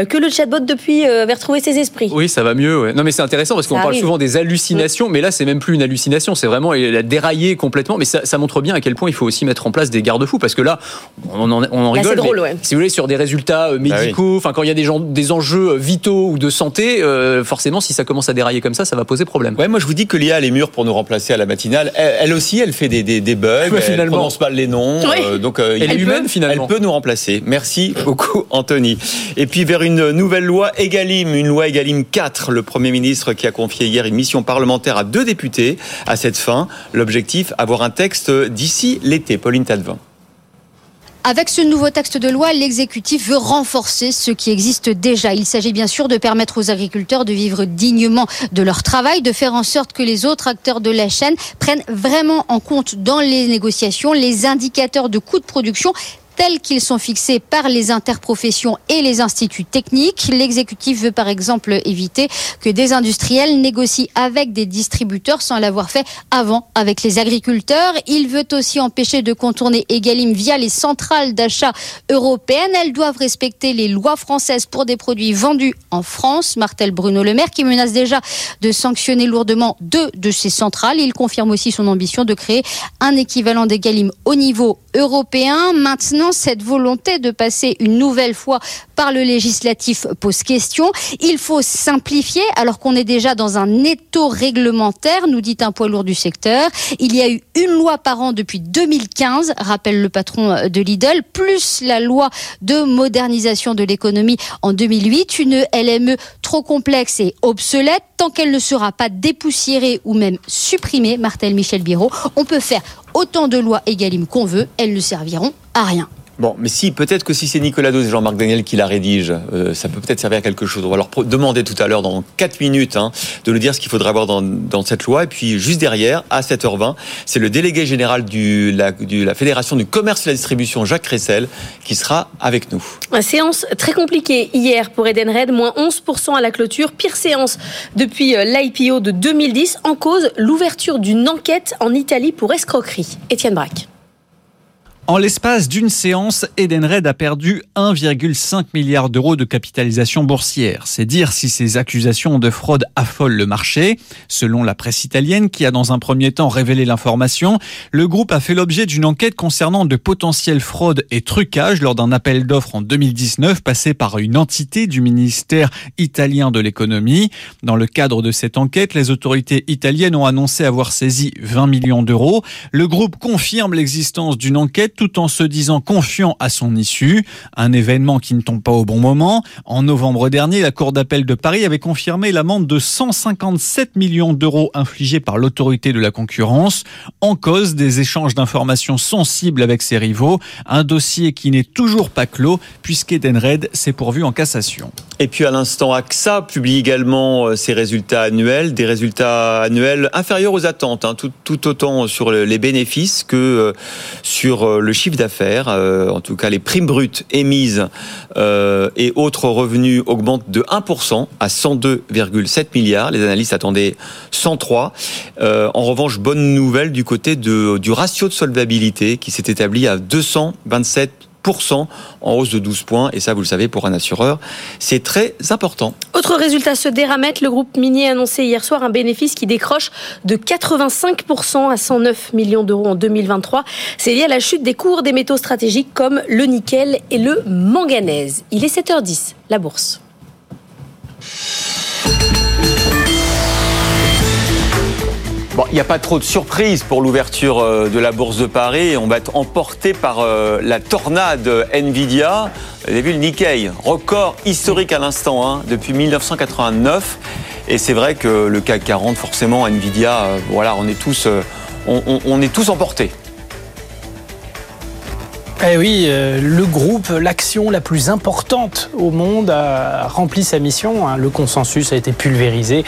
que le chatbot, depuis, avait retrouvé ses esprits. Oui, ça va mieux. ouais. Non, mais c'est intéressant parce qu'on parle souvent des hallucinations, mais là, c'est même plus une hallucination. C'est vraiment elle a déraillé complètement. Mais ça, ça montre bien à quel point il faut aussi mettre en place des garde-fous parce que là, on en, on en Là, rigole. c'est drôle, mais ouais. Si vous voulez, sur des résultats euh, médicaux, enfin, quand il y a des, gens, des enjeux euh, vitaux ou de santé, euh, forcément, si ça commence à dérailler comme ça, ça va poser problème. Ouais, moi je vous dis que l'IA est mûre pour nous remplacer à la matinale. Elle, elle aussi, elle fait des, des, des bugs, Ouais, elle prononce mal les noms. Oui. euh, donc euh, Elle il- est humaine, peut- finalement. Elle peut nous remplacer. Merci beaucoup Anthony. Et puis vers une nouvelle loi Egalim, une loi Egalim 4, le Premier ministre qui a confié hier une mission parlementaire à deux députés à cette fin. L'objectif, avoir un texte d'ici l'été. Pauline Tadevin. Avec ce nouveau texte de loi, l'exécutif veut renforcer ce qui existe déjà. Il s'agit bien sûr de permettre aux agriculteurs de vivre dignement de leur travail, de faire en sorte que les autres acteurs de la chaîne prennent vraiment en compte dans les négociations les indicateurs de coûts de production tels qu'ils sont fixés par les interprofessions et les instituts techniques. L'exécutif veut par exemple éviter que des industriels négocient avec des distributeurs sans l'avoir fait avant avec les agriculteurs. Il veut aussi empêcher de contourner Egalim via les centrales d'achat européennes. Elles doivent respecter les lois françaises pour des produits vendus en France. Martel Bruno Le Maire qui menace déjà de sanctionner lourdement deux de ces centrales. Il confirme aussi son ambition de créer un équivalent d'Egalim au niveau européen. Maintenant, cette volonté de passer une nouvelle fois par le législatif pose question. Il faut simplifier alors qu'on est déjà dans un étau réglementaire, nous dit un poids lourd du secteur. Il y a eu une loi par an depuis 2015, rappelle le patron de Lidl, plus la loi de modernisation de l'économie en 2008, une LME trop complexe et obsolète. Tant qu'elle ne sera pas dépoussiérée ou même supprimée, Martel Michel Biro, on peut faire autant de lois Egalim qu'on veut, elles ne serviront à rien. Bon, mais si, peut-être que si c'est Nicolas Dose et Jean-Marc Daniel qui la rédige, euh, ça peut peut-être servir à quelque chose. On va leur demander tout à l'heure, dans 4 minutes, hein, de nous dire ce qu'il faudrait avoir dans, cette loi. Et puis, juste derrière, à 7h20, c'est le délégué général de la Fédération du commerce et de la distribution, Jacques Cressel, qui sera avec nous. Une séance très compliquée hier pour Edenred, moins 11% à la clôture. Pire séance depuis euh, l'IPO de 2010, en cause l'ouverture d'une enquête en Italie pour escroquerie. Étienne Braque. En l'espace d'une séance, Edenred a perdu 1,5 milliard d'euros de capitalisation boursière. C'est dire si ces accusations de fraude affolent le marché. Selon la presse italienne, qui a dans un premier temps révélé l'information, le groupe a fait l'objet d'une enquête concernant de potentielles fraudes et trucages lors d'un appel d'offres en 2019 passé par une entité du ministère italien de l'économie. Dans le cadre de cette enquête, les autorités italiennes ont annoncé avoir saisi 20 millions d'euros. Le groupe confirme l'existence d'une enquête tout en se disant confiant à son issue. Un événement qui ne tombe pas au bon moment. En novembre dernier, la Cour d'appel de Paris avait confirmé l'amende de 157 millions d'euros infligée par l'autorité de la concurrence en cause des échanges d'informations sensibles avec ses rivaux. Un dossier qui n'est toujours pas clos puisqu'Edenred s'est pourvu en cassation. Et puis à l'instant, AXA publie également euh, ses résultats annuels, des résultats annuels inférieurs aux attentes, hein, tout, tout, autant sur les bénéfices que euh, sur euh, le chiffre d'affaires. En tout cas, les primes brutes émises et autres revenus augmentent de 1% à 102,7 milliards. Les analystes attendaient 103. En revanche, bonne nouvelle du côté du ratio de solvabilité qui s'est établi à 227 en hausse de 12 points. Et ça, vous le savez, pour un assureur, c'est très important. Autre résultat se déramette. Le groupe minier a annoncé hier soir un bénéfice qui décroche de 85% à 109 millions d'euros en 2023. C'est lié à la chute des cours des métaux stratégiques comme le nickel et le manganèse. Il est 7h10, la bourse. Bon, il n'y a pas trop de surprises pour l'ouverture euh, de la Bourse de Paris. On va être emporté par euh, la tornade Nvidia. Vous avez vu le Nikkei, record historique à l'instant, hein, depuis 1989. Et c'est vrai que le CAC 40, forcément, Nvidia, euh, voilà, on est tous, on est tous emportés. Eh oui, euh, le groupe, l'action la plus importante au monde a rempli sa mission. Hein. Le consensus a été pulvérisé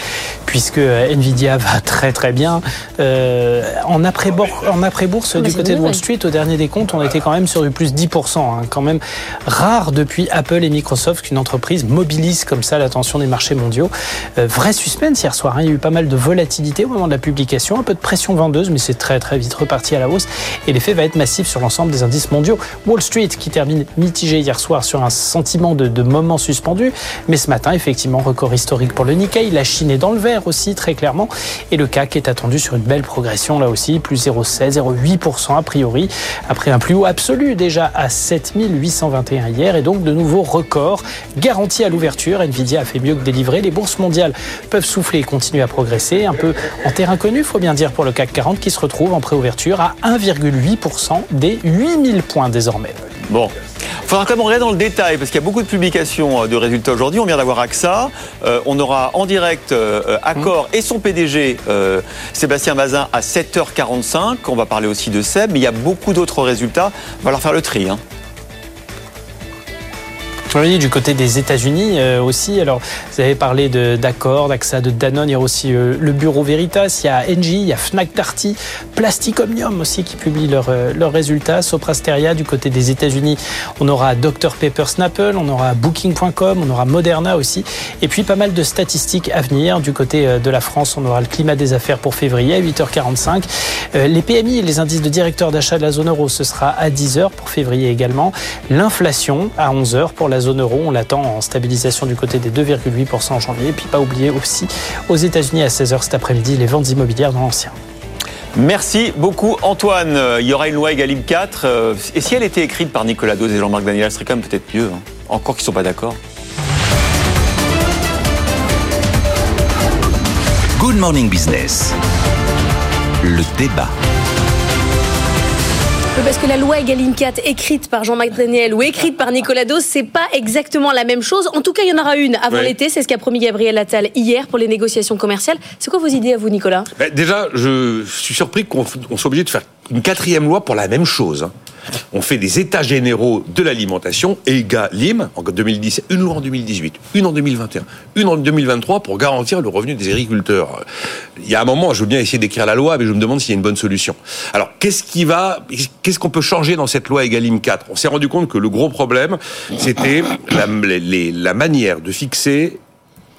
puisque Nvidia va très très bien. Euh, en après-bourse, du côté de Wall Street, au dernier des comptes, on était quand même sur du plus 10%. Hein. Quand même rare depuis Apple et Microsoft qu'une entreprise mobilise comme ça l'attention des marchés mondiaux. Euh, vrai suspense hier soir. Hein. Il y a eu pas mal de volatilité au moment de la publication, un peu de pression vendeuse, mais c'est très très vite reparti à la hausse. Et l'effet va être massif sur l'ensemble des indices mondiaux. Wall Street qui termine mitigé hier soir sur un sentiment de, moment suspendu. Mais ce matin, effectivement, record historique pour le Nikkei. La Chine est dans le vert aussi, très clairement. Et le CAC est attendu sur une belle progression là aussi, plus 0,16, 0,8% a priori, après un plus haut absolu déjà à 7821 hier. Et donc de nouveaux records garantis à l'ouverture. Nvidia a fait mieux que délivrer. Les bourses mondiales peuvent souffler et continuer à progresser. Un peu en terrain connu, faut bien dire, pour le CAC 40 qui se retrouve en préouverture à 1,8% des 8000 points désormais. Bon. Il faudra quand même regarder dans le détail parce qu'il y a beaucoup de publications euh, de résultats aujourd'hui. On vient d'avoir AXA. Euh, on aura en direct euh, Accor et son PDG Sébastien Mazin à 7h45. On va parler aussi de Seb, mais il y a beaucoup d'autres résultats. On va leur faire le tri. Hein. Floride, du côté des États-Unis euh, aussi. Alors, vous avez parlé d'Accord, d'AXA, de Danone. Il y a aussi euh, le Bureau Veritas. Il y a Engie, il y a Fnac Darty, Plastic Omnium aussi qui publie leurs leurs résultats. Soprasteria, du côté des États-Unis, on aura Dr Pepper Snapple, on aura Booking.com, on aura Moderna aussi. Et puis pas mal de statistiques à venir. Du côté de la France, on aura le climat des affaires pour février à 8h45. Les PMI et les indices de directeurs d'achat de la zone euro, ce sera à 10h pour février également. L'inflation à 11h pour la zone euro, on l'attend en stabilisation du côté des 2,8% en janvier. Et puis pas oublier aussi aux États-Unis à 16h cet après-midi les ventes immobilières dans l'ancien. Merci beaucoup Antoine. Euh, Il y aura une loi Egalim 4. euh, Et si elle était écrite par Nicolas Dose et Jean-Marc Daniel, ce serait quand même peut-être mieux. hein. Encore qu'ils ne sont pas d'accord. Good Morning Business. Le débat. Oui, Parce que la loi Egalim 4, écrite par Jean-Marc Daniel ou écrite par Nicolas Dos, c'est pas exactement la même chose. En tout cas, il y en aura une avant l'été. C'est ce qu'a promis Gabriel Attal hier pour les négociations commerciales. C'est quoi vos idées à vous, Nicolas? Ben, déjà, je suis surpris qu'on on soit obligé de faire une quatrième loi pour la même chose. hein. On fait des états généraux de l'alimentation, EGalim, en 2010, une loi en 2018, une en 2021, une en 2023 pour garantir le revenu des agriculteurs. Il y a un moment, je veux bien essayer d'écrire la loi, mais je me demande s'il y a une bonne solution. Alors, qu'est-ce va, qu'est-ce qu'on peut changer dans cette loi Egalim 4 On s'est rendu compte que le gros problème, c'était la manière de fixer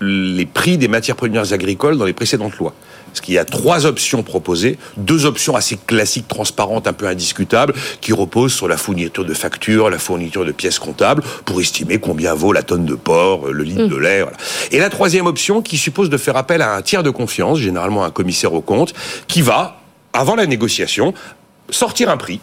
les prix des matières premières agricoles dans les précédentes lois. Parce qu'il y a trois options proposées, deux options assez classiques, transparentes, un peu indiscutables, qui reposent sur la fourniture de factures, la fourniture de pièces comptables, pour estimer combien vaut la tonne de porc, le litre Mm. de lait. voilà. Et la troisième option, qui suppose de faire appel à un tiers de confiance, généralement un commissaire au compte, qui va, avant la négociation, sortir un prix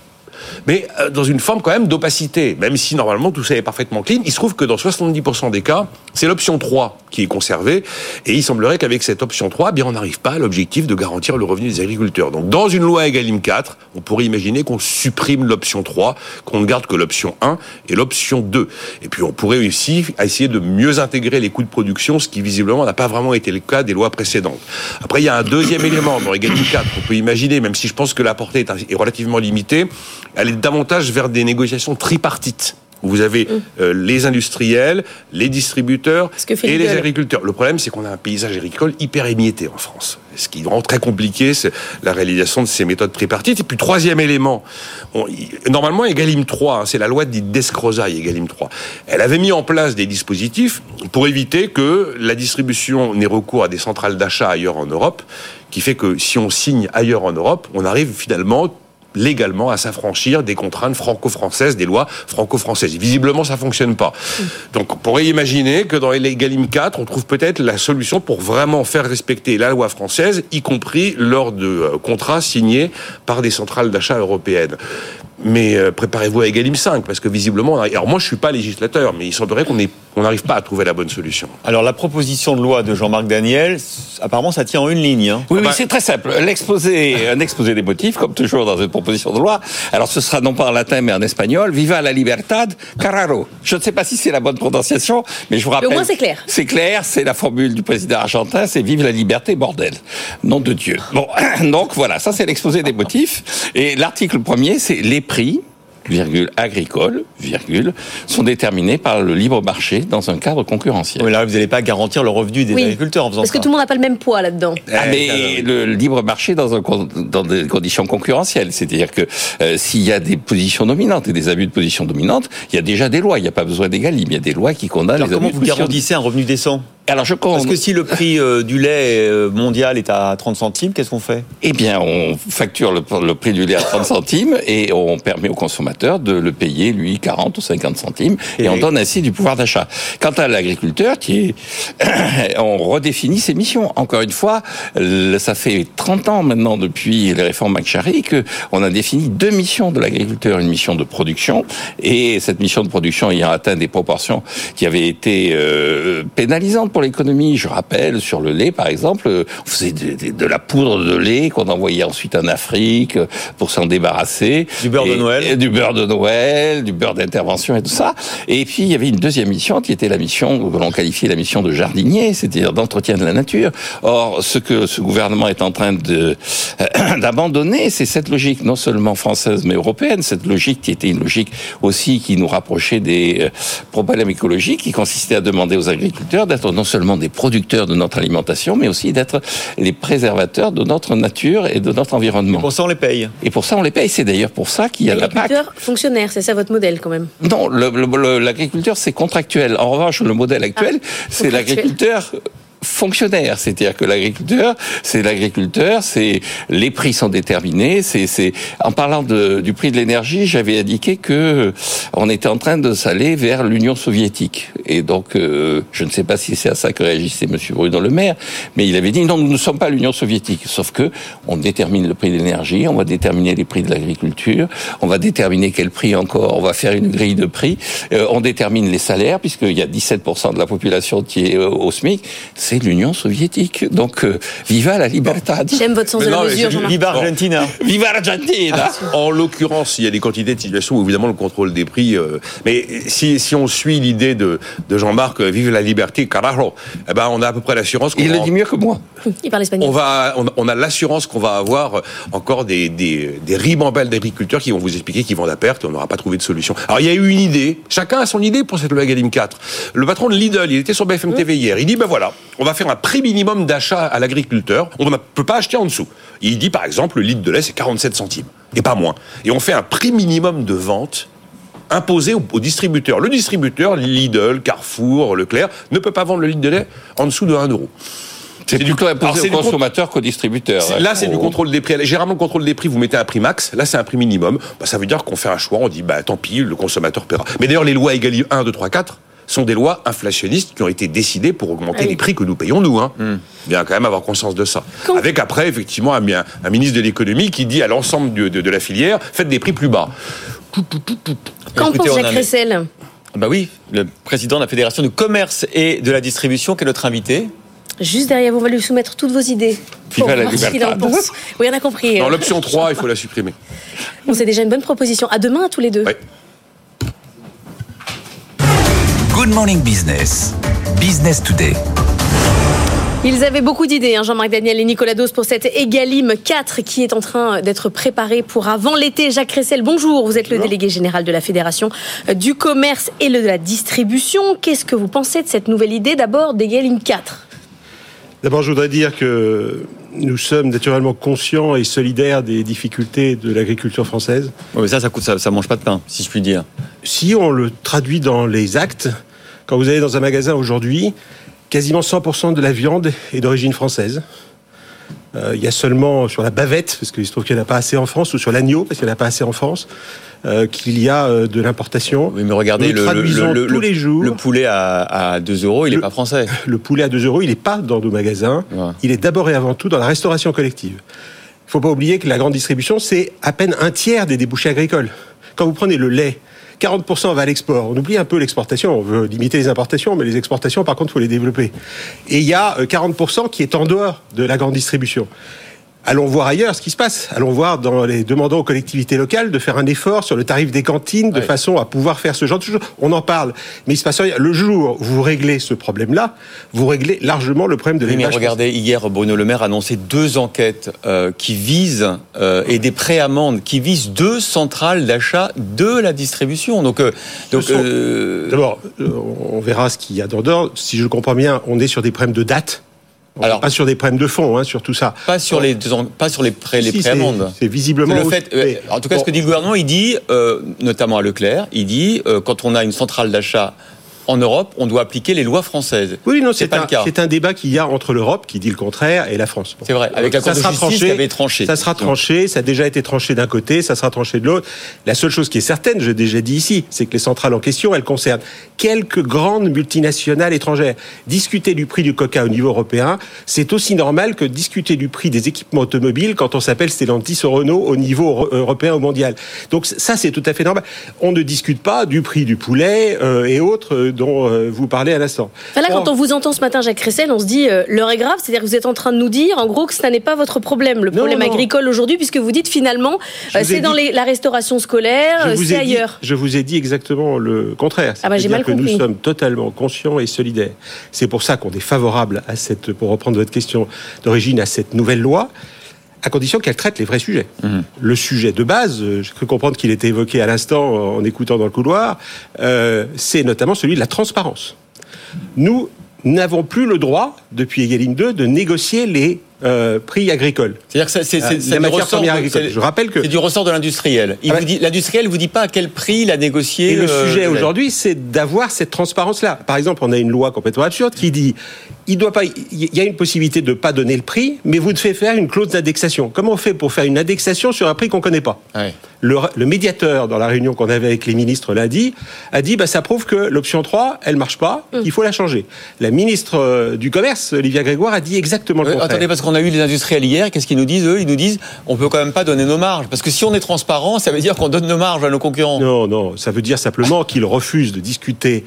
mais euh, dans une forme quand même d'opacité, même si normalement tout ça est parfaitement clean. Il se trouve que dans 70% des cas, c'est l'option 3 qui est conservée, et il semblerait qu'avec cette option 3, eh bien on n'arrive pas à l'objectif de garantir le revenu des agriculteurs. Donc dans une loi Egalim 4, on pourrait imaginer qu'on supprime l'option 3, qu'on ne garde que l'option 1 et l'option 2. Et puis on pourrait aussi essayer de mieux intégrer les coûts de production, ce qui visiblement n'a pas vraiment été le cas des lois précédentes. Après, il y a un deuxième élément dans Egalim 4 qu'on peut imaginer, même si je pense que la portée est, est relativement limitée, est davantage vers des négociations tripartites. Où vous avez euh, les industriels, les distributeurs et les agriculteurs. Le problème, c'est qu'on a un paysage agricole hyper émietté en France. Ce qui rend très compliqué c'est la réalisation de ces méthodes tripartites. Et puis, troisième élément, on- normalement, Egalim 3, hein, c'est la loi dite d'escrozaille, Egalim 3. Elle avait mis en place des dispositifs pour éviter que la distribution n'ait recours à des centrales d'achat ailleurs en Europe, qui fait que si on signe ailleurs en Europe, on arrive finalement légalement à s'affranchir des contraintes franco-françaises, des lois franco-françaises. Visiblement, ça fonctionne pas. Donc, on pourrait imaginer que dans les Galim 4, on trouve peut-être la solution pour vraiment faire respecter la loi française, y compris lors de euh, contrats signés par des centrales d'achat européennes. Mais euh, préparez-vous à Egalim 5, parce que visiblement, on arrive- alors moi je suis pas législateur, mais il semblerait qu'on n'arrive pas à trouver la bonne solution. Alors la proposition de loi de Jean-Marc Daniel, apparemment ça tient en une ligne. hein. Oui, oui, c'est très simple. L'exposé, un exposé des motifs, comme toujours dans une proposition de loi. Alors, ce sera non pas en latin, mais en espagnol. Viva la libertad, cararo. Je ne sais pas si c'est la bonne prononciation, mais je vous rappelle. moins, c'est clair. C'est clair, c'est la formule du président argentin, c'est vive la liberté, bordel. Nom de Dieu. Bon, donc voilà, ça c'est l'exposé des motifs. Et l'article premier, c'est les prix virgule, agricoles, virgule, sont déterminés par le libre marché dans un cadre concurrentiel. Oui, là, vous n'allez pas garantir le revenu des Oui, agriculteurs en faisant Parce que ça. tout le monde n'a pas le même poids là-dedans. Ah, mais le libre marché dans, un, con- dans des conditions concurrentielles, c'est-à-dire que euh, s'il y a des positions dominantes et des abus de position dominante, il y a déjà des lois. Il n'y a pas besoin d'égalim. Il y a des lois qui condamnent Alors les comment abus de vous garantissez un revenu décent? Alors je Parce que si le prix euh, du lait euh, mondial est à 30 centimes, qu'est-ce qu'on fait? Eh bien, on facture le, le prix du lait à 30 centimes et on permet au consommateur de le payer, lui, 40 ou 50 centimes et, on donne ainsi du pouvoir d'achat. Quant à l'agriculteur, qui est, on redéfinit ses missions. Encore une fois, le- ça fait 30 ans maintenant depuis les réformes McCharry que on a défini deux missions de l'agriculteur. Une mission de production et cette mission de production ayant atteint des proportions qui avaient été euh, pénalisantes pour l'économie. Je rappelle, sur le lait, par exemple, euh, on faisait de, de- de la poudre de lait qu'on envoyait ensuite en Afrique euh, pour s'en débarrasser. Du beurre de Noël. et du beurre de Noël, du beurre d'intervention et tout ça. Et puis, il y avait une deuxième mission qui était la mission que l'on qualifiait la mission de jardinier, c'est-à-dire d'entretien de la nature. Or, ce que ce gouvernement est en train de d'abandonner, c'est cette logique non seulement française mais européenne, cette logique qui était une logique aussi qui nous rapprochait des euh, problèmes écologiques, qui consistait à demander aux agriculteurs d'être non seulement des producteurs de notre alimentation, mais aussi d'être les préservateurs de notre nature et de notre environnement. Pour ça, on les paye. Et pour ça, on les paye. C'est d'ailleurs pour ça qu'il y a la PAC. Agriculteur fonctionnaire, c'est ça votre modèle quand même? Non, l'agriculteur, c'est contractuel. En revanche, le modèle actuel, c'est contractuel. l'agriculteur fonctionnaire, c'est-à-dire que l'agriculteur, c'est l'agriculteur, c'est les prix sont déterminés, c'est c'est en parlant de, du prix de l'énergie, j'avais indiqué que on était en train de s'aller vers l'Union soviétique. Et donc euh, je ne sais pas si c'est à ça que réagissait monsieur Bruno Le Maire, mais il avait dit non, nous ne sommes pas l'Union soviétique, sauf que on détermine le prix de l'énergie, on va déterminer les prix de l'agriculture, on va déterminer quel prix encore, on va faire une grille de prix, euh, on détermine les salaires puisqu'il y a 17% de la population qui est euh, au SMIC, l'Union soviétique. Donc euh, viva la libertad. J'aime votre sens de la Non, mais mesure, c'est- Jean-Marc. Viva Argentina. Viva l'Argentina En l'occurrence, il y a des quantités de situations où évidemment le contrôle des prix. euh, mais si, si on suit l'idée de, de Jean-Marc, euh, vive la liberté, carajo, eh ben on a à peu près l'assurance. qu'on Il le va- dit mieux que moi. Il parle espagnol. On va, on, on a l'assurance qu'on va avoir encore des, des, des ribambelles d'agriculteurs qui vont vous expliquer qu'ils vendent à perte et on n'aura pas trouvé de solution. Alors il y a eu une idée, chacun a son idée pour cette loi Galim 4. Le patron de Lidl, il était sur BFM TV hier, il dit ben voilà, on va faire un prix minimum d'achat à l'agriculteur, on ne peut pas acheter en dessous. Il dit par exemple le litre de lait c'est 47 centimes et pas moins. Et on fait un prix minimum de vente imposé au, au distributeur. Le distributeur, Lidl, Carrefour, Leclerc, ne peut pas vendre le litre de lait en dessous de 1 euro. C'est Alors, imposé au du con- consommateur qu'au distributeur. Là, c'est du Au- contrôle des prix. Généralement, le contrôle des prix, vous mettez un prix max. Là, c'est un prix minimum. Bah, ça veut dire qu'on fait un choix. On dit, bah, tant pis, le consommateur paiera. Mais d'ailleurs, les lois Egalim 1, 2, 3, 4 sont des lois inflationnistes qui ont été décidées pour augmenter Ah oui. les prix que nous payons, nous. Hein. Bien quand même avoir conscience de ça. Avec après, effectivement, un, un- un ministre de l'économie qui dit à l'ensemble de, de- de la filière, faites des prix plus bas. Qu'en pense on Jacques en est- Ressel Bah oui, le président de la Fédération du commerce et de la distribution, qui est notre invité. Juste derrière vous, on va lui soumettre toutes vos idées. Pour voir ce qu'il en pense. Oui, on a compris. Dans l'option 3, il faut la supprimer. Bon, c'est déjà une bonne proposition. À demain, tous les deux. Good Morning Business. Business Today. Ils avaient beaucoup d'idées, hein, Jean-Marc Daniel et Nicolas Dos, pour cette Egalim 4 qui est en train d'être préparée pour avant l'été. Jacques Ressel, bonjour. Vous êtes le délégué général de la Fédération du commerce et de la distribution. Qu'est-ce que vous pensez de cette nouvelle idée d'abord d'Egalim 4 D'abord, je voudrais dire que nous sommes naturellement conscients et solidaires des difficultés de l'agriculture française. mais ça, ça coûte, ça, ça mange pas de pain, si je puis dire. Si on le traduit dans les actes, quand vous allez dans un magasin aujourd'hui, quasiment 100% de la viande est d'origine française. Euh, il y a seulement sur la bavette, parce qu'il se trouve qu'il n'y en a pas assez en France, ou sur l'agneau, parce qu'il n'y en a pas assez en France, euh, qu'il y a euh, de l'importation. Oui, mais regardez, Nous le, le- traduisons le- tous le- les jours. le poulet à, à 2 euros, il n'est pas français. Le poulet à 2 euros, il n'est pas dans nos magasins. Il est d'abord et avant tout dans la restauration collective. Il ne faut pas oublier que la grande distribution, c'est à peine un tiers des débouchés agricoles. Quand vous prenez le lait, 40% va à l'export. On oublie un peu l'exportation. On veut limiter les importations, mais les exportations, par contre, faut les développer. Et il y a euh, 40% qui est en dehors de la grande distribution. Allons voir ailleurs ce qui se passe. Allons voir dans les demandant aux collectivités locales de faire un effort sur le tarif des cantines de façon à pouvoir faire ce genre de choses. On en parle, mais il se passe rien. Le jour où vous réglez ce problème-là, vous réglez largement le problème de Oui, mais l'élevage. regardez, hier, Bruno Le Maire a annoncé deux enquêtes euh, qui visent, euh, et des préamendes, qui visent deux centrales d'achat de la distribution. Donc, euh, donc sont- euh, D'abord, euh, on verra ce qu'il y a dans. Si je comprends bien, on est sur des problèmes de date. On Alors- pas sur des problèmes de fond, hein, sur tout ça. pas sur les, pas sur les, pré, les Si, c'est- visiblement le fait, euh, en tout cas, ce que dit le gouvernement, il dit, euh, notamment à Leclerc, il dit, euh, quand on a une centrale d'achat en Europe, on doit appliquer les lois françaises. Oui, non, c'est un, le cas. c'est un débat qu'il y a entre l'Europe, qui dit le contraire, et la France. C'est vrai, avec la Cour de justice qui avait tranché. Ça sera tranché, ça a déjà été tranché d'un côté, ça sera tranché de l'autre. La seule chose qui est certaine, j'ai déjà dit ici, c'est que les centrales en question, elles concernent quelques grandes multinationales étrangères. Discuter du prix du coca au niveau européen, c'est aussi normal que discuter du prix des équipements automobiles quand on s'appelle Stellantis ou Renault au niveau euro- européen ou mondial. Donc ça, c'est tout à fait normal. On ne discute pas du prix du poulet euh, et autres euh, dont euh, vous parlez à l'instant. Enfin, là, quand Or- on vous entend ce matin, Jacques Cressel, on se dit euh, l'heure est grave, c'est-à-dire que vous êtes en train de nous dire, en gros, que ça n'est pas votre problème, le problème non. agricole aujourd'hui, puisque vous dites finalement, euh, c'est dans les- la restauration scolaire, c'est dit- ailleurs. je vous ai dit exactement le contraire. Ah bah, j'ai mal que compris. nous sommes totalement conscients et solidaires. C'est pour ça qu'on est favorable à cette, pour reprendre votre question d'origine, à cette nouvelle loi, à condition qu'elle traite les vrais sujets. Mhm. Le sujet de base, euh, j'ai cru comprendre qu'il était évoqué à l'instant en écoutant dans le couloir, euh, c'est notamment celui de la transparence. Nous n'avons plus le droit, depuis Egalim 2, de négocier les euh, prix agricoles. C'est-à-dire que c'est Euh, c'est- c'est la du ressort de- agricole. c'est- Je rappelle que c'est du ressort de l'industriel. Il Ah vous dit l'industriel vous dit pas à quel prix il a négocié. Et le euh, sujet aujourd'hui, c'est d'avoir cette transparence-là. Par exemple, on a une loi complètement absurde qui dit il doit pas, il y a une possibilité de pas donner le prix, mais vous devez faire une clause d'indexation. Comment on fait pour faire une indexation sur un prix qu'on connaît pas le, le médiateur, dans la réunion qu'on avait avec les ministres lundi, a dit bah, ça prouve que l'option 3, elle marche pas, il faut la changer. La ministre euh, du Commerce, Olivia Grégoire, a dit exactement le Euh, contraire. attendez, parce qu'on a eu les industriels hier, qu'est-ce qu'ils nous disent Eux, ils nous disent on peut quand même pas donner nos marges. Parce que si on est transparent, ça veut dire qu'on donne nos marges à nos concurrents. Non, non, ça veut dire simplement qu'ils refusent de discuter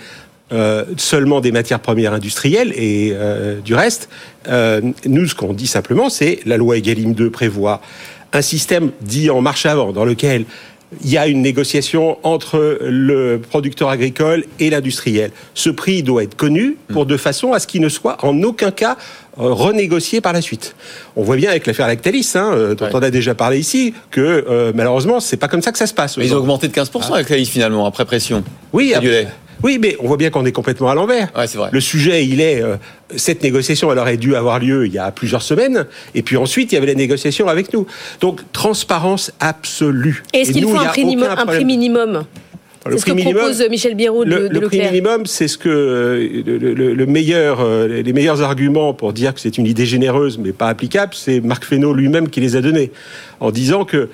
euh, seulement des matières premières industrielles et euh, du reste. Euh, nous, ce qu'on dit simplement, c'est la loi Egalim 2 prévoit un système dit en marche avant, dans lequel il y a une négociation entre le producteur agricole et l'industriel. Ce prix doit être connu pour de façon à ce qu'il ne soit en aucun cas euh, renégocié par la suite. On voit bien avec l'affaire Lactalis, hein, euh, dont on a déjà parlé ici, que euh, malheureusement, c'est pas comme ça que ça se passe. Mais ils ont augmenté de 15% avec la finalement, après pression. Oui, lait. Oui, mais on voit bien qu'on est complètement à l'envers. Ouais, c'est vrai. Le sujet, il est euh, cette négociation, elle aurait dû avoir lieu il y a plusieurs semaines, et puis ensuite il y avait la négociation avec nous. Donc transparence absolue. Est-ce Et qu'il nous, faut un prix, minimum- un prix minimum? Le C'est ce que prix minimum- propose Michel Biérot de, le, de le prix minimum, c'est ce que le, le- le meilleur, les meilleurs arguments pour dire que c'est une idée généreuse mais pas applicable, c'est Marc Fesneau lui-même qui les a donnés, en disant que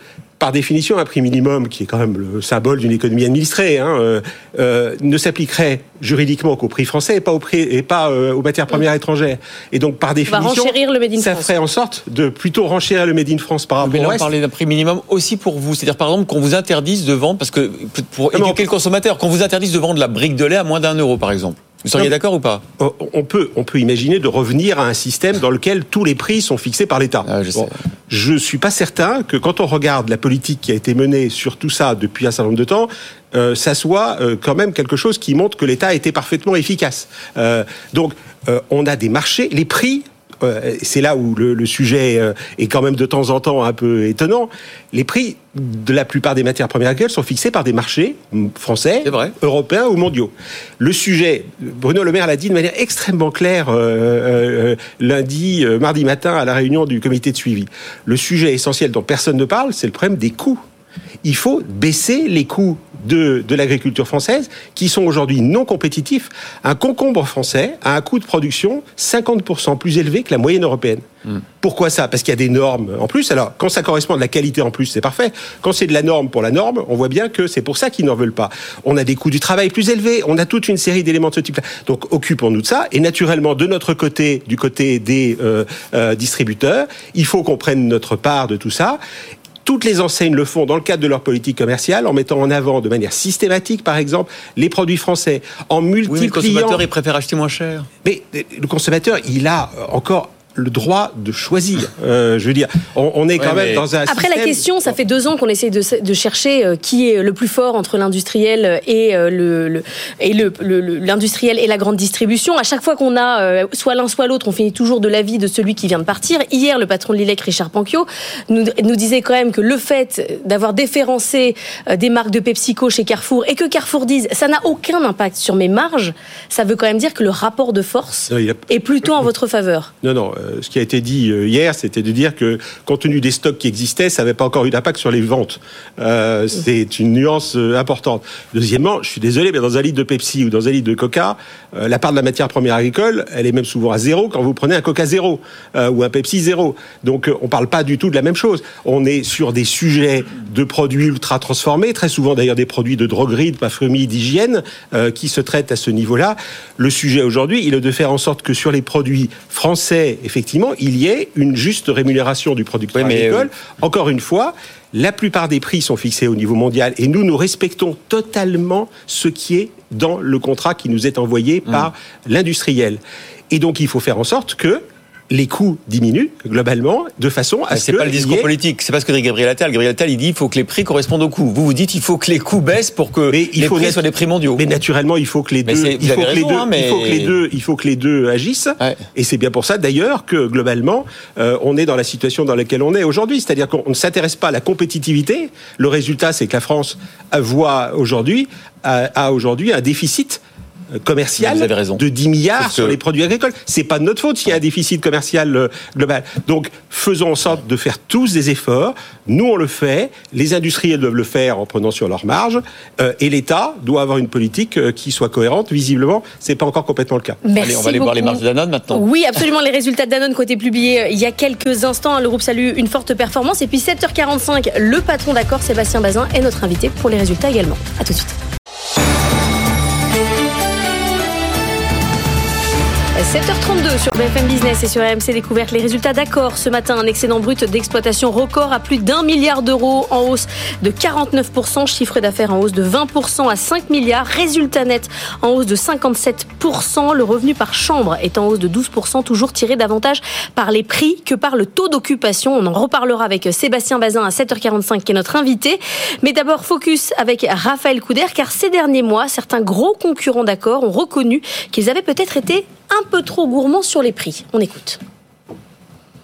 par définition, un prix minimum, qui est quand même le symbole d'une économie administrée, hein, euh, euh, ne s'appliquerait juridiquement qu'au prix français et pas, au prix, et pas euh, aux matières premières étrangères. Et donc, par définition, renchérir le Made in ça France. ferait en sorte de plutôt renchérir le Made in France par rapport Mais là, on parlait d'un prix minimum aussi pour vous. C'est-à-dire, par exemple, qu'on vous interdise de vendre, parce que pour Non, éduquer le consommateur, qu'on vous interdise de vendre la brique de lait à moins d'un euro, par exemple. Vous seriez d'accord ou pas On- on peut, on peut imaginer de revenir à un système dans lequel tous les prix sont fixés par l'État. Ah, je. Bon, je suis pas certain que quand on regarde la politique qui a été menée sur tout ça depuis un certain nombre de temps, euh, ça soit euh, quand même quelque chose qui montre que l'État a été parfaitement efficace. Euh, donc, on a des marchés, les prix. C'est là où le, le sujet euh, est quand même de temps en temps un peu étonnant. Les prix de la plupart des matières premières agricoles sont fixés par des marchés mm, français, européens ou mondiaux. Le sujet, Bruno Le Maire l'a dit de manière extrêmement claire euh, euh, lundi, euh, mardi matin à la réunion du comité de suivi. Le sujet essentiel dont personne ne parle, c'est le problème des coûts. Il faut baisser les coûts de, de l'agriculture française qui sont aujourd'hui non compétitifs. Un concombre français a un coût de production 50% plus élevé que la moyenne européenne. Pourquoi ça? Parce qu'il y a des normes en plus. Alors, quand ça correspond à de la qualité en plus, c'est parfait. Quand c'est de la norme pour la norme, on voit bien que c'est pour ça qu'ils n'en veulent pas. On a des coûts du travail plus élevés. On a toute une série d'éléments de ce type-là. Donc, occupons-nous de ça. Et naturellement, de notre côté, du côté des euh, euh, distributeurs, il faut qu'on prenne notre part de tout ça. Toutes les enseignes le font dans le cadre de leur politique commerciale, en mettant en avant de manière systématique, par exemple, les produits français, en Oui, mais le multipliant. consommateur, il préfère acheter moins cher. Mais euh, le consommateur, il a euh, encore le droit de choisir. Euh, je veux dire, on, on est Ouais, quand même dans un Après la question, ça fait deux ans qu'on essaie de, de chercher euh, qui est le plus fort entre l'industriel et euh, le, le- et le- l'industriel et la grande distribution. À chaque fois qu'on a soit l'un soit l'autre, on finit toujours de l'avis de celui qui vient de partir. Hier, le patron de l'ILEC, Richard Panquio, nous, nous disait quand même que le fait d'avoir déférencé des marques de PepsiCo chez Carrefour et que Carrefour dise ça n'a aucun impact sur mes marges, ça veut quand même dire que le rapport de force Non, il a- est plutôt en votre faveur. Non, non. Euh, ce qui a été dit euh, hier, c'était de dire que, compte tenu des stocks qui existaient, ça n'avait pas encore eu d'impact sur les ventes. Euh, c'est une nuance importante. Deuxièmement, je suis désolé, mais dans un litre de Pepsi ou dans un litre de Coca, euh, la part de la matière première agricole, elle est même souvent à zéro quand vous prenez un Coca zéro euh, ou un Pepsi zéro. Donc, euh, on parle pas du tout de la même chose. On est sur des sujets de produits ultra transformés, très souvent d'ailleurs des produits de droguerie, de parfumerie, d'hygiène, euh, qui se traitent à ce niveau-là. Le sujet aujourd'hui, il est de faire en sorte que sur les produits français et qu'effectivement, il y ait une juste rémunération du producteur mais, agricole. Encore une fois, la plupart des prix sont fixés au niveau mondial et nous, nous respectons totalement ce qui est dans le contrat qui nous est envoyé par l'industriel. Et donc, il faut faire en sorte que les coûts diminuent globalement de façon à ce C'est que pas le discours ait- politique, c'est pas ce que dit Gabriel Attal. Gabriel Attal, il dit il faut que les prix correspondent aux coûts. Vous vous dites il faut que les coûts baissent pour que les faut prix nat- soient des prix mondiaux. Mais naturellement, il faut que les Mais deux, c'est- il vous faut avez que les raison, deux, hein, mais- il faut que les deux, il faut que les deux agissent. Et c'est bien pour ça, d'ailleurs, que globalement, euh, on est dans la situation dans laquelle on est aujourd'hui. C'est-à-dire qu'on ne s'intéresse pas à la compétitivité. Le résultat, c'est que la France voit aujourd'hui a, a aujourd'hui un déficit commercial Vous avez raison. de 10 milliards sur que- les produits agricoles. C'est pas de notre faute s'il y a un déficit commercial euh, global. Donc, faisons en sorte de faire tous des efforts. Nous, on le fait. Les industriels doivent le faire en prenant sur leur marge. Euh, et l'État doit avoir une politique euh, qui soit cohérente. Visiblement, c'est pas encore complètement le cas. Merci Allez, on va aller voir les marges de Danone maintenant. Oui, absolument. Les résultats de Danone qui ont été publiés euh, il y a quelques instants. Le groupe salue une forte performance. Et puis 7h45, le patron d'accord, Sébastien Bazin, est notre invité pour les résultats également. À tout de suite. 7h32 sur BFM Business et sur RMC Découverte. Les résultats d'accord ce matin, un excédent brut d'exploitation record à plus d'un milliard d'euros en hausse de 49%, chiffre d'affaires en hausse de 20% à 5 milliards, résultat net en hausse de 57%, le revenu par chambre est en hausse de 12%, toujours tiré davantage par les prix que par le taux d'occupation. On en reparlera avec Sébastien Bazin à 7h45 qui est notre invité. Mais d'abord, focus avec Raphaël Couder car ces derniers mois, certains gros concurrents d'accord ont reconnu qu'ils avaient peut-être été un peu trop gourmands sur les prix. On écoute.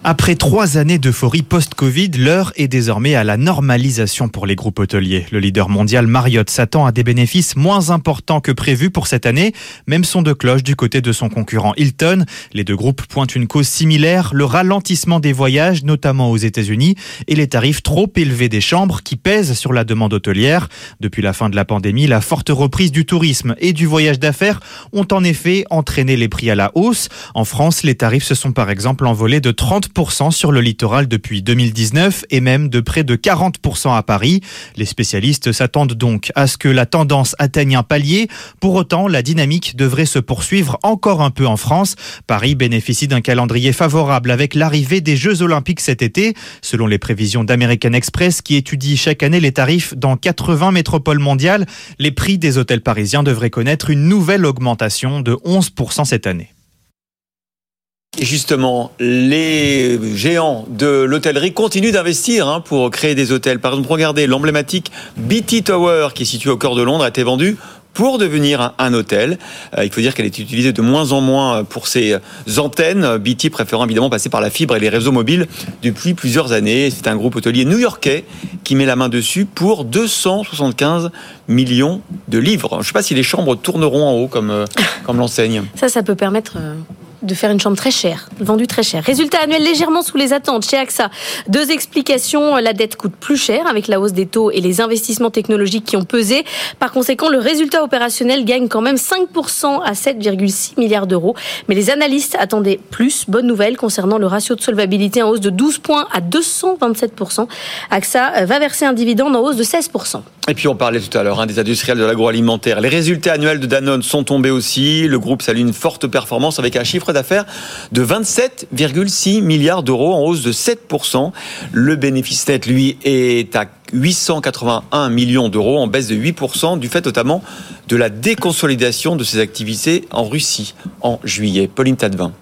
Après trois années d'euphorie post-Covid, l'heure est désormais à la normalisation pour les groupes hôteliers. Le leader mondial Marriott s'attend à des bénéfices moins importants que prévu pour cette année, même son de cloche du côté de son concurrent Hilton. Les deux groupes pointent une cause similaire, le ralentissement des voyages, notamment aux États-Unis, et les tarifs trop élevés des chambres qui pèsent sur la demande hôtelière. Depuis la fin de la pandémie, la forte reprise du tourisme et du voyage d'affaires ont en effet entraîné les prix à la hausse. En France, les tarifs se sont par exemple envolés de 30% sur le littoral depuis 2019 et même de près de 40% à Paris. Les spécialistes s'attendent donc à ce que la tendance atteigne un palier. Pour autant, la dynamique devrait se poursuivre encore un peu en France. Paris bénéficie d'un calendrier favorable avec l'arrivée des Jeux Olympiques cet été. Selon les prévisions d'American Express qui étudie chaque année les tarifs dans 80 métropoles mondiales, les prix des hôtels parisiens devraient connaître une nouvelle augmentation de 11% cette année. Justement, les géants de l'hôtellerie continuent d'investir hein, pour créer des hôtels. Par exemple, regardez l'emblématique BT Tower qui est situé au cœur de Londres a été vendu pour devenir un, un hôtel. Euh, il faut dire qu'elle est utilisée de moins en moins pour ses antennes. BT préférant évidemment passer par la fibre et les réseaux mobiles depuis plusieurs années. C'est un groupe hôtelier new-yorkais qui met la main dessus pour 275 millions de livres. Je ne sais pas si les chambres tourneront en haut comme, euh, comme l'enseigne. Ça, ça peut permettre euh, de faire une chambre très chère, vendue très cher. Résultat annuel légèrement sous les attentes chez AXA. Deux explications. La dette coûte plus cher avec la hausse des taux et les investissements technologiques qui ont pesé. Par conséquent, le résultat opérationnel gagne quand même 5% à 7,6 milliards d'euros. Mais les analystes attendaient plus. Bonne nouvelle concernant le ratio de solvabilité en hausse de 12 points à 227%. AXA va verser un dividende en hausse de 16%. Et puis on parlait tout à l'heure hein, des industriels de l'agroalimentaire. Les résultats annuels de Danone sont tombés aussi. Le groupe salue une forte performance avec un chiffre d'affaires de 27,6 milliards d'euros en hausse de 7%. Le bénéfice net, lui, est à 881 millions d'euros en baisse de 8% du fait notamment de la déconsolidation de ses activités en Russie en juillet. Pauline Tadevin.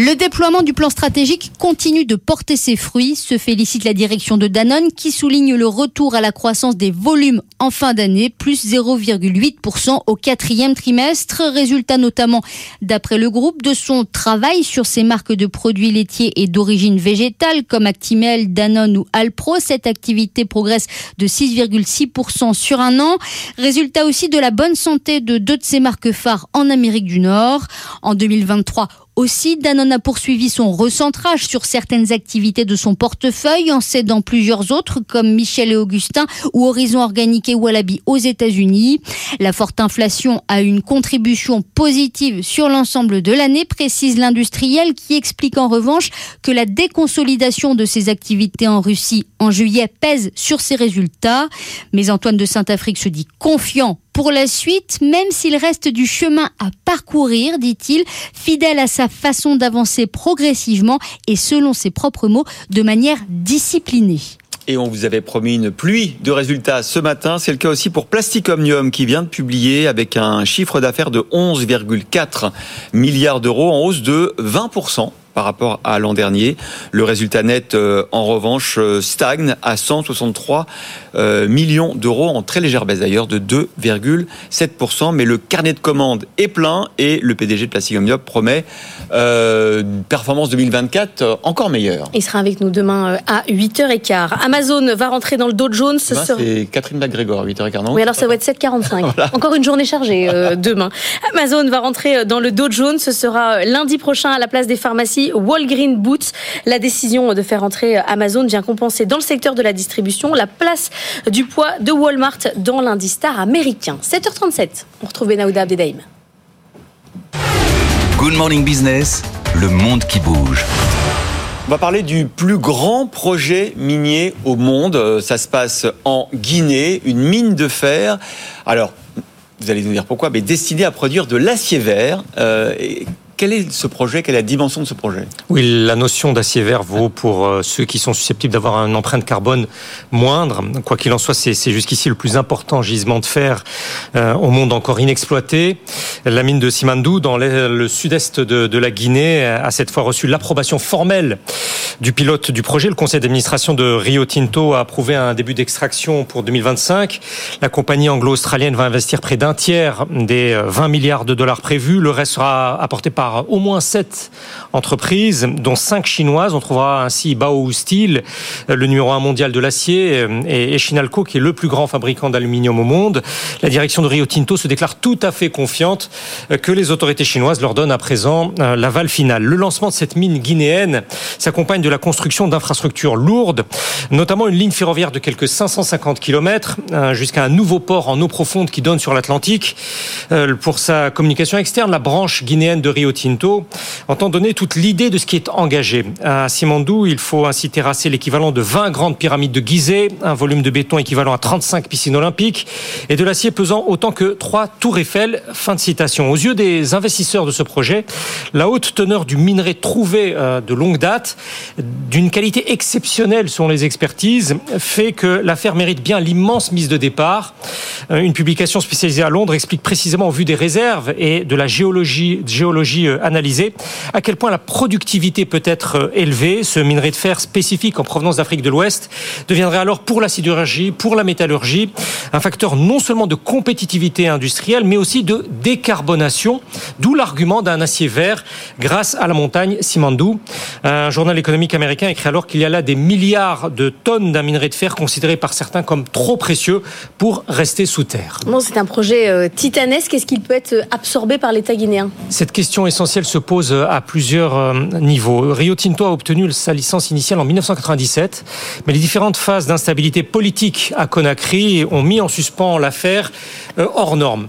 Le déploiement du plan stratégique continue de porter ses fruits, se félicite la direction de Danone qui souligne le retour à la croissance des volumes en fin d'année, plus 0,8% au quatrième trimestre, résultat notamment d'après le groupe de son travail sur ses marques de produits laitiers et d'origine végétale comme Actimel, Danone ou Alpro. Cette activité progresse de 6,6% sur un an, résultat aussi de la bonne santé de deux de ses marques phares en Amérique du Nord. En 2023, aussi, Danone a poursuivi son recentrage sur certaines activités de son portefeuille en cédant plusieurs autres comme Michel et Augustin ou Horizon Organique et Wallaby aux États-Unis. La forte inflation a une contribution positive sur l'ensemble de l'année, précise l'industriel qui explique en revanche que la déconsolidation de ses activités en Russie en juillet pèse sur ses résultats. Mais Antoine de Saint-Afrique se dit confiant pour la suite, même s'il reste du chemin à parcourir, dit-il, fidèle à sa façon d'avancer progressivement et selon ses propres mots, de manière disciplinée. Et on vous avait promis une pluie de résultats ce matin. C'est le cas aussi pour Plastic Omnium qui vient de publier avec un chiffre d'affaires de 11,4 milliards d'euros en hausse de 20% par rapport à l'an dernier. Le résultat net, euh, en revanche, euh, stagne à 163 euh, millions d'euros, en très légère baisse d'ailleurs, de 2,7%. Mais le carnet de commandes est plein et le PDG de Plastic Omnium promet une performance 2024 encore meilleure. Il sera avec nous demain à 8h15. Amazon va rentrer dans le Dow Jones. Ce sera... C'est Catherine McGregor, 8h15, non Oui, alors ça va être 7h45. voilà. Encore une journée chargée demain. Amazon va rentrer dans le Dow Jones. Ce sera lundi prochain à la place des pharmacies Walgreen Boots. La décision de faire entrer Amazon vient compenser dans le secteur de la distribution la place du poids de Walmart dans l'indice star américain. 7h37, on retrouve Benahouda Abdedaïm. Good Morning Business, le monde qui bouge. On va parler du plus grand projet minier au monde. Ça se passe en Guinée, une mine de fer. Alors, vous allez nous dire pourquoi, mais destinée à produire de l'acier vert. Euh, quel est ce projet Quelle est la dimension de ce projet? Oui, la notion d'acier vert vaut pour euh, ceux qui sont susceptibles d'avoir une empreinte carbone moindre. Quoi qu'il en soit, c'est jusqu'ici le plus important gisement de fer euh, au monde encore inexploité. La mine de Simandou, dans le sud-est de, de, la Guinée, a cette fois reçu l'approbation formelle du pilote du projet. Le conseil d'administration de Rio Tinto a approuvé un début d'extraction pour 2025. La compagnie anglo-australienne va investir près d'un tiers des 20 milliards de dollars prévus. Le reste sera apporté par au moins sept entreprises, dont cinq chinoises. On trouvera ainsi Bao Steel, le numéro un mondial de l'acier, et Shinalco, qui est le plus grand fabricant d'aluminium au monde. La direction de Rio Tinto se déclare tout à fait confiante que les autorités chinoises leur donnent à présent euh, l'aval final. Le lancement de cette mine guinéenne s'accompagne de la construction d'infrastructures lourdes, notamment une ligne ferroviaire de quelques 550 km euh, jusqu'à un nouveau port en eau profonde qui donne sur l'Atlantique. Euh, pour sa communication externe, la branche guinéenne de Rio Tinto entend donner toute l'idée de ce qui est engagé. À Simandou, il faut ainsi terrasser l'équivalent de 20 grandes pyramides de Gizeh, un volume de béton équivalent à 35 piscines olympiques et de l'acier pesant autant que trois tours Eiffel. Fin de citation. Aux yeux des investisseurs de ce projet, la haute teneur du minerai trouvé euh, de longue date, d'une qualité exceptionnelle selon les expertises, fait que l'affaire mérite bien l'immense mise de départ. Euh, une publication spécialisée à Londres explique précisément au vu des réserves et de la géologie, géologie euh, analysée à quel point la productivité peut être euh, élevée. Ce minerai de fer spécifique en provenance d'Afrique de l'Ouest deviendrait alors pour la sidérurgie, pour la métallurgie, un facteur non seulement de compétitivité industrielle, mais aussi de décarbonation, d'où l'argument d'un acier vert grâce à la montagne Simandou. Un journal économique américain écrit alors qu'il y a là des milliards de tonnes d'un minerai de fer considéré par certains comme trop précieux pour rester sous terre. Bon, c'est un projet euh, titanesque. Est-ce qu'il peut être absorbé par l'État guinéen? Cette question essentielle se pose à plusieurs euh, niveaux. Rio Tinto a obtenu sa licence initiale en 1997, mais les différentes phases d'instabilité politique à Conakry ont mis en suspens l'affaire euh, hors norme.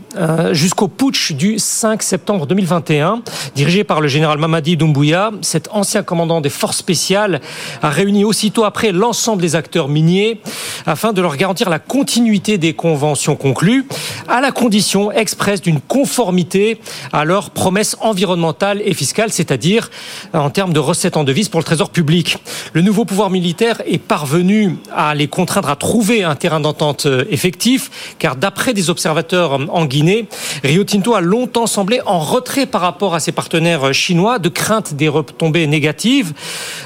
Jusqu'au putsch du 5 septembre 2021, dirigé par le général Mamadi Doumbouya, cet ancien commandant des forces spéciales a réuni aussitôt après l'ensemble des acteurs miniers afin de leur garantir la continuité des conventions conclues, à la condition expresse d'une conformité à leurs promesses environnementales et fiscales, c'est-à-dire en termes de recettes en devises pour le trésor public. Le nouveau pouvoir militaire est parvenu à les contraindre à trouver un terrain d'entente euh, effectif, car d'après des observateurs euh, en Guinée, Rio Tinto a longtemps semblé en retrait par rapport à ses partenaires euh, chinois, de crainte des retombées négatives.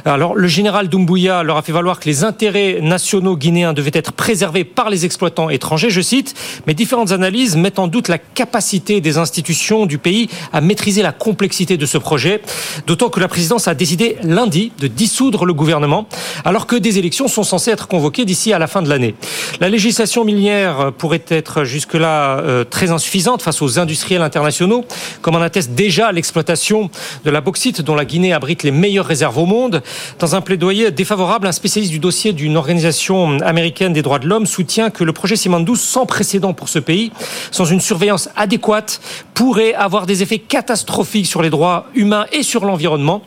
Alors, le général Doumbouya leur a fait valoir que les intérêts nationaux guinéens devaient être préservés par les exploitants étrangers, je cite, mais différentes analyses mettent en doute la capacité des institutions du pays à maîtriser la de ce projet, d'autant que la présidence a décidé lundi de dissoudre le gouvernement, alors que des élections sont censées être convoquées d'ici à la fin de l'année. La législation minière pourrait être jusque-là euh, très insuffisante face aux industriels internationaux, comme en atteste déjà l'exploitation de la bauxite dont la Guinée abrite les meilleures réserves au monde. Dans un plaidoyer défavorable, un spécialiste du dossier d'une organisation américaine des droits de l'homme soutient que le projet Simandou, sans précédent pour ce pays, sans une surveillance adéquate, pourrait avoir des effets catastrophiques politique sur les droits humains et sur l'environnement.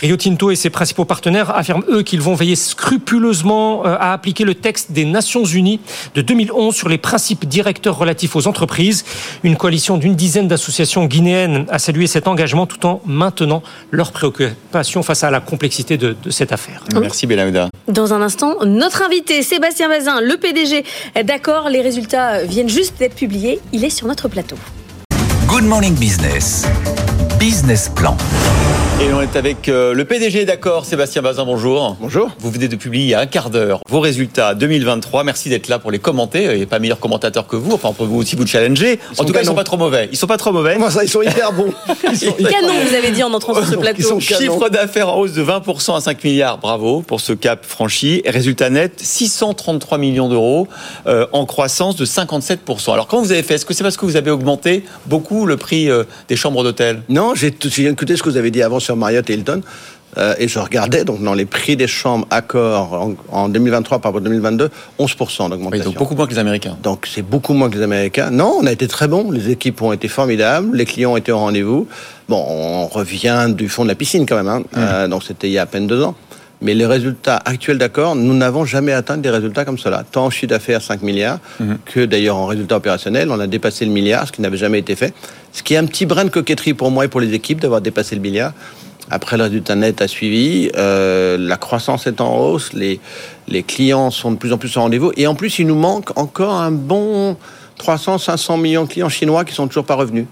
Rio Tinto et ses principaux partenaires affirment, eux, qu'ils vont veiller scrupuleusement euh, à appliquer le texte des Nations Unies de 2011 sur les principes directeurs relatifs aux entreprises. Une coalition d'une dizaine d'associations guinéennes a salué cet engagement tout en maintenant leurs préoccupations face à la complexité de, de cette affaire. Merci Benahouda. Dans un instant, notre invité, Sébastien Vazin, le PDG d'accord, les résultats viennent juste d'être publiés. Il est sur notre plateau. Good Morning Business. Business Plan. Et on est avec euh, le PDG d'accord, Sébastien Bazin, bonjour. Bonjour. Vous venez de publier il y a un quart d'heure vos résultats 2023. Merci d'être là pour les commenter. Il n'y a pas meilleur commentateur que vous. Enfin, on peut vous aussi vous challenger. en tout cas, ils sont pas trop mauvais. Ils sont pas trop mauvais. Comment ça, ils sont hyper bons. Ils sont canon, vous avez dit en entrant sur ce plateau. Chiffre d'affaires en hausse de 20% à 5 milliards. Bravo pour ce cap franchi. résultat net, 633 millions d'euros euh, en croissance de 57%. Alors, comment vous avez fait? Est-ce que c'est parce que vous avez augmenté beaucoup le prix euh, des chambres d'hôtel? Non, j'ai écouté ce que vous avez dit avant sur Marriott et Hilton. Euh, et je regardais, donc dans les prix des chambres accords en, en 2023 par rapport à 2022, 11% d'augmentation. donc beaucoup moins que les Américains. Donc c'est beaucoup moins que les Américains. Non, on a été très bons. Les équipes ont été formidables. Les clients ont été au rendez-vous. Bon, on revient du fond de la piscine quand même. Hein. Euh, donc c'était il y a à peine deux ans. Mais les résultats actuels d'accord, nous n'avons jamais atteint des résultats comme cela. Tant en chiffre d'affaires 5 milliards Mhm. que d'ailleurs en résultats opérationnels, on a dépassé le milliard, ce qui n'avait jamais été fait. Ce qui est un petit brin de coquetterie pour moi et pour les équipes d'avoir dépassé le milliard. Après, le résultat net a suivi. Euh, la croissance est en hausse. Les, les clients sont de plus en plus au rendez-vous. Et en plus, il nous manque encore un bon 300, 500 millions de clients chinois qui sont toujours pas revenus.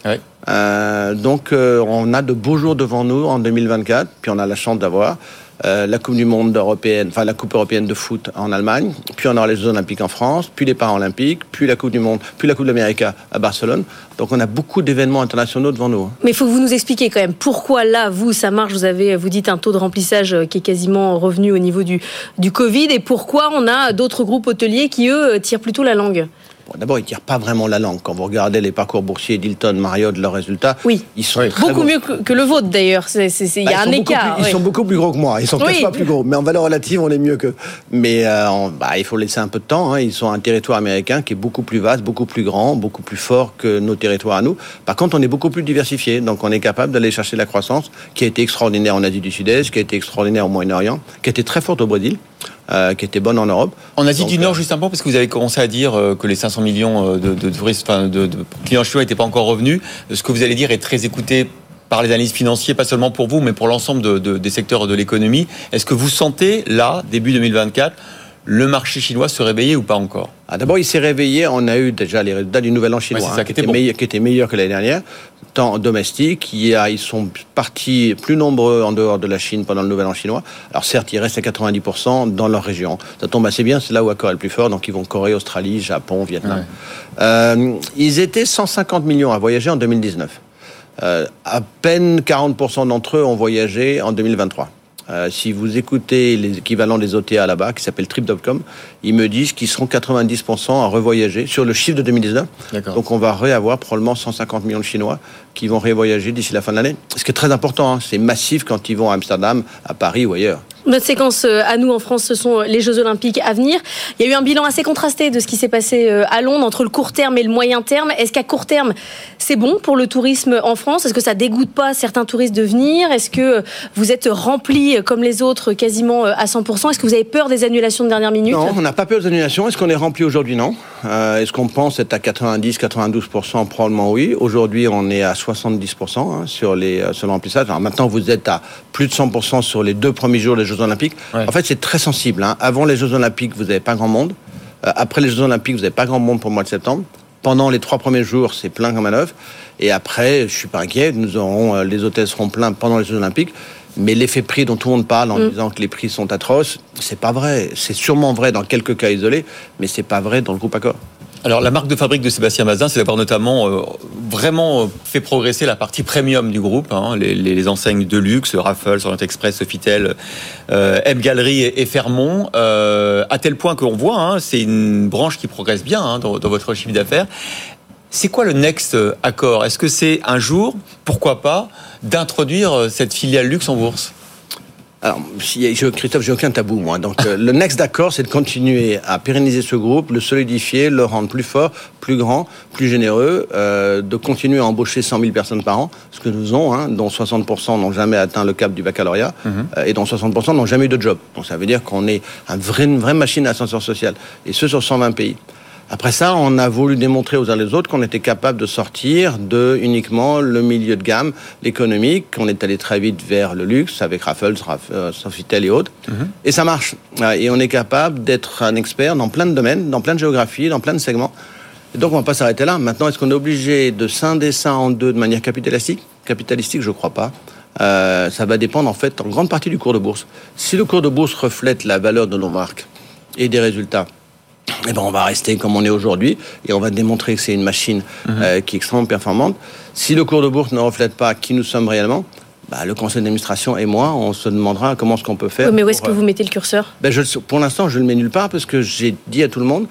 Euh, donc, euh, on a de beaux jours devant nous en 2024. Puis, on a la chance d'avoir euh, la Coupe du Monde européenne, enfin la Coupe européenne de foot en Allemagne. Puis, on aura les Jeux Olympiques en France. Puis, les Paralympiques. Puis, la Coupe du Monde. Puis, la Coupe d'Amérique à Barcelone. Donc, on a beaucoup d'événements internationaux devant nous. hein. Mais il faut que vous nous expliquiez quand même pourquoi là, vous, ça marche. Vous avez, vous dites un taux de remplissage euh, qui est quasiment revenu au niveau du, du Covid et pourquoi on a d'autres groupes hôteliers qui, eux, tirent plutôt la langue? Bon, D'abord, ils ne tirent pas vraiment la langue. Quand vous regardez les parcours boursiers d'Hilton, Marriott, leurs résultats, oui. ils sont très Beaucoup mieux que, que le vôtre d'ailleurs. Il Bah, y a ils un sont écart. plus- oui. Ils sont beaucoup plus gros que moi. Ils sont peut-être Oui. pas plus gros, mais en valeur relative, on est mieux que. Mais euh, on- bah, il faut laisser un peu de temps. hein. Ils ont un territoire américain qui est beaucoup plus vaste, beaucoup plus grand, beaucoup plus fort que nos territoires à nous. Par contre, on est beaucoup plus diversifié, donc on est capable d'aller chercher la croissance qui a été extraordinaire en Asie du Sud-Est, qui a été extraordinaire au Moyen-Orient, qui a été très forte au Brésil, euh, qui était bonne en Europe. En Asie Donc, du Nord, juste un peu, parce que vous avez commencé à dire euh, que les 500 millions euh, de, de touristes, enfin, de, de clients chinois n'étaient pas encore revenus. Ce que vous allez dire est très écouté par les analystes financiers, pas seulement pour vous, mais pour l'ensemble de- de- des secteurs de l'économie. Est-ce que vous sentez, là, début 2024, le marché chinois se réveiller ou pas encore? Ah, D'abord, il s'est réveillé. On a eu déjà les résultats du Nouvel An chinois, Ouais, ça hein, qui était bon. meilleur, qui était meilleur que l'année dernière, tant domestique. Il a, ils sont partis plus nombreux en dehors de la Chine pendant le Nouvel An chinois. Alors certes, ils restent à 90% dans leur région. Ça tombe assez bien, c'est là où Accor est le plus fort. Donc ils vont Corée, Australie, Japon, Vietnam. Euh, ils étaient 150 millions à voyager en 2019. Euh, à peine 40% d'entre eux ont voyagé en 2023. Euh, si vous écoutez les équivalents des OTA là-bas, qui s'appellent Trip.com, ils me disent qu'ils seront 90% à revoyager sur le chiffre de 2019. Donc on va réavoir probablement 150 millions de Chinois qui vont revoyager d'ici la fin de l'année. Ce qui est très important, hein, c'est massif quand ils vont à Amsterdam, à Paris ou ailleurs. Notre séquence euh, à nous en France, ce sont les Jeux Olympiques à venir. Il y a eu un bilan assez contrasté de ce qui s'est passé euh, à Londres entre le court terme et le moyen terme. Est-ce qu'à court terme, c'est bon pour le tourisme en France? Est-ce que ça dégoûte pas certains touristes de venir? Est-ce que euh, vous êtes remplis euh, comme les autres quasiment euh, à 100% Est-ce que vous avez peur des annulations de dernière minute? Non, on n'a pas peur des annulations. Est-ce qu'on est rempli aujourd'hui? Non. Euh, Est-ce qu'on pense être à 90-92% Probablement oui. Aujourd'hui, on est à 70% hein, sur, les, euh, sur le remplissage. Maintenant, vous êtes à plus de 100% sur les deux premiers jours des Jeux Olympiques. En fait, c'est très sensible. hein. Avant les Jeux Olympiques, vous n'avez pas grand monde. Euh, après les Jeux Olympiques, vous n'avez pas grand monde pour le mois de septembre. Pendant les trois premiers jours, c'est plein comme un œuf. Et après, je suis pas inquiet. Nous aurons, euh, les hôtels seront pleins pendant les Jeux Olympiques. Mais l'effet prix dont tout le monde parle en Mm. disant que les prix sont atroces, c'est pas vrai. C'est sûrement vrai dans quelques cas isolés, mais c'est pas vrai dans le groupe Accor. Alors la marque de fabrique de Sébastien Mazin, c'est d'avoir notamment euh, vraiment euh, fait progresser la partie premium du groupe, hein, les, enseignes de luxe, Raffles, Orient Express, Sofitel, euh, M Gallery et, Fairmont, euh, à tel point qu'on voit, hein, c'est une branche qui progresse bien hein, dans, dans votre chiffre d'affaires. C'est quoi le next accord? Est-ce que c'est un jour, pourquoi pas, d'introduire cette filiale luxe en bourse? Alors, je, Christophe, j'ai aucun tabou, moi. Donc, euh, le next d'accord, c'est de continuer à pérenniser ce groupe, le solidifier, le rendre plus fort, plus grand, plus généreux, euh, de continuer à embaucher 100 000 personnes par an, ce que nous faisons, hein, dont 60% n'ont jamais atteint le cap du baccalauréat, Mhm. euh, et dont 60% n'ont jamais eu de job. Donc, ça veut dire qu'on est un vrai, une vraie machine d'ascenseur social. Et ce, sur 120 pays. Après ça, on a voulu démontrer aux uns et aux autres qu'on était capable de sortir de uniquement le milieu de gamme, l'économique, qu'on est allé très vite vers le luxe avec Raffles, Raff- euh, Sofitel et autres. Et ça marche. Et on est capable d'être un expert dans plein de domaines, dans plein de géographies, dans plein de segments. Et donc on va pas s'arrêter là. Maintenant, est-ce qu'on est obligé de scinder ça en deux de manière capitalistique? Capitalistique, je crois pas. Euh, ça va dépendre en fait en grande partie du cours de bourse. Si le cours de bourse reflète la valeur de nos marques et des résultats, eh ben on va rester comme on est aujourd'hui et on va démontrer que c'est une machine euh, qui est extrêmement performante. Si le cours de bourse ne reflète pas qui nous sommes réellement, bah, le conseil d'administration et moi, on se demandera comment est-ce qu'on peut faire. Oui, mais où est-ce pour, que euh, vous mettez le curseur? Ben, je, pour l'instant, je ne le mets nulle part parce que j'ai dit à tout le monde,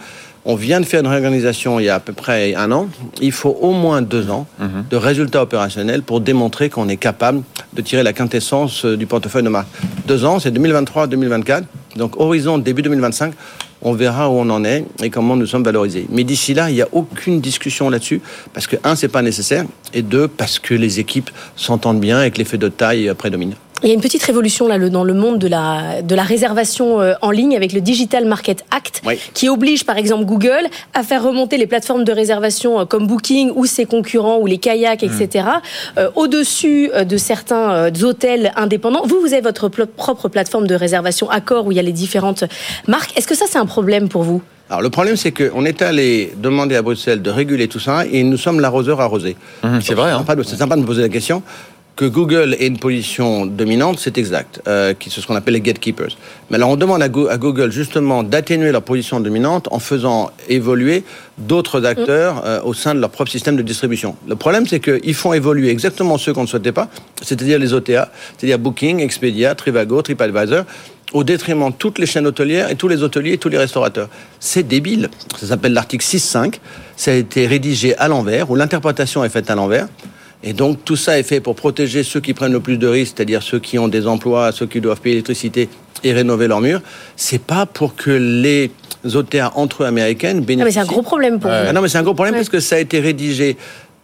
on vient de faire une réorganisation il y a à peu près un an. Il faut au moins deux ans de résultats opérationnels pour démontrer qu'on est capable de tirer la quintessence euh, du portefeuille de marque. Deux ans, c'est 2023-2024. Donc, horizon début 2025. On verra où on en est et comment nous sommes valorisés. Mais d'ici là, il n'y a aucune discussion là-dessus parce que, un, c'est pas nécessaire et deux, parce que les équipes s'entendent bien et que l'effet de taille prédomine. Il y a une petite révolution là dans le monde de la, de la réservation euh, en ligne avec le Digital Market Act Oui. qui oblige par exemple Google à faire remonter les plateformes de réservation euh, comme Booking ou ses concurrents ou les kayaks, etc. euh, au-dessus de certains euh, hôtels indépendants. Vous, vous avez votre pl- propre plateforme de réservation Accor où il y a les différentes marques. Est-ce que ça c'est un problème pour vous? Alors le problème, c'est qu'on est allé demander à Bruxelles de réguler tout ça et nous sommes l'arroseur arrosé. c'est vrai. hein. C'est sympa de me poser la question. Que Google ait une position dominante, c'est exact, euh, qui c'est ce qu'on appelle les gatekeepers. Mais alors on demande à, Go- à Google justement d'atténuer leur position dominante en faisant évoluer d'autres acteurs euh, au sein de leur propre système de distribution. Le problème, c'est qu'ils font évoluer exactement ceux qu'on ne souhaitait pas, c'est-à-dire les OTA, c'est-à-dire Booking, Expedia, Trivago, TripAdvisor, au détriment de toutes les chaînes hôtelières et tous les hôteliers et tous les restaurateurs. C'est débile. Ça s'appelle l'article 6.5. Ça a été rédigé à l'envers, où l'interprétation est faite à l'envers. Et donc tout ça est fait pour protéger ceux qui prennent le plus de risques, c'est-à-dire ceux qui ont des emplois, ceux qui doivent payer l'électricité et rénover leurs murs. C'est pas pour que les OTA entre eux américaines Ah, mais bénéficient. c'est un gros problème pour vous. Ah non, mais c'est un gros problème Ouais. parce que ça a été rédigé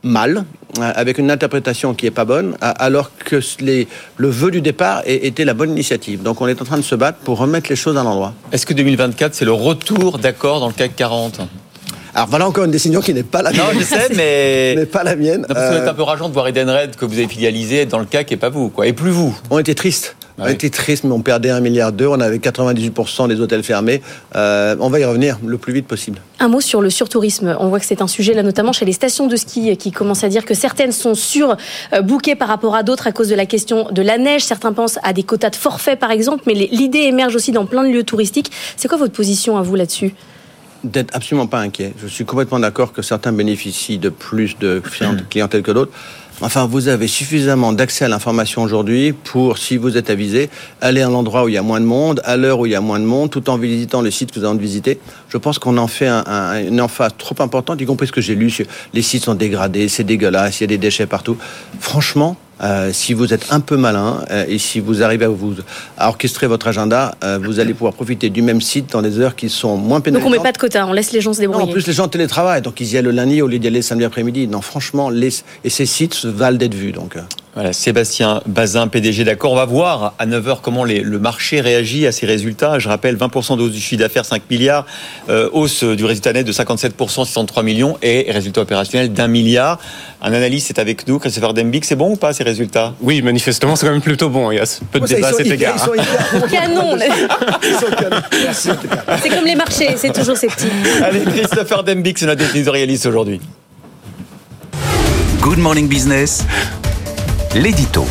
mal, euh, avec une interprétation qui est pas bonne, a- alors que les, le vœu du départ était la bonne initiative. Donc on est en train de se battre pour remettre les choses à l'endroit. Est-ce que 2024, c'est le retour d'accord dans le CAC 40 Alors voilà encore une décision qui n'est pas la mienne. Non, je sais, mais. n'est pas la mienne. Non, parce que Euh, c'est un peu rageant de voir Edenred que vous avez filialisé être dans le CAC et pas vous, quoi. Et plus vous. On était triste. On était triste, mais on perdait un milliard d'euros. On avait 98% des hôtels fermés. Euh, on va y revenir le plus vite possible. Un mot sur le surtourisme. On voit que c'est un sujet là, notamment chez les stations de ski, qui commencent à dire que certaines sont surbookées par rapport à d'autres à cause de la question de la neige. Certains pensent à des quotas de forfait, par exemple, mais l'idée émerge aussi dans plein de lieux touristiques. C'est quoi votre position à vous là-dessus? D'être absolument pas inquiet. Je suis complètement d'accord que certains bénéficient de plus de client- clientèle que d'autres. Enfin, vous avez suffisamment d'accès à l'information aujourd'hui pour, si vous êtes avisé, aller à un endroit où il y a moins de monde, à l'heure où il y a moins de monde, tout en visitant le site que vous avez envie de visiter. Je pense qu'on en fait un- un- une emphase trop importante, y compris ce que j'ai lu. sur- Les sites sont dégradés, c'est dégueulasse, il y a des déchets partout. Franchement, euh, si vous êtes un peu malin euh, et si vous arrivez à vous à orchestrer votre agenda, euh, vous allez pouvoir profiter du même site dans des heures qui sont moins Donc pénalisantes. on met pas de quotas, on laisse les gens se Non, débrouiller. en plus, les gens télétravaillent, donc ils y allaient le lundi au lieu d'y aller le samedi après-midi. Non, franchement, les... et ces sites se valent d'être vus. Donc. Voilà, Sébastien Bazin, PDG d'accord. On va voir à 9h comment les- le marché réagit à ces résultats. Je rappelle 20% de hausse du chiffre d'affaires, 5 milliards, euh, hausse du résultat net de 57%, 63 millions et résultat opérationnel d'un milliard. Un analyste est avec nous, Christopher Dembic. C'est bon ou pas ces résultats? Oui, manifestement, c'est quand même plutôt bon. Il y a peu de débat à cet égard. ils sont hyper- Canon. C'est comme les marchés, c'est toujours. Allez, Christopher Dembic, c'est notre éditorialiste aujourd'hui. Good Morning Business, l'édito.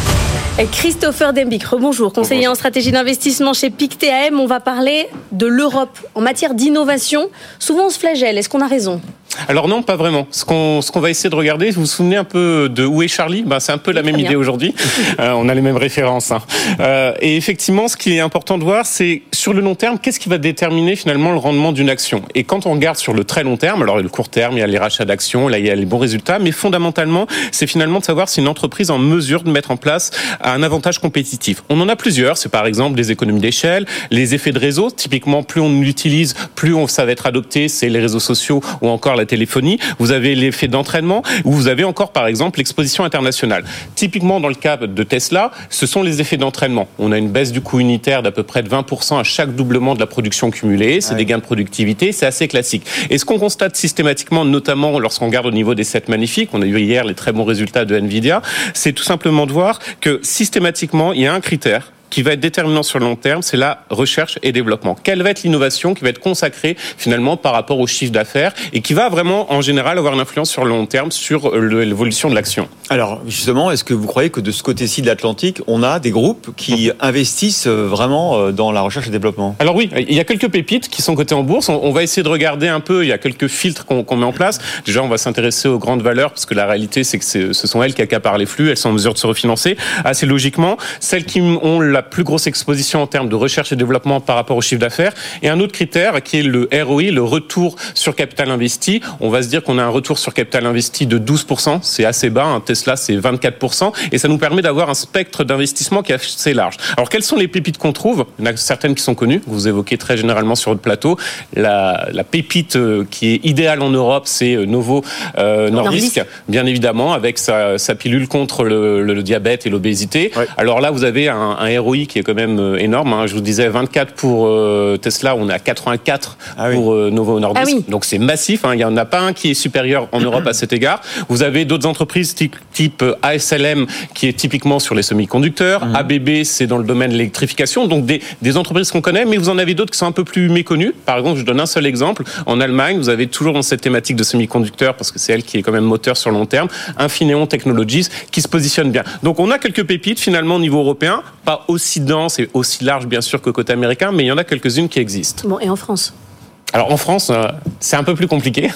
Et Christopher Dembic, rebonjour, conseiller en stratégie d'investissement chez PIC-TAM. On va parler de l'Europe en matière d'innovation. Souvent on se flagelle, est-ce qu'on a raison? Alors non, pas vraiment. Ce qu'on ce qu'on va essayer de regarder, vous vous souvenez un peu de Où est Charlie? Ben, C'est un peu la même idée aujourd'hui. Euh, on a les mêmes références. Hein. Euh, et effectivement, ce qui est important de voir, c'est sur le long terme, qu'est-ce qui va déterminer finalement le rendement d'une action? Et quand on regarde sur le très long terme, alors le court terme, il y a les rachats d'actions, là il y a les bons résultats, mais fondamentalement, c'est finalement de savoir si une entreprise est en mesure de mettre en place un avantage compétitif. On en a plusieurs. C'est par exemple des économies d'échelle, les effets de réseau. Typiquement, plus on l'utilise, plus on, ça va être adopté. C'est les réseaux sociaux ou encore la téléphonie. Vous avez l'effet d'entraînement ou vous avez encore, par exemple, l'exposition internationale. Typiquement, dans le cas de Tesla, ce sont les effets d'entraînement. On a une baisse du coût unitaire d'à peu près de 20% à chaque doublement de la production cumulée. C'est des gains de productivité. C'est assez classique. Et ce qu'on constate systématiquement, notamment lorsqu'on regarde au niveau des 7 magnifiques, on a eu hier les très bons résultats de Nvidia, c'est tout simplement de voir que systématiquement, il y a un critère qui va être déterminant sur le long terme, c'est la recherche et développement. Quelle va être l'innovation qui va être consacrée finalement par rapport au chiffre d'affaires et qui va vraiment en général avoir une influence sur le long terme sur l'évolution de l'action? Alors justement, est-ce que vous croyez que de ce côté-ci de l'Atlantique, on a des groupes qui investissent euh, vraiment euh, dans la recherche et développement? Alors oui, il y a quelques pépites qui sont cotées en bourse. On va essayer de regarder un peu, il y a quelques filtres qu'on met en place. Déjà, on va s'intéresser aux grandes valeurs parce que la réalité, c'est que ce sont elles qui accaparent les flux, elles sont en mesure de se refinancer assez logiquement. Celles qui ont la plus grosse exposition en termes de recherche et développement par rapport au chiffre d'affaires. Et un autre critère qui est le ROI, le retour sur capital investi. On va se dire qu'on a un retour sur capital investi de 12%. C'est assez bas. Un Tesla, c'est 24%. Et ça nous permet d'avoir un spectre d'investissement qui est assez large. Alors, quelles sont les pépites qu'on trouve? Il y en a certaines qui sont connues, que vous évoquez très généralement sur votre plateau. La, la pépite euh, qui est idéale en Europe, c'est euh, Novo euh, Nordisk, bien évidemment, avec sa, sa pilule contre le, le, diabète et l'obésité. Alors là, vous avez un, un ROI qui est quand même euh, énorme. Hein. Je vous disais 24 pour euh, Tesla, on est à 84 ah pour euh, Novo Nordisk. Ah Donc c'est massif. Hein. Il n'y en a pas un qui est supérieur en Europe à cet égard. Vous avez d'autres entreprises type, ASLM qui est typiquement sur les semi-conducteurs. Mhm. ABB, c'est dans le domaine de l'électrification. Donc des, des entreprises qu'on connaît, mais vous en avez d'autres qui sont un peu plus méconnues. Par exemple, je donne un seul exemple. En Allemagne, vous avez toujours dans cette thématique de semi-conducteurs, parce que c'est elle qui est quand même moteur sur le long terme, Infineon Technologies qui se positionne bien. Donc on a quelques pépites finalement au niveau européen, pas aussi dense et aussi large bien sûr que côté américain, mais il y en a quelques-unes qui existent. Bon, et en France? Alors en France, euh, c'est un peu plus compliqué.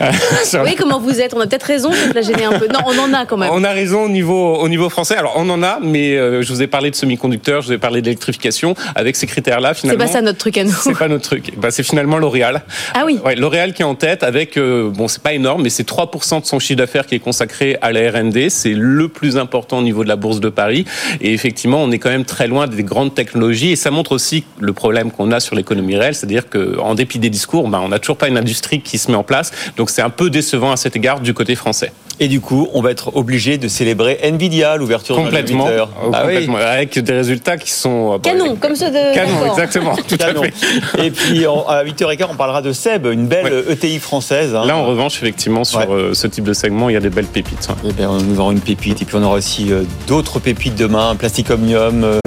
oui, comment vous êtes? On a peut-être raison de la gêner un peu. Non, on en a quand même. On a raison au niveau, au niveau français. Alors on en a, mais euh, je vous ai parlé de semi-conducteurs, je vous ai parlé d'électrification. Avec ces critères-là, finalement. C'est pas ça notre truc à nous. C'est pas notre truc. Bah, c'est finalement L'Oréal. Ah oui. Ouais, L'Oréal qui est en tête avec, euh, bon, c'est pas énorme, mais c'est 3% de son chiffre d'affaires qui est consacré à la R&D. C'est le plus important au niveau de la bourse de Paris. Et effectivement, on est quand même très loin des grandes technologies. Et ça montre aussi le problème qu'on a sur l'économie réelle, c'est-à-dire qu'en dépit des bah, on n'a toujours pas une industrie qui se met en place. Donc c'est un peu décevant à cet égard du côté français. Et du coup, on va être obligé de célébrer Nvidia, l'ouverture complètement, de ah complètement avec des résultats qui sont euh, canon, comme ceux de canon, exactement, tout À fait. Et puis à 8h15, on parlera de Seb, une belle ETI française. Hein. Là, en revanche, effectivement, sur euh, ce type de segment, il y a des belles pépites. Hein. Eh bien, nous aurons une pépite, et puis on aura aussi euh, d'autres pépites demain, Plastic Omnium,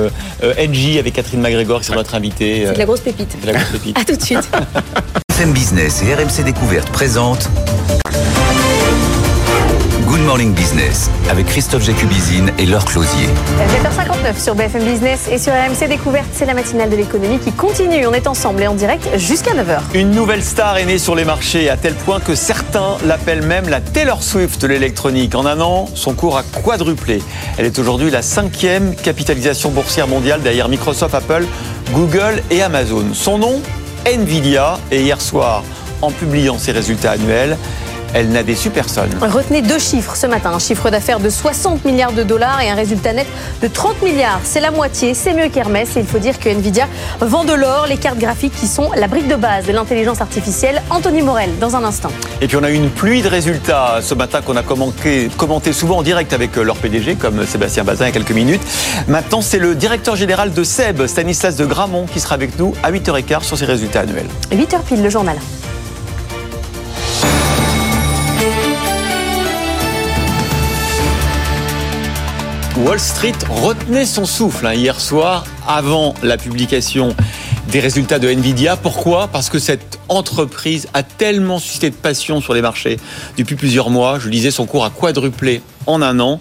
NG avec Catherine McGregor qui sera notre invitée. C'est de la grosse pépite. De la grosse pépite. à tout de suite. FM Business et RMC Découverte présentent Morning Business avec Christophe Jacubizine et Laure Closier. 7h59 sur BFM Business et sur RMC Découverte, c'est la matinale de l'économie qui continue. On est ensemble et en direct jusqu'à 9h. Une nouvelle star est née sur les marchés à tel point que certains l'appellent même la Taylor Swift de l'électronique. En un an, son cours a quadruplé. Elle est aujourd'hui la cinquième capitalisation boursière mondiale derrière Microsoft, Apple, Google et Amazon. Son nom Nvidia. Et hier soir, en publiant ses résultats annuels, elle n'a déçu personne. Retenez deux chiffres ce matin. Un chiffre d'affaires de 60 milliards de dollars et un résultat net de 30 milliards. C'est la moitié, c'est mieux qu'Hermès. Et il faut dire que Nvidia vend de l'or, les cartes graphiques qui sont la brique de base de l'intelligence artificielle. Anthony Morel, dans un instant. Et puis on a eu une pluie de résultats ce matin qu'on a commenté, commenté souvent en direct avec leur PDG, comme Sébastien Bazin il y a quelques minutes. Maintenant, c'est le directeur général de SEB, Stanislas de Gramont, qui sera avec nous à 8h15 sur ses résultats annuels. 8h pile, le journal. Wall Street retenait son souffle hein, hier soir avant la publication des résultats de Nvidia. Pourquoi? Parce que cette entreprise a tellement suscité de passion sur les marchés depuis plusieurs mois. Je disais, son cours a quadruplé en un an.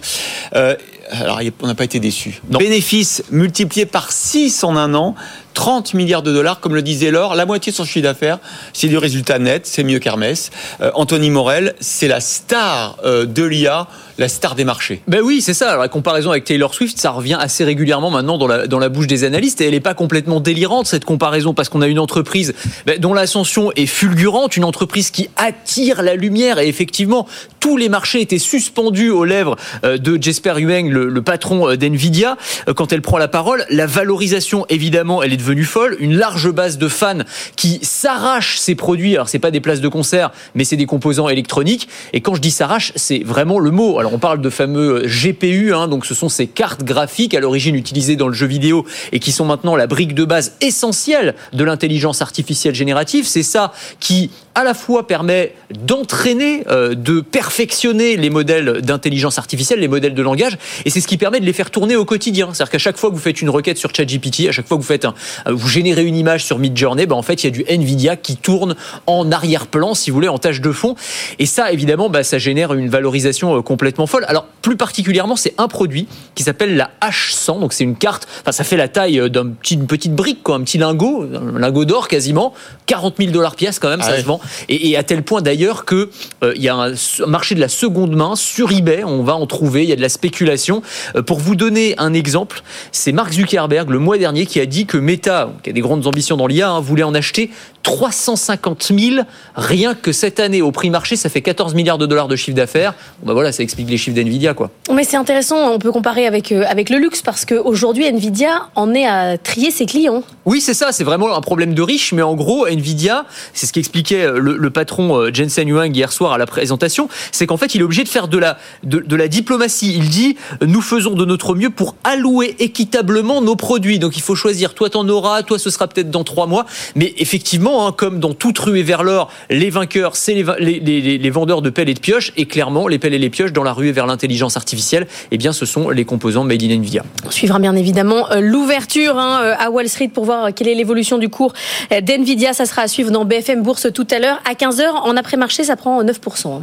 Euh, alors, on n'a pas été déçus. Bénéfices multipliés par 6 en un an. 30 milliards de dollars, comme le disait Laure, la moitié de son chiffre d'affaires, c'est du résultat net, c'est mieux qu'Hermès. Euh, Anthony Morel, c'est la star euh, de l'IA la star des marchés. Ben oui, c'est ça. Alors, la comparaison avec Taylor Swift, ça revient assez régulièrement maintenant dans la, dans la bouche des analystes et elle n'est pas complètement délirante cette comparaison parce qu'on a une entreprise ben, dont l'ascension est fulgurante, une entreprise qui attire la lumière et effectivement tous les marchés étaient suspendus aux lèvres euh, de Jesper Hueng, le, le patron d'Nvidia, quand elle prend la parole. La valorisation, évidemment, elle est devenue folle. Une large base de fans qui s'arrachent ces produits. Alors c'est pas des places de concert, mais c'est des composants électroniques. Et quand je dis s'arrache, c'est vraiment le mot. Alors on parle de fameux GPU, hein, donc ce sont ces cartes graphiques à l'origine utilisées dans le jeu vidéo et qui sont maintenant la brique de base essentielle de l'intelligence artificielle générative. C'est ça qui à la fois permet d'entraîner, euh, de perfectionner les modèles d'intelligence artificielle, les modèles de langage, et c'est ce qui permet de les faire tourner au quotidien. C'est-à-dire qu'à chaque fois que vous faites une requête sur ChatGPT, à chaque fois que vous faites un, euh, vous générez une image sur Midjourney, ben en fait il y a du Nvidia qui tourne en arrière-plan, si vous voulez, en tâche de fond, et ça évidemment, ben, ça génère une valorisation euh, complètement folle. Alors plus particulièrement, c'est un produit qui s'appelle la H100, donc c'est une carte, enfin ça fait la taille d'une petit, petite brique, quoi, un petit lingot, un lingot d'or quasiment, 40 000 dollars pièce quand même, Ah ça ouais. se vend, et, à tel point d'ailleurs que euh, il y a un marché de la seconde main sur eBay, on va en trouver, il y a de la spéculation. Euh, pour vous donner un exemple, c'est Mark Zuckerberg le mois dernier qui a dit que Meta, qui a des grandes ambitions dans l'IA, hein, voulait en acheter 350 000 rien que cette année au prix marché, ça fait 14 milliards de dollars de chiffre d'affaires. Bon, bah voilà, ça explique les chiffres d'Nvidia quoi. Mais c'est intéressant, on peut comparer avec, euh, avec le luxe parce qu'aujourd'hui, Nvidia en est à trier ses clients. Oui, c'est ça, c'est vraiment un problème de riche, mais en gros, Nvidia, c'est ce qu'expliquait le, le patron euh, Jensen Huang hier soir à la présentation, c'est qu'en fait, il est obligé de faire de la, de, de la diplomatie. Il dit, nous faisons de notre mieux pour allouer équitablement nos produits. Donc il faut choisir, toi t'en auras, toi ce sera peut-être dans trois mois. Mais effectivement, hein, comme dans toute ruée vers l'or, les vainqueurs, c'est les, vendeurs de pelles et de pioches, et clairement, les pelles et les pioches dans la ruée vers l'intelligence artificielle, eh bien, ce sont les composants made in Nvidia. On suivra bien évidemment euh, l'ouverture hein, euh, à Wall Street pour voir euh, quelle est l'évolution du cours d'Nvidia. Ça sera à suivre dans BFM Bourse tout à l'heure. À 15h, en après-marché, ça prend 9%.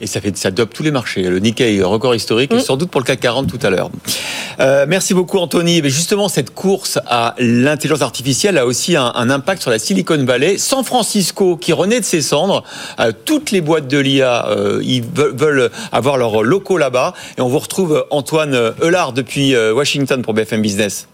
Et ça fait ça dope tous les marchés. Le Nikkei record historique, Mm. et sans doute pour le CAC 40 tout à l'heure. Euh, merci beaucoup Anthony. Mais justement, cette course à l'intelligence artificielle a aussi un, un impact sur la Silicon Valley. San Francisco, qui renaît de ses cendres, euh, toutes les boîtes de l'IA, euh, ils veulent, veulent avoir leurs locaux là-bas. Et on vous retrouve Antoine Eulard depuis euh, Washington pour BFM Business.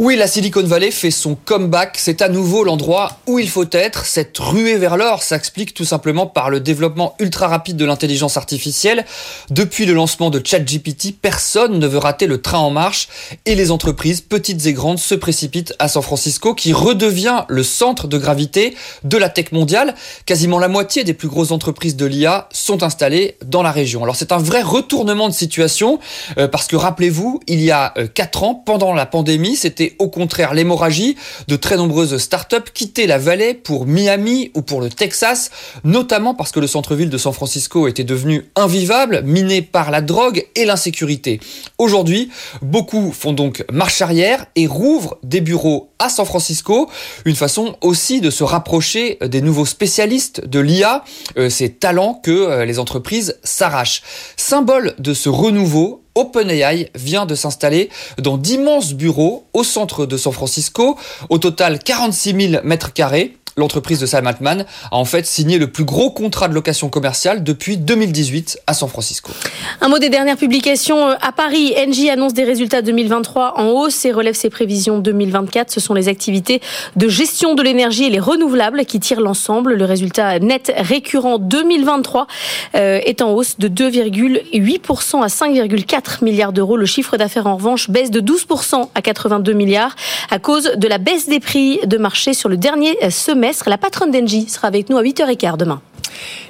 Oui, la Silicon Valley fait son comeback. C'est à nouveau l'endroit où il faut être. Cette ruée vers l'or s'explique tout simplement par le développement ultra rapide de l'intelligence artificielle. Depuis le lancement de ChatGPT, personne ne veut rater le train en marche et les entreprises, petites et grandes, se précipitent à San Francisco qui redevient le centre de gravité de la tech mondiale. Quasiment la moitié des plus grosses entreprises de l'IA sont installées dans la région. Alors c'est un vrai retournement de situation euh, parce que rappelez-vous, il y a 4 ans, pendant la pandémie, c'était au contraire l'hémorragie de très nombreuses startups quittaient la vallée pour Miami ou pour le Texas, notamment parce que le centre-ville de San Francisco était devenu invivable, miné par la drogue et l'insécurité. Aujourd'hui, beaucoup font donc marche arrière et rouvrent des bureaux à San Francisco, une façon aussi de se rapprocher des nouveaux spécialistes de l'IA, euh, ces talents que euh, les entreprises s'arrachent. Symbole de ce renouveau, OpenAI vient de s'installer dans d'immenses bureaux au centre de San Francisco, au total 46 000 mètres carrés. L'entreprise de Sam a en fait signé le plus gros contrat de location commerciale depuis 2018 à San Francisco. Un mot des dernières publications euh, à Paris. Engie annonce des résultats 2023 en hausse et relève ses prévisions 2024. Ce sont les activités de gestion de l'énergie et les renouvelables qui tirent l'ensemble. Le résultat net récurrent 2023 euh, est en hausse de 2,8% à 5,4 milliards d'euros. Le chiffre d'affaires en revanche baisse de 12% à 82 milliards à cause de la baisse des prix de marché sur le dernier euh, La patronne d'Engie sera avec nous à 8h15 demain.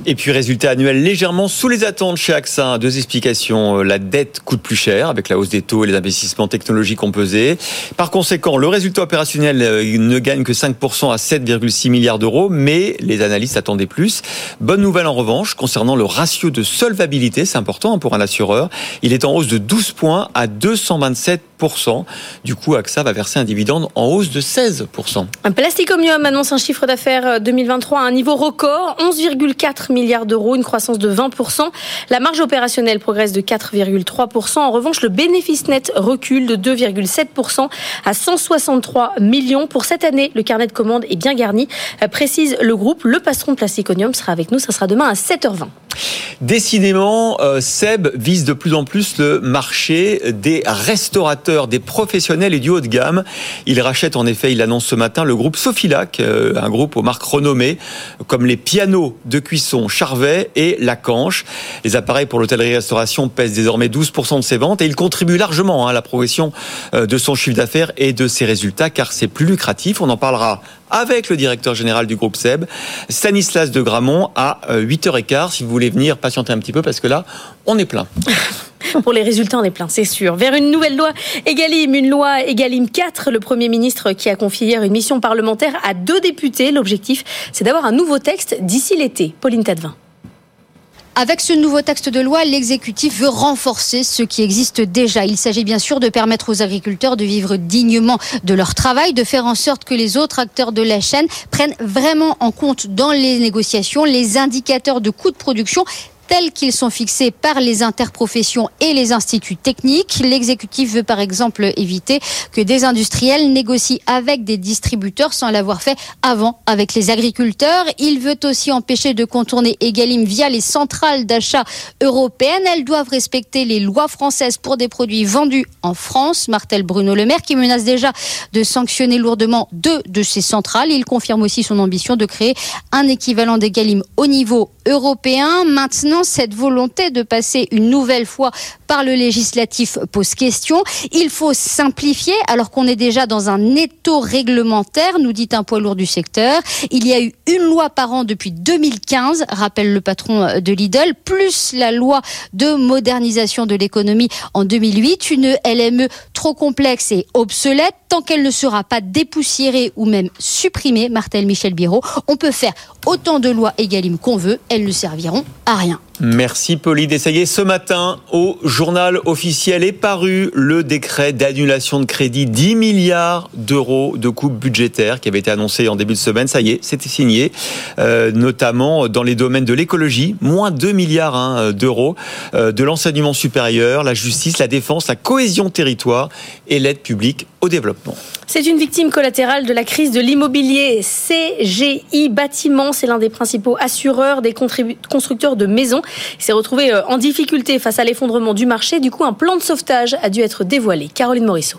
Et puis résultat annuel légèrement sous les attentes chez AXA. Deux explications. La dette coûte plus cher avec la hausse des taux et les investissements technologiques ont pesé. Par conséquent, le résultat opérationnel euh, ne gagne que 5% à 7,6 milliards d'euros, mais les analystes attendaient plus. Bonne nouvelle en revanche concernant le ratio de solvabilité, c'est important hein, pour un assureur. Il est en hausse de 12 points à 227%. Du coup, AXA va verser un dividende en hausse de 16%. Un Plasticomium annonce un chiffre d'affaires 2023 à un niveau record, 11,4 4 milliards d'euros, une croissance de 20%. La marge opérationnelle progresse de 4,3%. En revanche, le bénéfice net recule de 2,7% à 163 millions. Pour cette année, le carnet de commandes est bien garni, euh, précise le groupe. Le patron de Plasticonium sera avec nous, ça sera demain à 7h20. Décidément, euh, Seb vise de plus en plus le marché des restaurateurs, des professionnels et du haut de gamme. Il rachète en effet, il annonce ce matin, le groupe Sofilac, euh, un groupe aux marques renommées comme les pianos de cuisson Charvet et Lacanche. Les appareils pour l'hôtellerie-restauration pèsent désormais 12% de ses ventes et il contribue largement hein, à la progression euh, de son chiffre d'affaires et de ses résultats car c'est plus lucratif. On en parlera avec le directeur général du groupe SEB, Stanislas de Gramont, à 8h15. Si vous voulez venir patienter un petit peu, parce que là, on est plein. Pour les résultats, on est plein, c'est sûr. Vers une nouvelle loi Egalim, une loi Egalim 4, le Premier ministre qui a confié hier une mission parlementaire à deux députés. L'objectif, c'est d'avoir un nouveau texte d'ici l'été. Pauline Tadevin. Avec ce nouveau texte de loi, l'exécutif veut renforcer ce qui existe déjà. Il s'agit bien sûr de permettre aux agriculteurs de vivre dignement de leur travail, de faire en sorte que les autres acteurs de la chaîne prennent vraiment en compte dans les négociations les indicateurs de coûts de production tels qu'ils sont fixés par les interprofessions et les instituts techniques. L'exécutif veut par exemple éviter que des industriels négocient avec des distributeurs sans l'avoir fait avant avec les agriculteurs. Il veut aussi empêcher de contourner Egalim via les centrales d'achat européennes. Elles doivent respecter les lois françaises pour des produits vendus en France. Martel Bruno Le Maire qui menace déjà de sanctionner lourdement deux de ces centrales. Il confirme aussi son ambition de créer un équivalent d'Egalim au niveau européen. Maintenant, cette volonté de passer une nouvelle fois par le législatif pose question. Il faut simplifier alors qu'on est déjà dans un étau réglementaire, nous dit un poids lourd du secteur. Il y a eu une loi par an depuis 2015, rappelle le patron de Lidl, plus la loi de modernisation de l'économie en 2008, une LME trop complexe et obsolète. Tant qu'elle ne sera pas dépoussiérée ou même supprimée, Martel Michel Biro, on peut faire autant de lois Egalim qu'on veut, elles ne serviront à rien. Merci Pauline. Et ça y est, ce matin, au journal officiel est paru le décret d'annulation de crédit 10 milliards d'euros de coupes budgétaires qui avait été annoncé en début de semaine. Ça y est, c'était signé, euh, notamment dans les domaines de l'écologie, moins 2 milliards hein, d'euros, euh, de l'enseignement supérieur, la justice, la défense, la cohésion territoire et l'aide publique au développement. C'est une victime collatérale de la crise de l'immobilier. CGI Bâtiment, c'est l'un des principaux assureurs des constructeurs de maisons. Il s'est retrouvé euh, en difficulté face à l'effondrement du marché. Du coup, un plan de sauvetage a dû être dévoilé. Caroline Morisseau.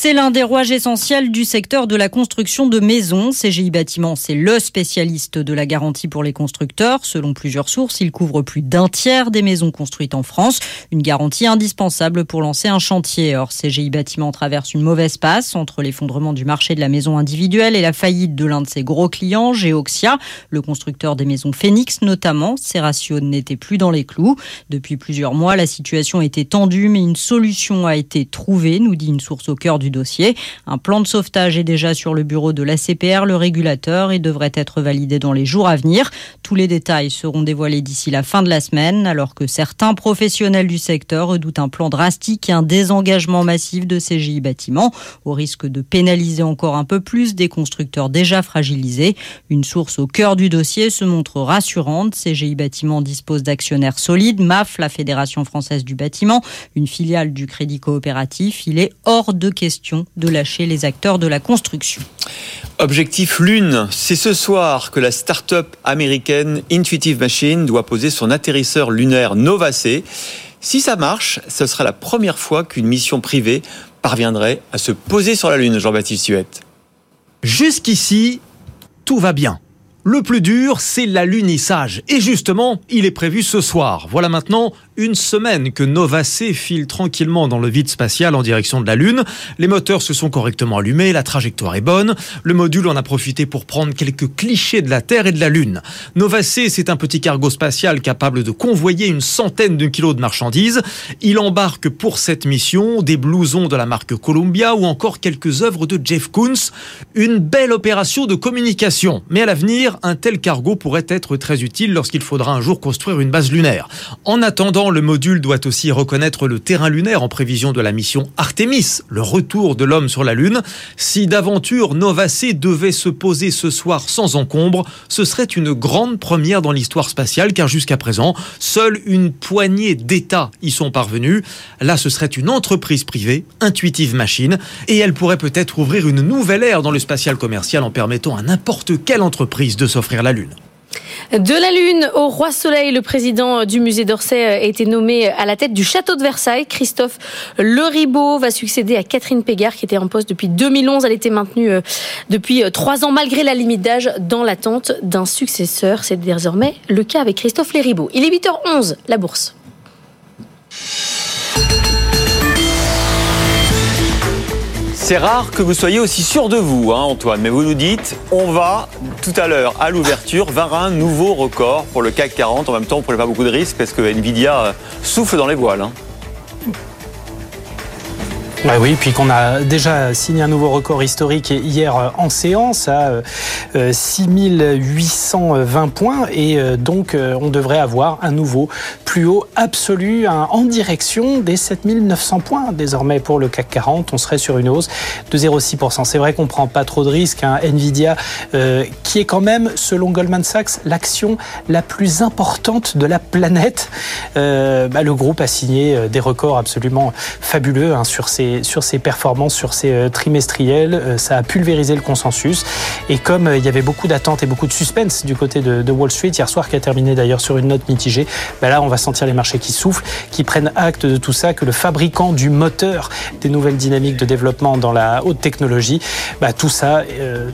C'est l'un des rouages essentiels du secteur de la construction de maisons. CGI Bâtiment, c'est le spécialiste de la garantie pour les constructeurs. Selon plusieurs sources, il couvre plus d'un tiers des maisons construites en France. Une garantie indispensable pour lancer un chantier. Or, CGI Bâtiment traverse une mauvaise passe entre l'effondrement du marché de la maison individuelle et la faillite de l'un de ses gros clients, Geoxia, le constructeur des maisons Phoenix notamment. Ses ratios n'étaient plus dans les clous. Depuis plusieurs mois, la situation était tendue, mais une solution a été trouvée, nous dit une source au cœur du dossier. Un plan de sauvetage est déjà sur le bureau de l'ACPR, le régulateur, et devrait être validé dans les jours à venir. Tous les détails seront dévoilés d'ici la fin de la semaine, alors que certains professionnels du secteur redoutent un plan drastique et un désengagement massif de CGI Bâtiments, au risque de pénaliser encore un peu plus des constructeurs déjà fragilisés. Une source au cœur du dossier se montre rassurante. CGI Bâtiments dispose d'actionnaires solides, MAF, la Fédération française du bâtiment, une filiale du Crédit coopératif. Il est hors de question de lâcher les acteurs de la construction. Objectif Lune, c'est ce soir que la start-up américaine Intuitive Machine doit poser son atterrisseur lunaire Nova C. Si ça marche, ce sera la première fois qu'une mission privée parviendrait à se poser sur la Lune, Jean-Baptiste Suette. Jusqu'ici, tout va bien. Le plus dur, c'est l'alunissage. Et justement, il est prévu ce soir. Voilà maintenant une semaine que Nova file tranquillement dans le vide spatial en direction de la Lune. Les moteurs se sont correctement allumés, la trajectoire est bonne. Le module en a profité pour prendre quelques clichés de la Terre et de la Lune. Nova c'est un petit cargo spatial capable de convoyer une centaine de kilos de marchandises. Il embarque pour cette mission des blousons de la marque Columbia ou encore quelques œuvres de Jeff Koons. Une belle opération de communication. Mais à l'avenir, un tel cargo pourrait être très utile lorsqu'il faudra un jour construire une base lunaire. En attendant, le module doit aussi reconnaître le terrain lunaire en prévision de la mission Artemis, le retour de l'homme sur la Lune. Si d'aventure Nova C devait se poser ce soir sans encombre, ce serait une grande première dans l'histoire spatiale car jusqu'à présent, seule une poignée d'États y sont parvenus. Là, ce serait une entreprise privée, Intuitive Machine, et elle pourrait peut-être ouvrir une nouvelle ère dans le spatial commercial en permettant à n'importe quelle entreprise de s'offrir la Lune. De la Lune au Roi Soleil, le président du musée d'Orsay a été nommé à la tête du château de Versailles. Christophe Leribaud va succéder à Catherine Pégard, qui était en poste depuis 2011. Elle était maintenue euh, depuis euh, trois ans, malgré la limite d'âge, dans l'attente d'un successeur. C'est désormais le cas avec Christophe Leribaud. Il est 8h11, la bourse. C'est rare que vous soyez aussi sûr de vous, hein, Antoine, mais vous nous dites, on va tout à l'heure à l'ouverture vers un nouveau record pour le CAC 40. En même temps, vous ne prenez pas beaucoup de risques parce que Nvidia euh, souffle dans les voiles. hein. Ouais, oui, puis qu'on a déjà signé un nouveau record historique hier euh, en séance à euh, 6820 points et euh, donc euh, on devrait avoir un nouveau plus haut absolu hein, en direction des 7900 points désormais pour le CAC 40. On serait sur une hausse de 0,6%. C'est vrai qu'on prend pas trop de risques. hein. Nvidia euh, qui est quand même, selon Goldman Sachs, l'action la plus importante de la planète. Euh, bah, le groupe a signé euh, des records absolument fabuleux hein, sur ses sur ses performances, sur ses euh, trimestriels. Euh, ça a pulvérisé le consensus. Et comme euh, il y avait beaucoup d'attentes et beaucoup de suspense du côté de, Wall Street hier soir, qui a terminé d'ailleurs sur une note mitigée, bah là on va sentir les marchés qui soufflent, qui prennent acte de tout ça, que le fabricant du moteur des nouvelles dynamiques de développement dans la haute technologie, bah, tout ça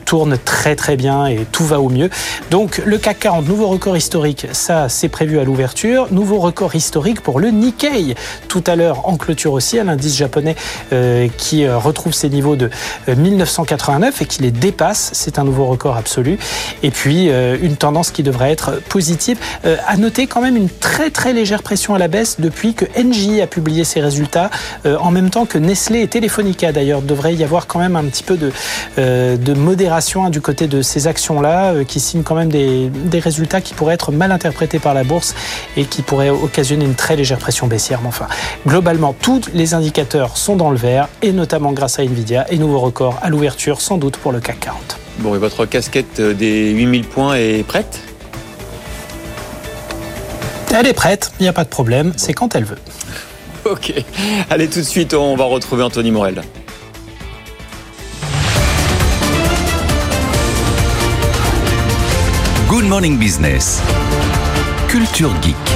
tourne très très bien et tout va au mieux. Donc le CAC 40, nouveau record historique, ça c'est prévu à l'ouverture. Nouveau record historique pour le Nikkei. Tout à l'heure en clôture aussi, à l'indice japonais euh, qui euh, retrouve ses niveaux de euh, 1989 et qui les dépasse. C'est un nouveau record absolu. Et puis euh, une tendance qui devrait être positive. Euh, à noter quand même une très très légère pression à la baisse depuis que Engie a publié ses résultats, euh, en même temps que Nestlé et Telefonica d'ailleurs. Devrait y avoir quand même un petit peu de, euh, modération hein, du côté de ces actions-là euh, qui signent quand même des, des résultats qui pourraient être mal interprétés par la bourse et qui pourraient occasionner une très légère pression baissière. Mais enfin, globalement, tous les indicateurs sont dans le vert et notamment grâce à Nvidia et nouveau record à l'ouverture sans doute pour le CAC 40. Bon, et votre casquette euh, des 8000 points est prête? Elle est prête, il n'y a pas de problème, c'est quand elle veut. Ok. Allez, tout de suite, on va retrouver Anthony Morel. Good Morning Business. Culture Geek.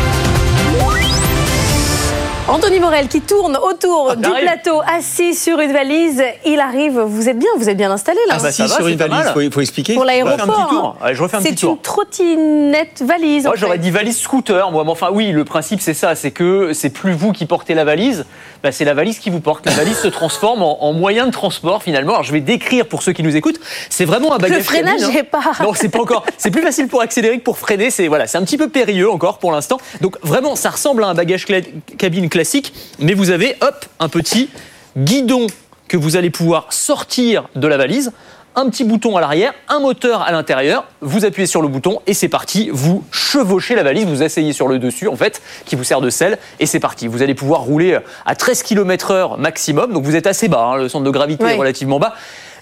Anthony Morel qui tourne autour du j'arrive. plateau, assis sur une valise. Il arrive. Vous êtes bien, vous êtes bien installé là. Ah bah, si, sur une valise, il faut, faut expliquer. Pour l'aéroport. Je refais un petit tour. hein. Un C'est une trottinette valise. Moi, j'aurais dit valise scooter, moi. Mais enfin, oui, le principe, c'est ça. C'est que c'est plus vous qui portez la valise, bah, c'est la valise qui vous porte. La valise se transforme en, en moyen de transport, finalement. Alors, je vais décrire pour ceux qui nous écoutent. C'est vraiment un bagage Le freinage hein. pas. Non, c'est pas encore. C'est plus facile pour accélérer que pour freiner. C'est voilà, c'est un petit peu périlleux encore pour l'instant. Donc vraiment, ça ressemble à un bagage cla- cabine classique, mais vous avez hop un petit guidon que vous allez pouvoir sortir de la valise. Un petit bouton à l'arrière, un moteur à l'intérieur. Vous appuyez sur le bouton et c'est parti. Vous chevauchez la valise, vous asseyez sur le dessus en fait, qui vous sert de selle et c'est parti. Vous allez pouvoir rouler à 13 km/h maximum. Donc vous êtes assez bas. hein, le centre de gravité Oui. est relativement bas.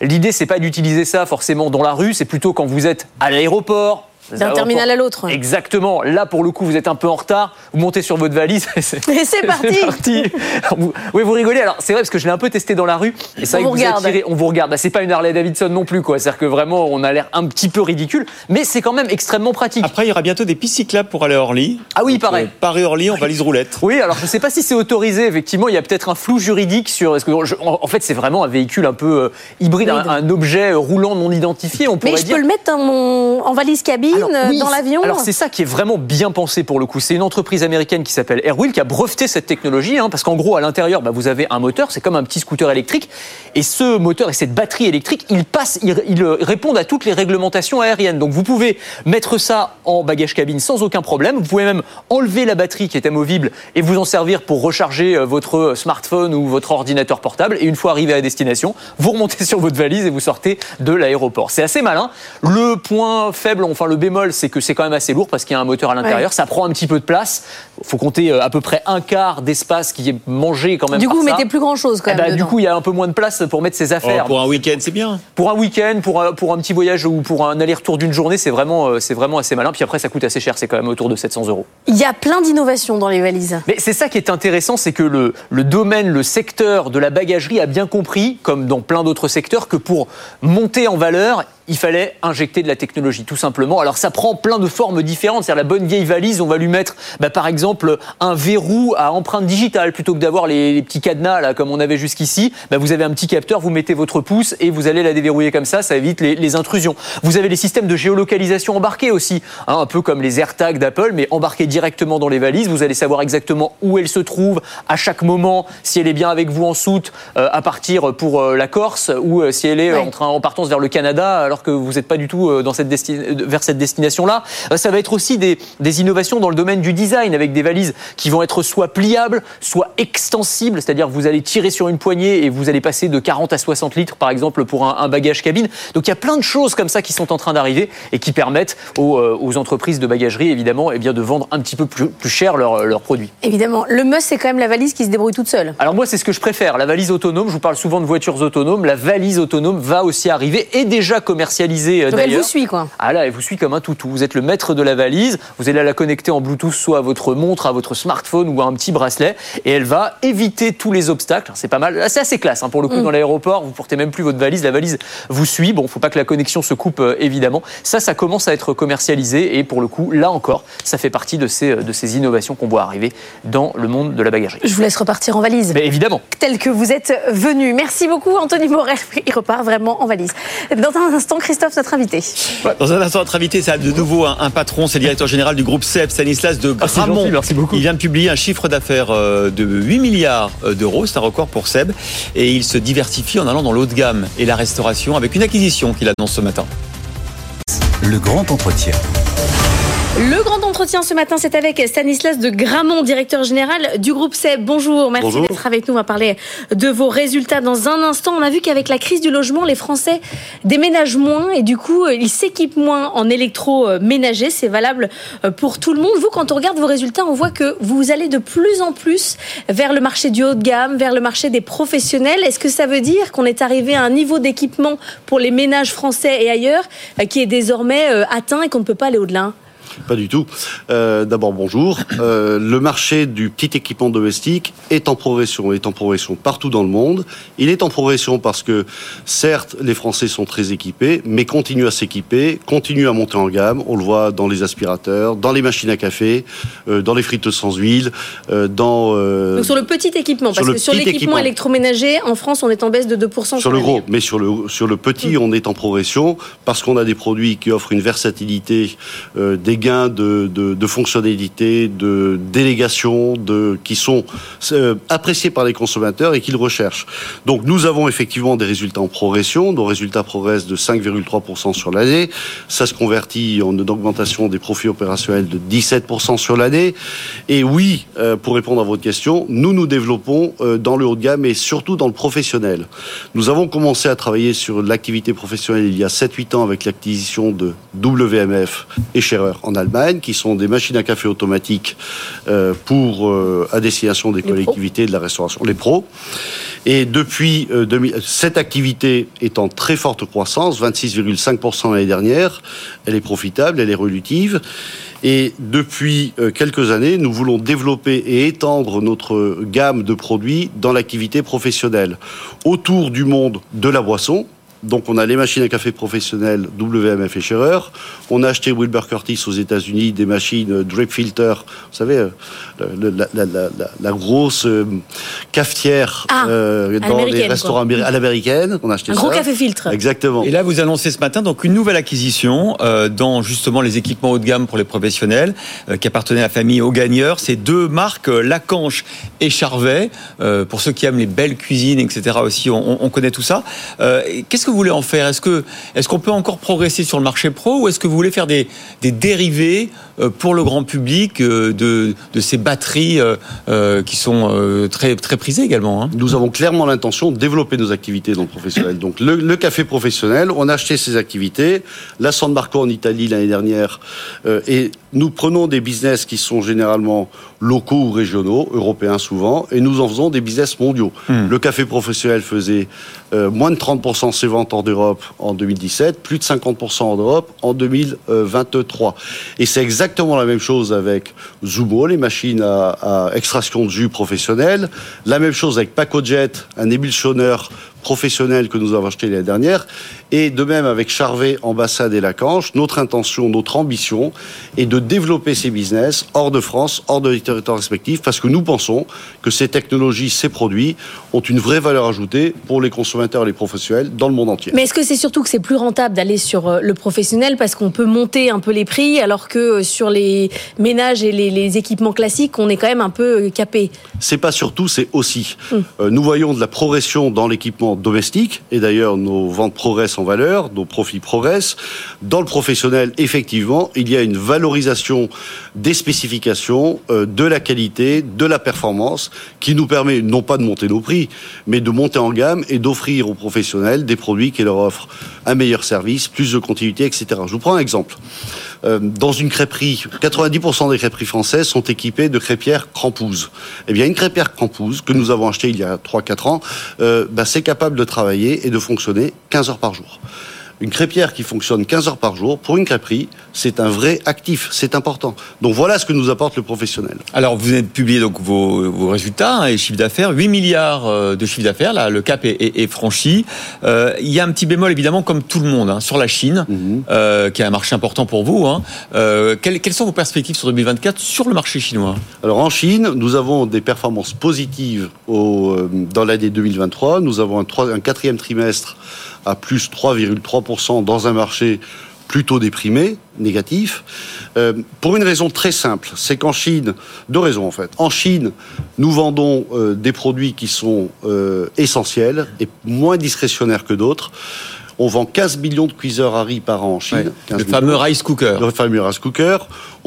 L'idée, c'est pas d'utiliser ça forcément dans la rue, c'est plutôt quand vous êtes à l'aéroport. D'un terminal à l'autre. Exactement. Là, pour le coup, vous êtes un peu en retard. Vous montez sur votre valise. Et c'est parti. Vous- oui, vous rigolez. Alors, c'est vrai parce que je l'ai un peu testé dans la rue. Et ça, On vous regarde. on vous regarde. Bah, c'est pas une Harley Davidson non plus, quoi. C'est-à-dire que vraiment, on a l'air un petit peu ridicule, mais c'est quand même extrêmement pratique. Après, il y aura bientôt des pistes cyclables pour aller à Orly. Ah oui, Donc, pareil. euh, Paris-Orly en valise roulette. Oui, alors je sais pas si c'est autorisé. Effectivement, il y a peut-être un flou juridique sur. Est-ce que je- en en fait, c'est vraiment un véhicule un peu euh, hybride, un, un objet euh, roulant non identifié. On pourrait Mais je dire. peux le mettre dans mon- en valise cabine, euh, Oui, dans l'avion. Alors c'est ça qui est vraiment bien pensé pour le coup. C'est une entreprise américaine qui s'appelle Airwheel qui a breveté cette technologie, hein, parce qu'en gros à l'intérieur, bah, vous avez un moteur, c'est comme un petit scooter électrique, et ce moteur et cette batterie électrique, ils passent, ils, ils, euh, répondent à toutes les réglementations aériennes. Donc vous pouvez mettre ça en bagage cabine sans aucun problème. Vous pouvez même enlever la batterie qui est amovible et vous en servir pour recharger euh, votre smartphone ou votre ordinateur portable. Et une fois arrivé à destination, vous remontez sur votre valise et vous sortez de l'aéroport. C'est assez malin. Le point faible, enfin le bémol, c'est que c'est quand même assez lourd parce qu'il y a un moteur à l'intérieur. Ouais. Ça prend un petit peu de place. Faut compter euh, à peu près un quart d'espace qui est mangé quand même Du par coup, vous ça. mettez plus grand chose quand Eh même. ben, du coup, il y a un peu moins de place pour mettre ses affaires. Oh, pour un week-end, c'est bien. Pour un week-end, pour un, pour un petit voyage ou pour un aller-retour d'une journée, c'est vraiment, euh, c'est vraiment assez malin. Puis après, ça coûte assez cher. C'est quand même autour de 700 euros. Il y a plein d'innovations dans les valises. Mais c'est ça qui est intéressant, c'est que le, le domaine, le secteur de la bagagerie a bien compris, comme dans plein d'autres secteurs, que pour monter en valeur, il fallait injecter de la technologie, tout simplement. Alors ça prend plein de formes différentes. C'est-à-dire la bonne vieille valise, on va lui mettre, bah, par exemple, un verrou à empreinte digitale plutôt que d'avoir les, les petits cadenas là comme on avait jusqu'ici. Bah, vous avez un petit capteur, vous mettez votre pouce et vous allez la déverrouiller comme ça. Ça évite les, les intrusions. Vous avez les systèmes de géolocalisation embarqués aussi, hein, un peu comme les AirTags d'Apple, mais embarqués directement dans les valises. Vous allez savoir exactement où elle se trouve à chaque moment, si elle est bien avec vous en soute euh, à partir pour euh, la Corse ou euh, si elle est Ouais. en train en partance vers le Canada alors que vous n'êtes pas du tout dans cette vers cette destination-là. Ça va être aussi des, des innovations dans le domaine du design avec des valises qui vont être soit pliables, soit extensibles, c'est-à-dire que vous allez tirer sur une poignée et vous allez passer de 40 à 60 litres par exemple pour un, un bagage cabine. Donc il y a plein de choses comme ça qui sont en train d'arriver et qui permettent aux, euh, aux entreprises de bagagerie évidemment eh bien, de vendre un petit peu plus, plus cher leurs leurs produits. Évidemment, le must, c'est quand même la valise qui se débrouille toute seule. Alors moi, c'est ce que je préfère. La valise autonome, je vous parle souvent de voitures autonomes. La valise autonome va aussi arriver et déjà commercialisée euh, Donc elle vous suit, quoi. Ah là, elle vous suit comme un toutou. Vous êtes le maître de la valise. Vous allez la connecter en Bluetooth soit à votre montre, à votre smartphone ou à un petit bracelet. Et elle va éviter tous les obstacles. C'est pas mal. Là, C'est assez classe. hein. Pour le coup, Mm. dans l'aéroport, vous portez même plus votre valise. La valise vous suit. Bon, faut pas que la connexion se coupe, euh, évidemment. Ça, ça commence à être commercialisé. Et pour le coup, là encore, ça fait partie de ces, de ces innovations qu'on voit arriver dans le monde de la bagagerie. Je vous laisse repartir en valise. Mais évidemment. Tel que vous êtes venu. Merci beaucoup, Anthony Morel. Il repart vraiment en valise. Dans un instant, Christophe, notre invité. Dans un instant, notre invité, c'est de nouveau un, un patron, c'est le directeur général du groupe CEP, Stanislas de Ah, Gramont. Merci beaucoup. Il vient de publier un chiffre d'affaires euh, de 8 milliards euh, d'euros, c'est un record pour Seb, et il se diversifie en allant dans l'haut de gamme et la restauration avec une acquisition qu'il annonce ce matin. Le grand entretien. Le grand entretien ce matin, c'est avec Stanislas de Gramont, directeur général du groupe SEB. Bonjour, merci d'être avec nous. On va parler de vos résultats dans un instant. On a vu qu'avec la crise du logement, les Français déménagent moins et du coup, ils s'équipent moins en électroménager. C'est valable euh, pour tout le monde. Vous, quand on regarde vos résultats, on voit que vous allez de plus en plus vers le marché du haut de gamme, vers le marché des professionnels. Est-ce que ça veut dire qu'on est arrivé à un niveau d'équipement pour les ménages français et ailleurs euh, qui est désormais euh, atteint et qu'on ne peut pas aller au-delà? Pas du tout. Euh, D'abord, bonjour. Euh, le marché du petit équipement domestique est en progression, est en progression partout dans le monde. Il est en progression parce que, certes, les Français sont très équipés, mais continuent à s'équiper, continuent à monter en gamme. On le voit dans les aspirateurs, dans les machines à café, euh, dans les frites sans huile, dans... Donc sur le petit équipement, sur parce que sur l'équipement équipement. électroménager, en France, on est en baisse de 2%. Sur le gros, mais sur le, sur le petit, on est en progression parce qu'on a des produits qui offrent une versatilité, euh, gains de, de, de fonctionnalité, de délégation, qui sont euh, appréciés par les consommateurs et qu'ils recherchent. Donc nous avons effectivement des résultats en progression. Nos résultats progressent de 5,3% sur l'année. Ça se convertit en une augmentation des profits opérationnels de 17% sur l'année. Et oui, euh, pour répondre à votre question, nous nous développons euh, dans le haut de gamme et surtout dans le professionnel. Nous avons commencé à travailler sur l'activité professionnelle il y a 7-8 ans avec l'acquisition de WMF et Scherer en Allemagne, qui sont des machines à café automatiques euh, pour euh, à destination des collectivités de la restauration, les pros. Et depuis euh, 2000 cette activité est en très forte croissance, 26,5% l'année dernière. Elle est profitable, elle est relutive. Et depuis quelques années, nous voulons développer et étendre notre gamme de produits dans l'activité professionnelle autour du monde de la boisson. Donc on a les machines à café professionnelles WMF et Scherer. On a acheté Wilbur Curtis aux États-Unis des machines euh, drip filter. Vous savez, euh, la, la- la- la- la grosse euh, cafetière Ah, euh, dans les restaurants quoi. à l'américaine. On a acheté Un ça. gros café filtre. Exactement. Et là, vous annoncez ce matin donc une nouvelle acquisition euh, dans justement les équipements haut de gamme pour les professionnels euh, qui appartenaient à la famille Au Gagneur. C'est deux marques, euh, Lacanche et Charvet. Euh, pour ceux qui aiment les belles cuisines, etc. aussi, on, on- on connaît tout ça. Euh, Qu'est-ce que vous voulez en faire? Est-ce que est-ce qu'on peut encore progresser sur le marché pro ou est-ce que vous voulez faire des, dérivés pour le grand public euh, de, de ces batteries euh, euh, qui sont euh, très très prisées également hein Nous avons clairement l'intention de développer nos activités dans le professionnel. Donc le, le café professionnel, on a acheté ces activités. La San Marco en Italie l'année dernière. euh, et nous prenons des business qui sont généralement locaux ou régionaux, européens souvent, et nous en faisons des business mondiaux. Le café professionnel faisait euh, moins de 30% de ses ventes hors d'Europe en 2017, plus de 50% en Europe en 2023. Et c'est exactement la même chose avec Zumo, les machines à, extraction de jus professionnel. La même chose avec PacoJet, un émulsionneur professionnel que nous avons acheté l'année dernière. Et de même avec Charvet, Ambassade et Lacanche, notre intention, notre ambition est de développer ces business hors de France, hors de territoires respectifs, parce que nous pensons que ces technologies, ces produits ont une vraie valeur ajoutée pour les consommateurs et les professionnels dans le monde entier. Mais est-ce que c'est surtout que c'est plus rentable d'aller sur euh, le professionnel parce qu'on peut monter un peu les prix alors que euh, sur les ménages et les, les équipements classiques, on est quand même un peu euh, capé? C'est pas surtout, c'est aussi. Euh, nous voyons de la progression dans l'équipement domestique, et d'ailleurs nos ventes progressent en valeur, nos profits progressent. Dans le professionnel, effectivement, il y a une valorisation des spécifications, euh, de la qualité, de la performance, qui nous permet non pas de monter nos prix, mais de monter en gamme et d'offrir aux professionnels des produits qui leur offrent un meilleur service, plus de continuité, etc. Je vous prends un exemple. Euh, dans une crêperie, 90% des crêperies françaises sont équipées de crêpières crampouses. Eh bien, une crêpière crampouse que nous avons achetée il y a 3-4 ans, euh, bah, c'est capable de travailler et de fonctionner 15 heures par jour. Une crêpière qui fonctionne 15 heures par jour, pour une crêperie, c'est un vrai actif, c'est important. Donc voilà ce que nous apporte le professionnel. Alors, vous venez de publier donc vos, vos résultats hein, et chiffre d'affaires, 8 milliards euh, de chiffre d'affaires, là, le cap est, est- est franchi. Euh, il y a un petit bémol, évidemment, comme tout le monde, hein, sur la Chine, euh, qui est un marché important pour vous. Hein. Euh, quelles, quelles sont vos perspectives sur 2024 sur le marché chinois? Alors en Chine, nous avons des performances positives au, dans l'année 2023. Nous avons un quatrième trimestre à plus 3,3% dans un marché plutôt déprimé, négatif, Euh, pour une raison très simple, c'est qu'en Chine, deux raisons en fait. En Chine, nous vendons euh, des produits qui sont euh, essentiels et moins discrétionnaires que d'autres. On vend 15 millions de cuiseurs à riz par an en Chine. Ouais, 15 le millions. fameux rice cooker. Le fameux rice cooker.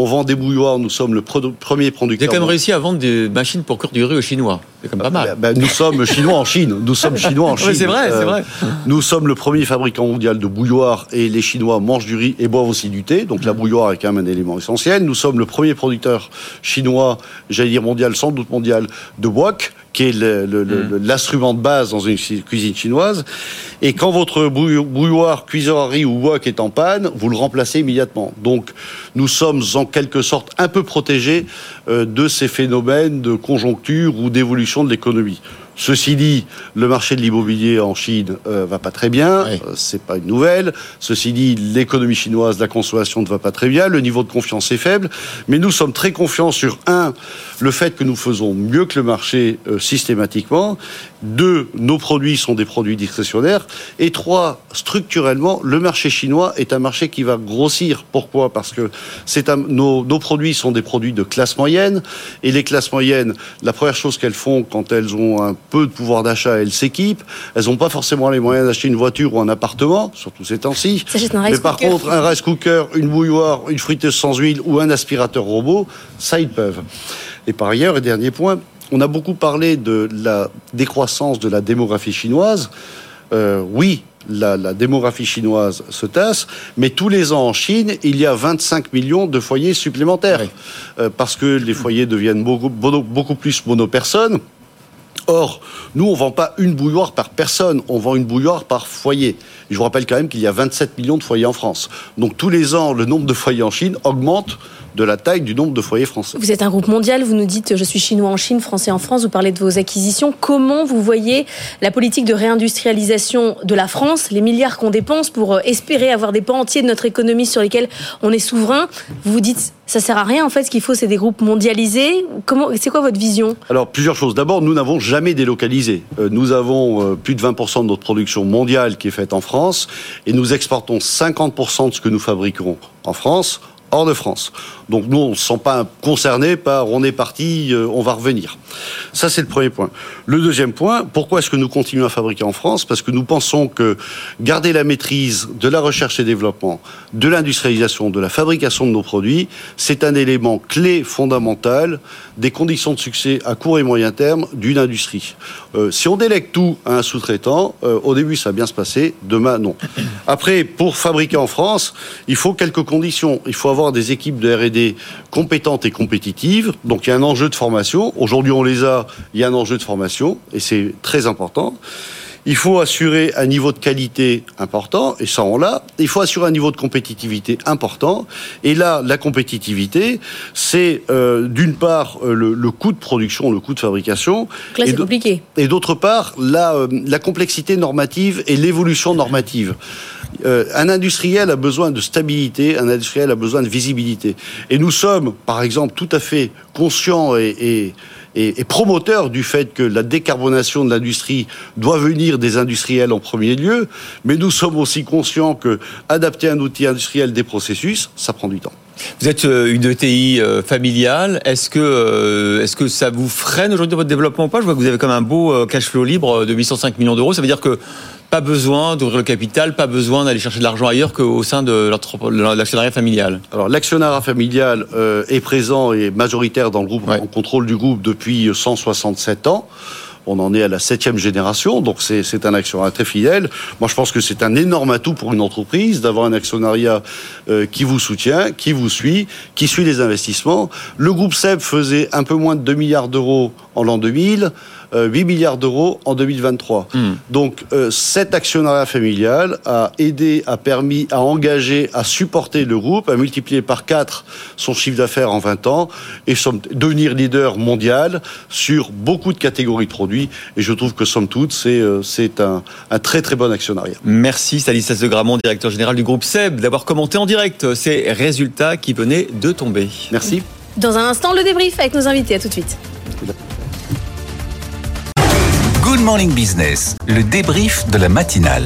On vend des bouilloires, nous sommes le produ- premier Vous avez producteur. quand même réussi à vendre des machines pour cuire du riz aux Chinois. C'est quand même pas mal. Ben, nous sommes chinois en Chine. Nous sommes chinois en Oui, Chine. c'est vrai, c'est Euh, vrai. Nous sommes le premier fabricant mondial de bouilloire et les Chinois mangent du riz et boivent aussi du thé. Donc la bouilloire est quand même un élément essentiel. Nous sommes le premier producteur chinois, j'allais dire mondial, sans doute mondial, de wok qui est le- l'instrument de base dans une cuisine chinoise. Et quand votre bouillo- bouilloire, cuiseur à riz ou wok est en panne, vous le remplacez immédiatement. Donc nous sommes en quelque sorte un peu protégés euh, de ces phénomènes de conjoncture ou d'évolution de l'économie. Ceci dit, le marché de l'immobilier en Chine euh, va pas très bien, euh, c'est pas une nouvelle. Ceci dit, l'économie chinoise, la consommation ne va pas très bien, le niveau de confiance est faible, mais nous sommes très confiants sur un, le fait que nous faisons mieux que le marché euh, systématiquement. Deux, nos produits sont des produits discrétionnaires. Et trois, structurellement, le marché chinois est un marché qui va grossir. Pourquoi? Parce que c'est un- nos, nos produits sont des produits de classe moyenne. Et les classes moyennes, la première chose qu'elles font quand elles ont un peu de pouvoir d'achat, elles s'équipent. Elles n'ont pas forcément les moyens d'acheter une voiture ou un appartement, surtout ces temps-ci. Mais par cooker. contre, un rice cooker, une bouilloire, une friteuse sans huile ou un aspirateur robot, ça, ils peuvent. Et par ailleurs, et dernier point, on a beaucoup parlé de la décroissance de la démographie chinoise. Euh, oui, la, la démographie chinoise se tasse, mais tous les ans en Chine, il y a 25 millions de foyers supplémentaires. Euh, parce que les foyers deviennent beaucoup, beaucoup plus monopersones. Or, nous, on vend pas une bouilloire par personne, on vend une bouilloire par foyer. Je vous rappelle quand même qu'il y a 27 millions de foyers en France. Donc tous les ans, le nombre de foyers en Chine augmente de la taille du nombre de foyers français. Vous êtes un groupe mondial, vous nous dites je suis chinois en Chine, français en France, vous parlez de vos acquisitions. Comment vous voyez la politique de réindustrialisation de la France, les milliards qu'on dépense pour euh, espérer avoir des pans entiers de notre économie sur lesquels on est souverain? Vous vous dites ça sert à rien en fait, ce qu'il faut c'est des groupes mondialisés. Comment c'est quoi votre vision? Alors, plusieurs choses. D'abord, nous n'avons jamais délocalisé. Euh, nous avons euh, plus de 20% de notre production mondiale qui est faite en France et nous exportons 50% de ce que nous fabriquons en France hors de France. Donc nous, on ne se sent pas concerné par on est parti, euh, on va revenir. Ça, c'est le premier point. Le deuxième point, pourquoi est-ce que nous continuons à fabriquer en France? Parce que nous pensons que garder la maîtrise de la recherche et développement, de l'industrialisation, de la fabrication de nos produits, c'est un élément clé fondamental des conditions de succès à court et moyen terme d'une industrie. Euh, si on délègue tout à un sous-traitant, euh, au début ça va bien se passer, demain non. Après, pour fabriquer en France, il faut quelques conditions. Il faut avoir des équipes de R&D compétentes et compétitives. Donc il y a un enjeu de formation. Aujourd'hui on les a, il y a un enjeu de formation et c'est très important. Il faut assurer un niveau de qualité important, et ça on l'a. Il faut assurer un niveau de compétitivité important. Et là, la compétitivité, c'est euh, d'une part euh, le, le coût de production, le coût de fabrication. Là, et compliqué. et d'autre part, la, euh, la complexité normative et l'évolution normative. Euh, un industriel a besoin de stabilité, un industriel a besoin de visibilité. Et nous sommes, par exemple, tout à fait conscients et, et, et, promoteurs du fait que la décarbonation de l'industrie doit venir des industriels en premier lieu, mais nous sommes aussi conscients que adapter un outil industriel des processus, ça prend du temps. Vous êtes euh, une ETI euh, familiale. Est-ce que, est-ce que ça vous freine aujourd'hui votre développement ou pas? Je vois que vous avez comme un beau cash flow libre de 805 millions d'euros. Ça veut dire que pas besoin d'ouvrir le capital, pas besoin d'aller chercher de l'argent ailleurs qu'au sein de l'actionnariat familial. Alors l'actionnariat familial euh, est présent et majoritaire dans le groupe, en contrôle du groupe depuis 167 ans. On en est à la septième génération, donc c'est c'est un actionnaire très fidèle. Moi, je pense que c'est un énorme atout pour une entreprise d'avoir un actionnariat euh, qui vous soutient, qui vous suit, qui suit les investissements. Le groupe SEB faisait un peu moins de 2 milliards d'euros en l'an 2000. Euh, 8 milliards d'euros en 2023. Donc euh, cet actionnariat familial a aidé, a permis, a engagé, a supporté le groupe, a multiplié par 4 son chiffre d'affaires en 20 ans et somme- devenir leader mondial sur beaucoup de catégories de produits. Et je trouve que somme toute, c'est euh, c'est un, un très très bon actionnariat. Merci Stanislas de Gramont, directeur général du groupe SEB, d'avoir commenté en direct ces résultats qui venaient de tomber. Merci. Dans un instant, le débrief avec nos invités. À tout de suite. Good Morning Business, le débrief de la matinale.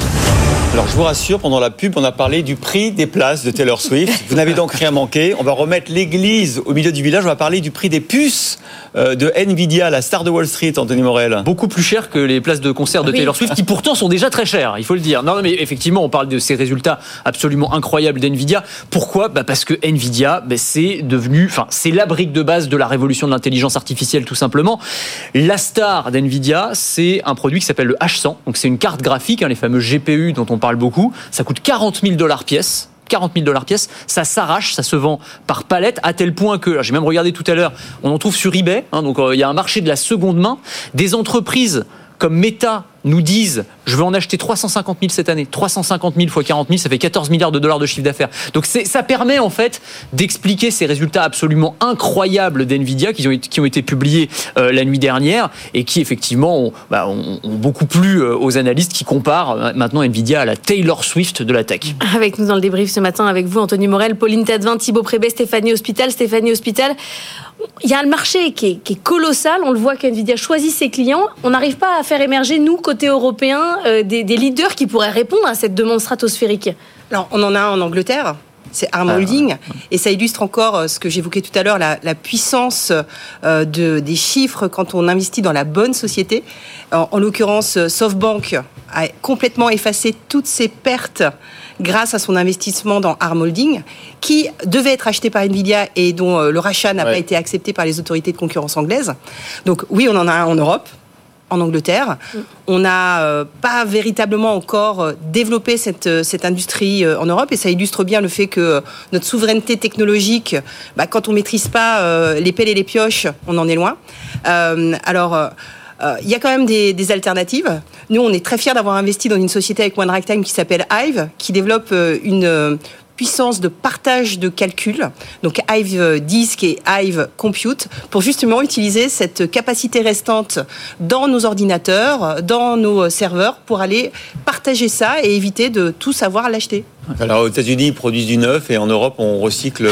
Alors je vous rassure, pendant la pub, on a parlé du prix des places de Taylor Swift. Vous n'avez donc rien manqué. On va remettre l'église au milieu du village. On va parler du prix des puces euh, de Nvidia, la star de Wall Street, Anthony Morel. Beaucoup plus cher que les places de concert de Oui. Taylor Swift, qui pourtant sont déjà très chères, il faut le dire. Non, mais effectivement, on parle de ces résultats absolument incroyables d'Nvidia. Pourquoi? Bah Parce que Nvidia, bah, c'est devenu, enfin, c'est la brique de base de la révolution de l'intelligence artificielle, tout simplement. La star d'Nvidia, c'est un produit qui s'appelle le H100. Donc, c'est une carte graphique, hein, les fameux GPU dont on parle beaucoup. Ça coûte 40 000 dollars pièce. 40 000 dollars pièce, ça s'arrache, ça se vend par palette, à tel point que, j'ai même regardé tout à l'heure, on en trouve sur eBay, hein, donc euh, il y a un marché de la seconde main, des entreprises comme Meta nous disent je veux en acheter 350 000 cette année. 350 000 fois 40 000, ça fait 14 milliards de dollars de chiffre d'affaires. Donc ça permet en fait d'expliquer ces résultats absolument incroyables d'NVIDIA qui ont, qui ont été publiés euh, la nuit dernière et qui effectivement ont, bah, beaucoup plu euh, aux analystes qui comparent euh, maintenant NVIDIA à la Taylor Swift de la tech. Avec nous dans le débrief ce matin, avec vous, Anthony Morel, Pauline Tadevin, Thibaut Prébet, Stéphanie Hospital. Stéphanie Hospital, il y a un marché qui est, qui est colossal. On le voit qu'NVIDIA choisit ses clients. On n'arrive pas à faire émerger, nous, côté européen, euh, des, des leaders qui pourraient répondre à cette demande stratosphérique. Alors, on en a un en Angleterre. C'est Arm Ah, Holding. Et ça illustre encore euh, ce que j'évoquais tout à l'heure, la, la puissance euh, de, des chiffres quand on investit dans la bonne société. En, en l'occurrence, SoftBank a complètement effacé toutes ses pertes grâce à son investissement dans Arm Holding, qui devait être acheté par Nvidia et dont euh, le rachat n'a pas été accepté par les autorités de concurrence anglaises. Donc oui, on en a un en Europe en Angleterre. On n'a euh, pas véritablement encore euh, développé cette, cette industrie euh, en Europe et ça illustre bien le fait que euh, notre souveraineté technologique, bah, quand on maîtrise pas les pelles et les pioches, on en est loin. Alors. Euh, il y a quand même des, alternatives. Nous, on est très fiers d'avoir investi dans une société avec One Time qui s'appelle Hive, qui développe euh, une euh, puissance de partage de calcul, donc Hive Disk et Hive Compute, pour justement utiliser cette capacité restante dans nos ordinateurs, dans nos serveurs, pour aller partager ça et éviter de tout savoir l'acheter. Alors aux États-Unis, ils produisent du neuf et en Europe, on recycle.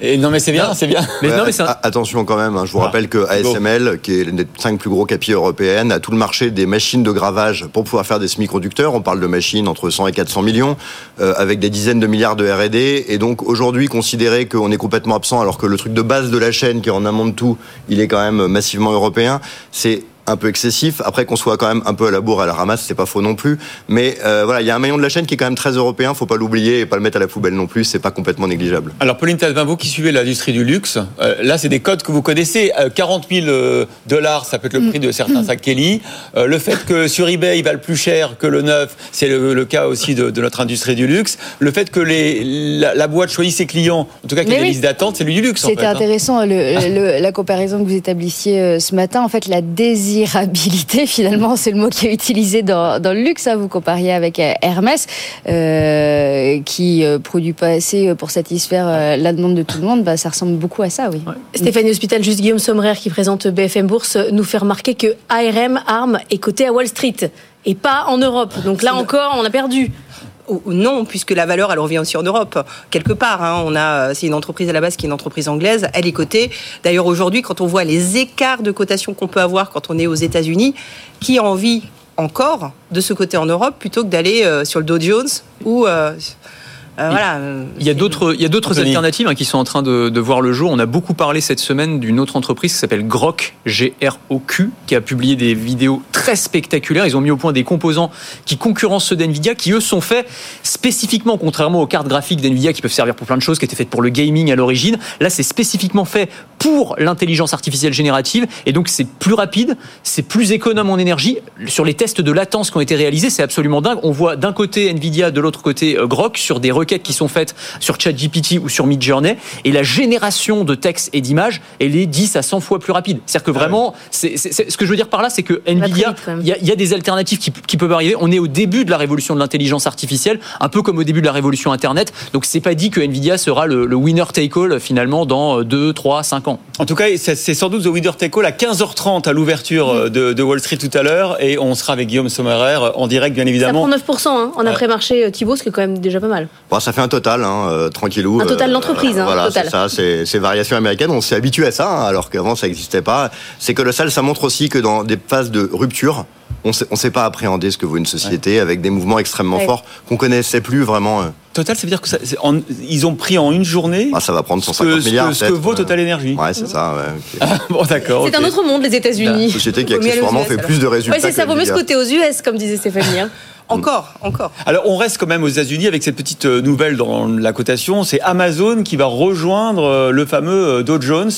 Et, et non, mais c'est bien, c'est bien. Mais non, mais attention quand même. hein, je vous rappelle que ASML, qui est l'une des cinq plus gros capilles européennes, a tout le marché des machines de gravage pour pouvoir faire des semi-conducteurs. On parle de machines entre 100 et 400 millions, euh, avec des dizaines de milliards de R&D. Et donc aujourd'hui, considérer qu'on est complètement absent, alors que le truc de base de la chaîne, qui est en amont de tout, il est quand même massivement européen, c'est un peu excessif. Après qu'on soit quand même un peu à la bourre, à la ramasse, c'est pas faux non plus. Mais euh, voilà, il y a un maillon de la chaîne qui est quand même très européen. Faut pas l'oublier et pas le mettre à la poubelle non plus. C'est pas complètement négligeable. Alors Pauline Talvin, vous qui suivez l'industrie du luxe, euh, là c'est des codes que vous connaissez. Euh, 40 000 euh, dollars, ça peut être le prix de certains sacs Kelly. Euh, le fait que sur eBay il valent plus cher que le neuf, c'est le, le cas aussi de, de notre industrie du luxe. Le fait que les, la, la boîte choisit ses clients, en tout cas qu'il y ait Mais des oui. listes d'attente, c'est lui du luxe. en C'était hein. intéressant le- le- la comparaison que vous établissiez ce matin. En fait, la désirabilité, finalement, c'est le mot qui est utilisé dans, dans le luxe. hein. Vous compariez avec euh, Hermès, euh, qui euh, produit pas assez pour satisfaire euh, la demande de tout le monde. Bah, ça ressemble beaucoup à ça, oui. Stéphanie Hospital, juste Guillaume Sommerer qui présente BFM Bourse, nous fait remarquer que ARM, ARM, est coté à Wall Street et pas en Europe. Donc là encore, on a perdu. Non, puisque la valeur, elle revient aussi en Europe, quelque part. hein. On a, c'est une entreprise à la base qui est une entreprise anglaise. Elle est cotée. D'ailleurs, aujourd'hui, quand on voit les écarts de cotation qu'on peut avoir quand on est aux États-Unis, qui a envie encore de se coter en Europe plutôt que d'aller euh, sur le Dow Jones ou euh, voilà. Il y a d'autres, il y a d'autres Anthony. alternatives hein, qui sont en train de, de voir le jour. On a beaucoup parlé cette semaine d'une autre entreprise qui s'appelle Grok, G-R-O-Q, qui a publié des vidéos très spectaculaires. Ils ont mis au point des composants qui concurrencent ceux d'NVIDIA, qui eux sont faits spécifiquement, contrairement aux cartes graphiques d'NVIDIA qui peuvent servir pour plein de choses, qui étaient faites pour le gaming à l'origine. Là, c'est spécifiquement fait pour l'intelligence artificielle générative. Et donc, c'est plus rapide, c'est plus économe en énergie. Sur les tests de latence qui ont été réalisés, c'est absolument dingue. On voit d'un côté NVIDIA, de l'autre côté euh, Grok, sur des requêtes qui sont faites sur ChatGPT ou sur Midjourney. Et la génération de texte et d'images, elle est 10 à 100 fois plus rapide. C'est-à-dire que vraiment, c'est, c'est- c'est- ce que je veux dire par là, c'est que Nvidia, il y, a- il y a des alternatives qui, qui peuvent arriver. On est au début de la révolution de l'intelligence artificielle, un peu comme au début de la révolution Internet. Donc c'est pas dit que Nvidia sera le, le winner take all finalement dans 2, 3, 5 ans. En tout cas, c'est sans doute The Winner Take All à 15h30 à l'ouverture euh, de, de Wall Street tout à l'heure. Et on sera avec Guillaume Sommerer en direct, bien Ça évidemment. prend 9% hein, en après-marché euh, Thibault, ce qui est quand même déjà pas mal. Bon, ça fait un total, hein, euh, tranquillou. Un total d'entreprise, hein, voilà, total. c'est ça, c'est c'est variation américaine. On s'est habitué à ça, hein, alors qu'avant ça n'existait pas. C'est colossal. Ça montre aussi que dans des phases de rupture, on sait, on sait pas appréhender ce que vaut une société avec des mouvements extrêmement Ouais. forts qu'on connaissait plus vraiment. euh. Total, ça veut dire que ça, c'est en- ils ont pris en une journée. Ah, ça va prendre ce 150 que, ce milliards. ce que vaut euh. Total Énergie. Ouais, c'est ça. Ouais, ok. bon, d'accord. C'est un autre monde, les États-Unis. Une société qui accessoirement US, fait alors. plus de résultats Ouais, c'est ça, vaut mieux se côté aux US, comme disait Stéphanie. hein. Encore, encore. Alors, on reste quand même aux États-Unis avec cette petite euh, nouvelle dans la cotation. C'est Amazon qui va rejoindre euh, le fameux euh, Dow Jones.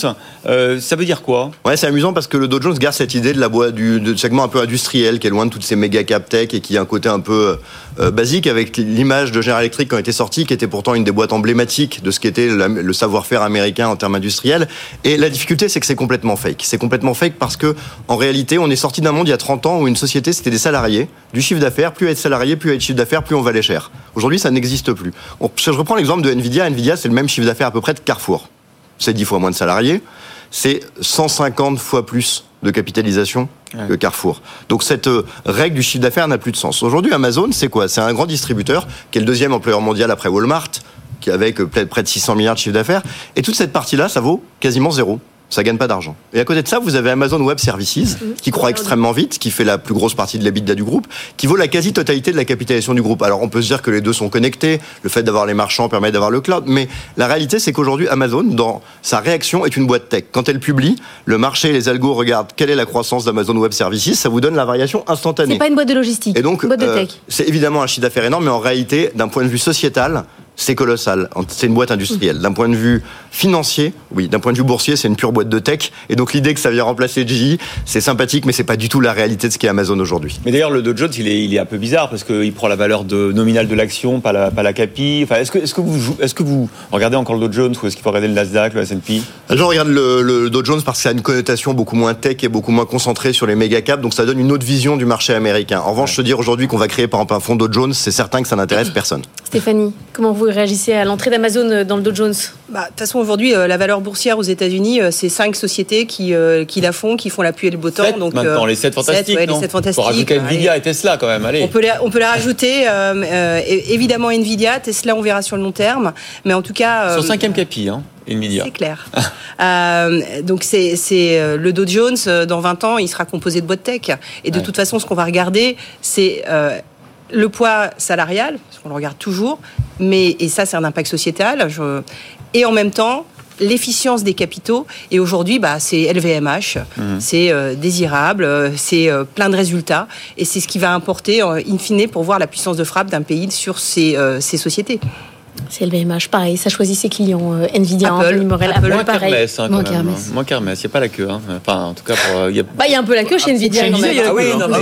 Euh, ça veut dire quoi? Ouais, c'est amusant parce que le Dow Jones garde cette idée de la boîte du de segment un peu industriel qui est loin de toutes ces méga cap tech et qui a un côté un peu euh, basique avec l'image de General Electric qui a été sortie, qui était pourtant une des boîtes emblématiques de ce qu'était le savoir-faire américain en termes industriels. Et la difficulté, c'est que c'est complètement fake. C'est complètement fake parce que en réalité, on est sorti d'un monde il y a 30 ans où une société c'était des salariés, du chiffre d'affaires, plus être salarié, plus être chiffre d'affaires, plus on valait cher. Aujourd'hui, ça n'existe plus. Je reprends l'exemple de Nvidia. Nvidia, c'est le même chiffre d'affaires à peu près de Carrefour. C'est 10 fois moins de salariés c'est 150 fois plus de capitalisation que Carrefour. Donc cette euh, règle du chiffre d'affaires n'a plus de sens. Aujourd'hui, Amazon, c'est quoi? C'est un grand distributeur qui est le deuxième employeur mondial après Walmart, qui avec euh, près de 600 milliards de chiffre d'affaires. Et toute cette partie-là, ça vaut quasiment zéro. Ça gagne pas d'argent. Et à côté de ça, vous avez Amazon Web Services, qui croît extrêmement vite, qui fait la plus grosse partie de l'EBITDA du groupe, qui vaut la quasi-totalité de la capitalisation du groupe. Alors on peut se dire que les deux sont connectés, le fait d'avoir les marchands permet d'avoir le cloud, mais la réalité c'est qu'aujourd'hui Amazon, dans sa réaction, est une boîte tech. Quand elle publie, le marché, les algos regardent quelle est la croissance d'Amazon Web Services, ça vous donne la variation instantanée. C'est pas une boîte de logistique. Et donc, une boîte de euh, c'est évidemment un chiffre d'affaires énorme, mais en réalité, d'un point de vue sociétal, c'est colossal. C'est une boîte industrielle. D'un point de vue financier, oui. D'un point de vue boursier, c'est une pure boîte de tech. Et donc l'idée que ça vient remplacer GE, c'est sympathique, mais c'est pas du tout la réalité de ce qu'est Amazon aujourd'hui. Mais d'ailleurs, le Dow Jones, il est, il est un peu bizarre parce qu'il prend la valeur de, nominale de l'action, pas la, pas la capi. Enfin, est-ce que, est-ce que vous, jou- est-ce que vous regardez encore le Dow Jones ou est-ce qu'il faut regarder le Nasdaq, le S&P Je regarde le, le Dow Jones parce que ça a une connotation beaucoup moins tech et beaucoup moins concentrée sur les méga caps, donc ça donne une autre vision du marché américain. En revanche, se dire aujourd'hui qu'on va créer par exemple un fonds Dow Jones, c'est certain que ça n'intéresse personne. Stéphanie, comment vous réagissez à l'entrée d'Amazon dans le Dow Jones? Bah, De toute façon, aujourd'hui, euh, la valeur boursière aux États-Unis, euh, c'est cinq sociétés qui, euh, qui la font, qui font la pluie et le beau temps. Sept donc, maintenant, les 7 fantastiques. ouais, non les sept fantastiques. Faut rajouter. Nvidia et Tesla quand même. Allez. On peut, les, on peut les rajouter, euh, euh, évidemment Nvidia, Tesla, on verra sur le long terme, mais en tout cas. Son euh, cinquième capi, hein, Nvidia. C'est clair. Euh, donc c'est c'est, euh, le Dow Jones euh, dans 20 ans, il sera composé de boîtes tech. Et de Ouais. toute façon, ce qu'on va regarder, c'est euh, le poids salarial, parce qu'on le regarde toujours, mais et ça c'est un impact sociétal. je- et en même temps l'efficience des capitaux et aujourd'hui bah, c'est LVMH c'est euh, désirable euh, c'est euh, plein de résultats et c'est ce qui va importer euh, in fine pour voir la puissance de frappe d'un pays sur ces, euh, ces sociétés C'est LVMH, pareil, ça choisit ses clients. euh, Nvidia, Apple. Anthony Morel, Apple, pareil. hein, quand Moins même, qu'Hermès. hein. Moins il n'y a pas la queue. hein. Enfin, en tout cas, pour, euh, il y a... Bah, il y a un peu la queue chez Nvidia chez Ah oui, non, hein.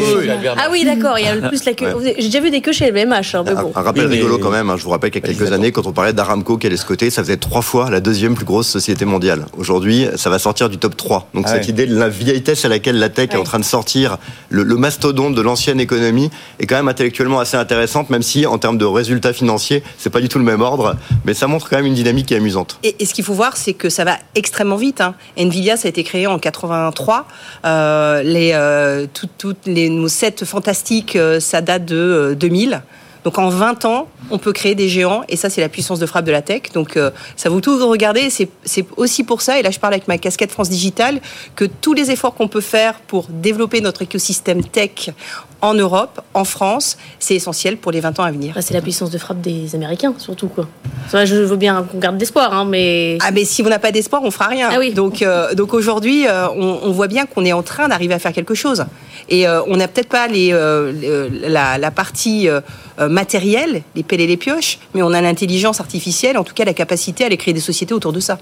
Ah. Ah d'accord, il y a le plus la queue. J'ai déjà vu des queues chez LVMH, hein, mais bon. Un rappel Oui, mais- rigolo quand même, hein, je vous rappelle qu'il y a quelques années, quand on parlait d'Aramco qui allait se coter, ça faisait trois fois la deuxième plus grosse société mondiale. Aujourd'hui, ça va sortir du top 3. Donc Ah cette ouais. idée de la vitesse à laquelle la tech est en train de sortir, le, le mastodonte de l'ancienne économie, est quand même intellectuellement assez intéressante, même si en termes de résultats financiers, c'est pas du tout le même ordre, mais ça montre quand même une dynamique qui est amusante. Et, ce qu'il faut voir, c'est que ça va extrêmement vite. hein. Nvidia, ça a été créé en 83. Euh, les, euh, les, nos sets fantastiques, euh, ça date de euh, 2000. Donc en 20 ans, on peut créer des géants et ça c'est la puissance de frappe de la tech. Donc euh, ça vaut tout de regarder. C'est aussi pour ça, et là je parle avec ma casquette France Digital, que tous les efforts qu'on peut faire pour développer notre écosystème tech en Europe, en France, c'est essentiel pour les 20 ans à venir. Bah, c'est la puissance de frappe des Américains, surtout. quoi. Je veux bien qu'on garde d'espoir, hein, mais. Ah mais si on n'a pas d'espoir, on fera rien. Ah oui. Donc euh, donc aujourd'hui, euh, on, on voit bien qu'on est en train d'arriver à faire quelque chose. Et euh, on n'a peut-être pas les, euh, le- la, la partie matérielle, les pelles et les pioches, mais on a l'intelligence artificielle, en tout cas la capacité à aller créer des sociétés autour de ça.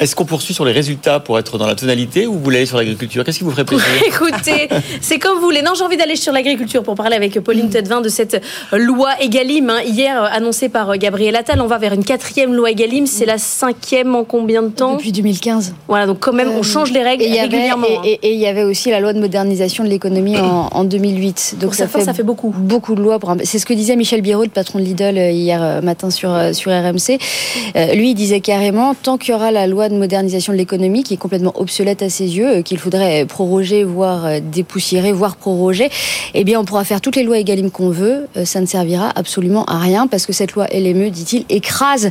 Est-ce qu'on poursuit sur les résultats pour être dans la tonalité ou vous voulez aller sur l'agriculture? Qu'est-ce qui vous ferait plaisir? Écoutez, c'est comme vous voulez. Non, j'ai envie d'aller sur l'agriculture pour parler avec Pauline Tedevin de cette loi Egalim, hein, hier euh, annoncée par euh, Gabriel Attal. On va vers une quatrième loi Egalim. C'est la cinquième en combien de temps? Depuis 2015. Voilà, donc quand même, on change les règles Et y avait, régulièrement. hein. et, et- et il y avait aussi la loi de modernisation de l'économie en, en 2008. Donc Pour ça fait beaucoup. Beaucoup de lois. pour C'est ce que disait Michel Biraud, le patron de Lidl, euh, hier euh, matin sur, euh, sur RMC. Euh, lui, il disait carrément, tant qu'il y aura la loi de modernisation de l'économie, qui est complètement obsolète à ses yeux, euh, qu'il faudrait proroger, voire euh, dépoussiérer, voire proroger, eh bien, on pourra faire toutes les lois Egalim qu'on veut. euh, Ça ne servira absolument à rien, parce que cette loi LME, dit-il, écrase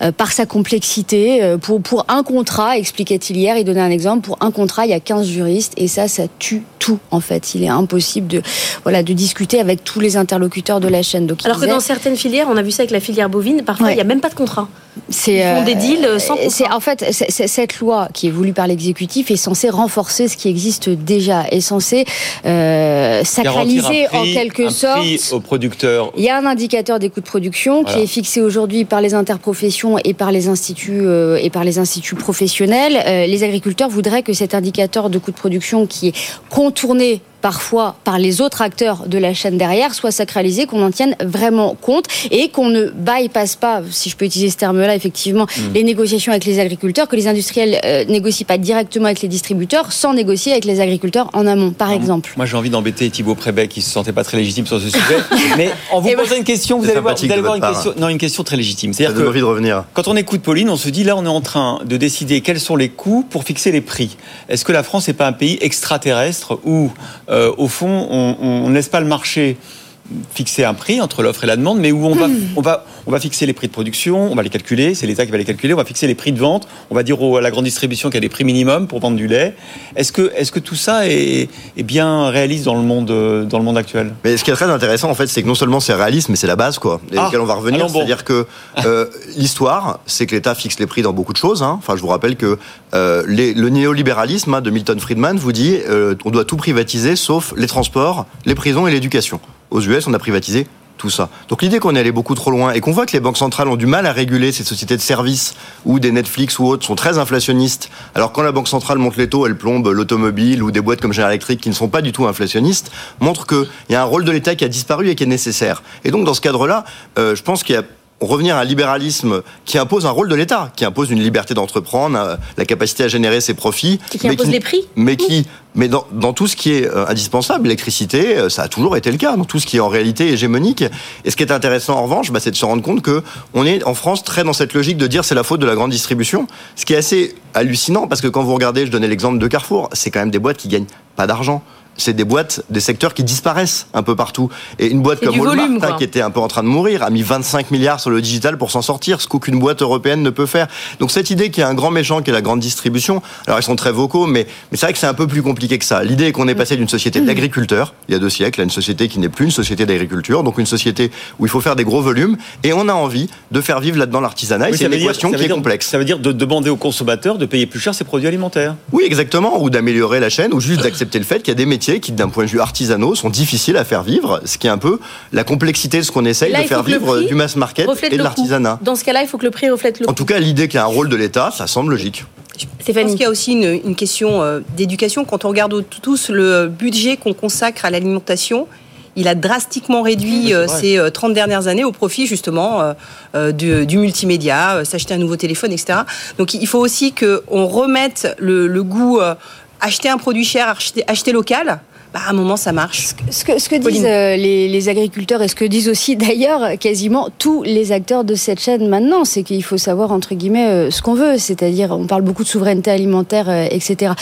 euh, par sa complexité. Euh, Pour, pour un contrat, expliquait-il hier, il donnait un exemple, pour un contrat, il y a 15 juristes et ça, ça tue tout en fait. Il est impossible de, voilà, de discuter avec tous les interlocuteurs de la chaîne. Donc, Alors que dans certaines filières, on a vu ça avec la filière bovine, parfois il n'y a même pas de contrat. C'est des deals euh, sans contrat. c'est en fait cette loi qui est voulue par l'exécutif est censée renforcer ce qui existe déjà, est censée euh, sacraliser prix- en quelque un sorte. prix aux producteurs. Il y a un indicateur des coûts de production Voilà. qui est fixé aujourd'hui par les interprofessions et par les instituts euh, et par les instituts professionnels. Euh, les agriculteurs voudraient que cet indicateur de coûts de production qui est contourné parfois par les autres acteurs de la chaîne derrière soit sacralisé, qu'on en tienne vraiment compte et qu'on ne bypasse pas, si je peux utiliser ce terme-là, effectivement, Hmm. les négociations avec les agriculteurs, que les industriels euh, négocient pas directement avec les distributeurs sans négocier avec les agriculteurs en amont, par exemple. Moi, j'ai envie d'embêter Thibaut Prébet qui se sentait pas très légitime sur ce sujet. Mais en vous Eh ben, posant une question, vous allez voir, sympathique vous allez de voir une part. question, non, une question très légitime. C'est-à-dire que envie de revenir. quand on écoute Pauline, on se dit là, on est en train de décider quels sont les coûts pour fixer les prix. Est-ce que la France n'est pas un pays extraterrestre où, au fond, on on laisse pas le marché fixer un prix entre l'offre et la demande, mais où on va, on va, on va fixer les prix de production, on va les calculer, c'est l'État qui va les calculer, on va fixer les prix de vente, on va dire au- à la grande distribution qu'il y a des prix minimums pour vendre du lait. Est-ce que, est-ce que tout ça est, est bien réaliste dans le monde, euh, dans le monde actuel? Mais ce qui est très intéressant, en fait, c'est que non seulement c'est réaliste, mais c'est la base, quoi. Et Ah, auquel on va revenir. bon. C'est-à-dire que euh, l'histoire, c'est que l'État fixe les prix dans beaucoup de choses. hein. Enfin, je vous rappelle que euh, les- le néolibéralisme hein, de Milton Friedman vous dit euh, on doit tout privatiser sauf les transports, les prisons et l'éducation. Aux US, on a privatisé tout ça. Donc l'idée qu'on est allé beaucoup trop loin et qu'on voit que les banques centrales ont du mal à réguler ces sociétés de services ou des Netflix ou autres sont très inflationnistes. Alors quand la banque centrale monte les taux, elle plombe l'automobile ou des boîtes comme General Electric qui ne sont pas du tout inflationnistes, montre qu'il y a un rôle de l'État qui a disparu et qui est nécessaire. Et donc dans ce cadre-là, euh, je pense qu'il y a revenir à un libéralisme qui impose un rôle de l'État, qui impose une liberté d'entreprendre, euh, la capacité à générer ses profits. Et qui impose les prix. Mais qui, mais dans, dans tout ce qui est euh, indispensable, l'électricité, euh, ça a toujours été le cas, dans tout ce qui est en réalité hégémonique. Et ce qui est intéressant en revanche, bah, c'est de se rendre compte que on est en France très dans cette logique de dire c'est la faute de la grande distribution, ce qui est assez hallucinant parce que quand vous regardez, je donnais l'exemple de Carrefour, c'est quand même des boîtes qui gagnent pas d'argent c'est des boîtes, des secteurs qui disparaissent un peu partout. Et une boîte comme Walmart, volume, hein, qui était un peu en train de mourir, a mis 25 milliards sur le digital pour s'en sortir, ce qu'aucune boîte européenne ne peut faire. Donc cette idée qu'il y a un grand méchant qui est la grande distribution, alors ils sont très vocaux, mais, mais c'est vrai que c'est un peu plus compliqué que ça. L'idée est qu'on est passé d'une société d'agriculteurs, il y a deux siècles, à une société qui n'est plus une société d'agriculture, donc une société où il faut faire des gros volumes, et on a envie de faire vivre là-dedans l'artisanat, Oui, c'est une dire- équation qui est dire- complexe. Ça veut dire de demander aux consommateurs de payer plus cher ses produits alimentaires. Oui, exactement, ou d'améliorer la chaîne, ou juste d'accepter le fait qu'il y a des métiers qui, d'un point de vue artisanaux, sont difficiles à faire vivre, ce qui est un peu la complexité de ce qu'on essaye Là, de faire vivre du mass market et de l'artisanat. Dans ce cas-là, il faut que le prix reflète le En coût. tout cas, l'idée qu'il y a un rôle de l'État, ça semble logique. Je pense qu'il y a aussi une, une question euh, d'éducation. Quand on regarde tous le budget qu'on consacre à l'alimentation, il a drastiquement réduit euh, ces euh, 30 dernières années au profit justement euh, euh, du, du multimédia, euh, s'acheter un nouveau téléphone, etc. Donc il faut aussi qu'on remette le, le goût, euh, acheter un produit cher, acheter, local. Bah, à un moment, ça marche. Ce que, ce que Pauline. disent euh, les, les agriculteurs et ce que disent aussi d'ailleurs quasiment tous les acteurs de cette chaîne maintenant, c'est qu'il faut savoir entre guillemets euh, ce qu'on veut, c'est-à-dire on parle beaucoup de souveraineté alimentaire, euh, etc.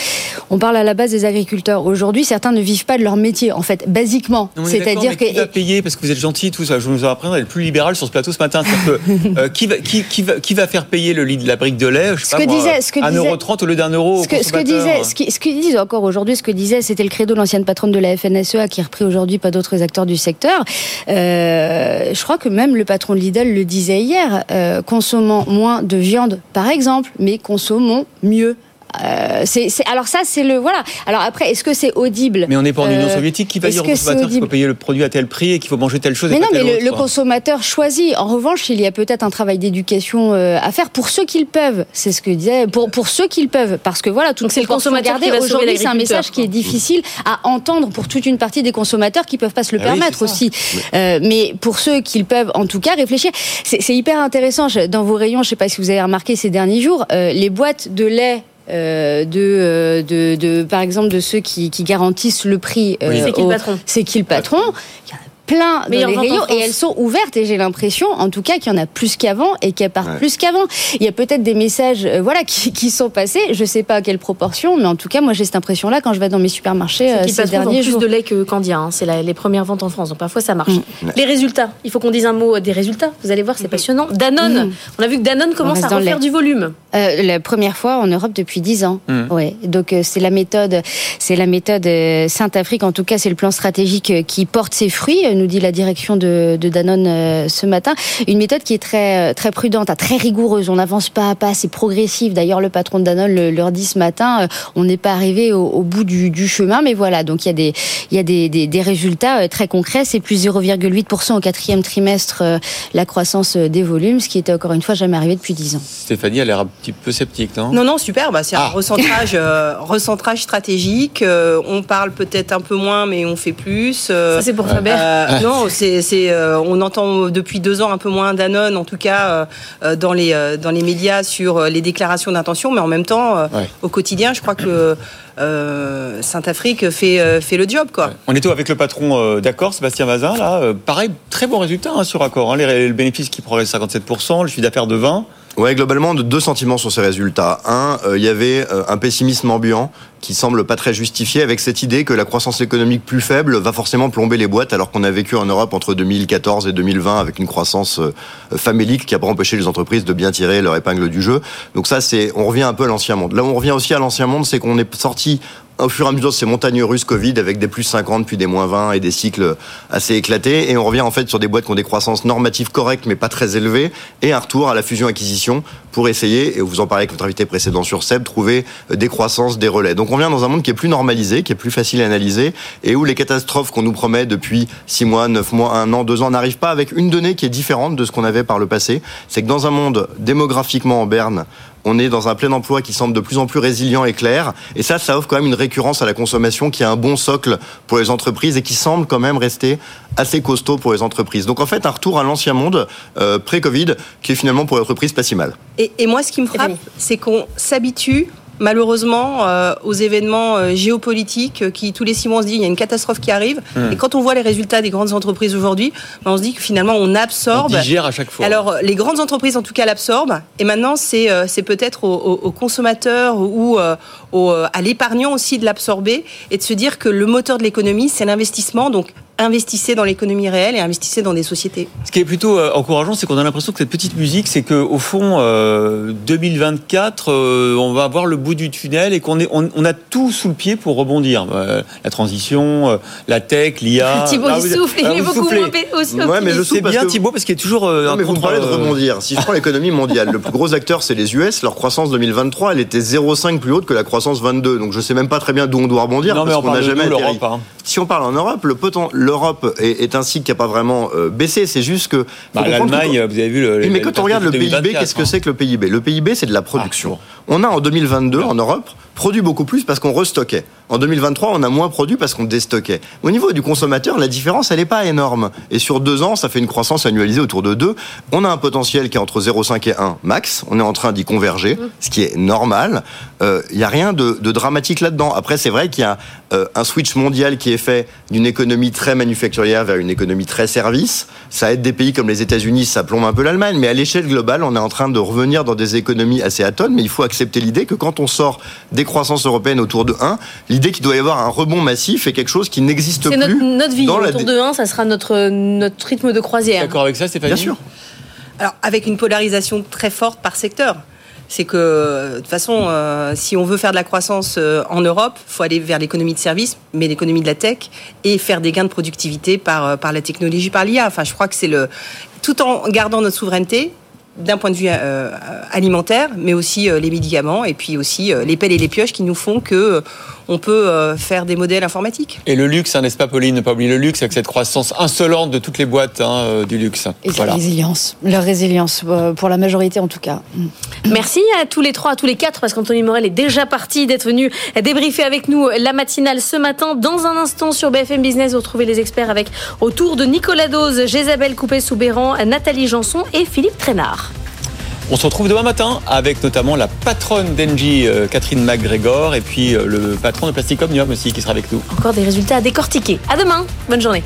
On parle à la base des agriculteurs. Aujourd'hui, certains ne vivent pas de leur métier, en fait, basiquement. Non, on est d'accord, C'est-à-dire que qui va payer parce que vous êtes gentil tout ça? Je vous apprendre à être plus libéral sur ce plateau ce matin. Que, euh, qui, va, qui, qui, va, qui va faire payer le lit de la brique de lait? Je sais Ce pas que moi, disait- ce que 1,30 disait- euro au lieu d'un euro. Ce que, ce que disait, ce qui- ce qu'ils disent encore aujourd'hui, ce que disait, c'était le credo de l'ancienne patronne de la FNSEA qui est repris aujourd'hui par d'autres acteurs du secteur. Euh, je crois que même le patron de Lidl le disait hier, euh, consommons moins de viande, par exemple, mais consommons mieux. Euh, c'est, c'est- alors ça, c'est le voilà. Alors après, est-ce que c'est audible? Mais on n'est pas en Union Euh, soviétique qui va dire au consommateur qu'il faut payer le produit à tel prix et qu'il faut manger telle chose mais et non, pas mais le, autre, le consommateur choisit. En revanche, il y a peut-être un travail d'éducation euh, à faire pour ceux qui le peuvent. C'est ce que disait pour pour ceux qui le peuvent, parce que voilà, tout c'est le consommateur qui va Aujourd'hui, c'est un message qui est difficile à entendre pour toute une partie des consommateurs qui peuvent pas se le Ah oui, permettre ça. aussi. Euh, mais pour ceux qui le peuvent, en tout cas, réfléchir. C'est c'est hyper intéressant. Dans vos rayons, je sais pas si vous avez remarqué ces derniers jours, euh, les boîtes de lait. Euh, de, euh, de, de, par exemple, de ceux qui, qui garantissent le prix. Oui. C'est qui le patron C'est qui le patron Il y en a plein Meilleure dans les rayons et elles sont ouvertes et j'ai l'impression, en tout cas, qu'il y en a plus qu'avant et qu'elles partent Ouais. plus qu'avant. Il y a peut-être des messages, euh, voilà, qui, qui sont passés. Je sais pas à quelle proportion, mais en tout cas, moi, j'ai cette impression-là quand je vais dans mes supermarchés euh, ces derniers plus jours. de lait que Candia. hein. C'est les premières ventes en France. Donc parfois ça marche. Mm. Les résultats. Il faut qu'on dise un mot des résultats. Vous allez voir, c'est passionnant. Danone. Mm. On a vu que Danone commence à refaire du volume. Euh, la première fois en Europe depuis 10 ans. Mm. Ouais. Donc euh, c'est la méthode, c'est la méthode euh, Sainte-Afrique. En tout cas, c'est le plan stratégique euh, qui porte ses fruits, euh, nous dit la direction de, de Danone euh, ce matin. Une méthode qui est très euh, très prudente, ah, très rigoureuse. On n'avance pas à pas, c'est progressif. D'ailleurs, le patron de Danone le- leur dit ce matin, euh, on n'est pas arrivé au, au bout du, du chemin, mais voilà. Donc il y a des il y a des, des, des résultats euh, très concrets. C'est plus 0,8% au quatrième trimestre euh, la croissance des volumes, ce qui était encore une fois jamais arrivé depuis 10 ans. Stéphanie a l'air un petit peu sceptique, non? Non, non, super. Bah, c'est un recentrage, euh, recentrage stratégique. Euh, on parle peut-être un peu moins, mais on fait plus. Euh, Ça, c'est pour Faber. Euh, non, c'est, c'est, euh, on entend depuis deux ans un peu moins Danone, en tout cas euh, dans les dans les médias sur les déclarations d'intention, mais en même temps, Ouais. au quotidien, je crois que Saint-Afrique fait fait le job, quoi. On était avec le patron euh, d'Accor, Sébastien Vazin, là. pareil, très bon résultat hein, sur Accor. hein. Les, le bénéfice qui progresse 57%, le chiffre d'affaires de 20%. Ouais, globalement, de deux sentiments sur ces résultats. Un, euh, il y avait euh, un pessimisme ambiant qui semble pas très justifié avec cette idée que la croissance économique plus faible va forcément plomber les boîtes alors qu'on a vécu en Europe entre 2014 et 2020 avec une croissance euh, famélique qui a pas empêché les entreprises de bien tirer leur épingle du jeu. Donc ça, c'est, on revient un peu à l'ancien monde. Là on revient aussi à l'ancien monde, c'est qu'on est sorti au fur et à mesure de ces montagnes russes Covid avec des plus 50 puis des moins 20 et des cycles assez éclatés et on revient en fait sur des boîtes qui ont des croissances normatives correctes mais pas très élevées et un retour à la fusion-acquisition pour essayer, et vous en parlez avec votre invité précédent sur SEB, trouver euh, des croissances, des relais. Donc on vient dans un monde qui est plus normalisé, qui est plus facile à analyser et où les catastrophes qu'on nous promet depuis 6 mois, 9 mois, 1 an, 2 ans n'arrivent pas avec une donnée qui est différente de ce qu'on avait par le passé. C'est que dans un monde démographiquement en berne, On est dans un plein emploi qui semble de plus en plus résilient et clair. Et ça, ça offre quand même une récurrence à la consommation qui a un bon socle pour les entreprises et qui semble quand même rester assez costaud pour les entreprises. Donc en fait, un retour à l'ancien monde euh, pré-Covid qui est finalement pour les entreprises pas si mal. Et, et moi, ce qui me frappe, c'est qu'on s'habitue malheureusement euh, aux événements euh, géopolitiques euh, qui tous les six mois on se dit il y a une catastrophe qui arrive Hmm. et quand on voit les résultats des grandes entreprises aujourd'hui ben, on se dit que finalement on absorbe On digère à chaque fois. alors les grandes entreprises en tout cas l'absorbent et maintenant c'est euh, c'est peut-être aux, aux- consommateurs ou euh, aux, à l'épargnant aussi de l'absorber et de se dire que le moteur de l'économie c'est l'investissement donc investissez dans l'économie réelle et investissez dans des sociétés Ce qui est plutôt euh, encourageant, c'est qu'on a l'impression que cette petite musique, c'est que au fond, euh, 2024, euh, on va avoir le bout du tunnel et qu'on est, on, on a tout sous le pied pour rebondir. Euh, la transition, euh, la tech, l'IA. Thibaut, il vous- souffle, il ah, est beaucoup moins Ouais, mais je parce bien que- Thibaut parce qu'il a toujours euh, Non, un mais vous parlez de rebondir. Si je prends l'économie mondiale, le plus gros acteur, c'est les US. Leur croissance 2023, elle était 0,5 plus haute que la croissance 22. Donc je sais même pas très bien d'où on doit rebondir Non, mais parce on qu'on n'a jamais atterri. hein. Si on parle en Europe, le poten- l'Europe est, est un cycle qui n'a pas vraiment euh, baissé. C'est juste que. Bah, L'Allemagne, vous avez vu le. mais quand on regarde le PIB, 2024, qu'est-ce que hein. c'est que le PIB Le PIB, c'est de la production. On a en 2022 en Europe produit beaucoup plus parce qu'on restockait. En 2023, on a moins produit parce qu'on déstockait. Au niveau du consommateur, la différence, elle n'est pas énorme. Et sur deux ans, ça fait une croissance annualisée autour de 2. On a un potentiel qui est entre 0,5 et 1 max. On est en train d'y converger, ce qui est normal. Il n'y a rien de, de dramatique là-dedans. Après, c'est vrai qu'il y a euh, un switch mondial qui est fait d'une économie très manufacturière vers une économie très service. Ça aide des pays comme les États-Unis, ça plombe un peu l'Allemagne, mais à l'échelle globale, on est en train de revenir dans des économies assez atones. Mais il faut accepter l'idée que quand on sort des croissances européennes autour de 1, l'idée qu'il doit y avoir un rebond massif est quelque chose qui n'existe plus. notre, notre vie. dans Autour de 1, ça sera notre, notre rythme de croisière. D'accord avec ça, Stéphanie Bien sûr. Alors, avec une polarisation très forte par secteur. C'est que, de toute façon, euh, si on veut faire de la croissance euh, en Europe, il faut aller vers l'économie de service, mais l'économie de la tech, et faire des gains de productivité par, euh, par la technologie, par l'IA. Enfin, je crois que c'est le. Tout en gardant notre souveraineté, d'un point de vue euh, alimentaire, mais aussi euh, les médicaments, et puis aussi euh, les pelles et les pioches qui nous font que on peut euh, faire des modèles informatiques. Et le luxe, hein, n'est-ce pas, Pauline Ne pas oublier le luxe avec cette croissance insolente de toutes les boîtes hein, euh, du luxe. Et leur résilience, leur résilience, euh, pour la majorité en tout cas. Mm. Merci à tous les trois, à tous les quatre, parce qu'Anthony Morel est déjà parti d'être venu débriefer avec nous la matinale ce matin. Dans un instant sur BFM Business, vous retrouvez les experts avec autour de Nicolas Dose, Jésabelle Coupé-Soubéran, Nathalie Janson et Philippe Trainard. On se retrouve demain matin avec notamment la patronne d'Engie, euh, Catherine McGregor, et puis euh, le patron de Plastic Omnium aussi qui sera avec nous. Encore des résultats à décortiquer. À demain. Bonne journée.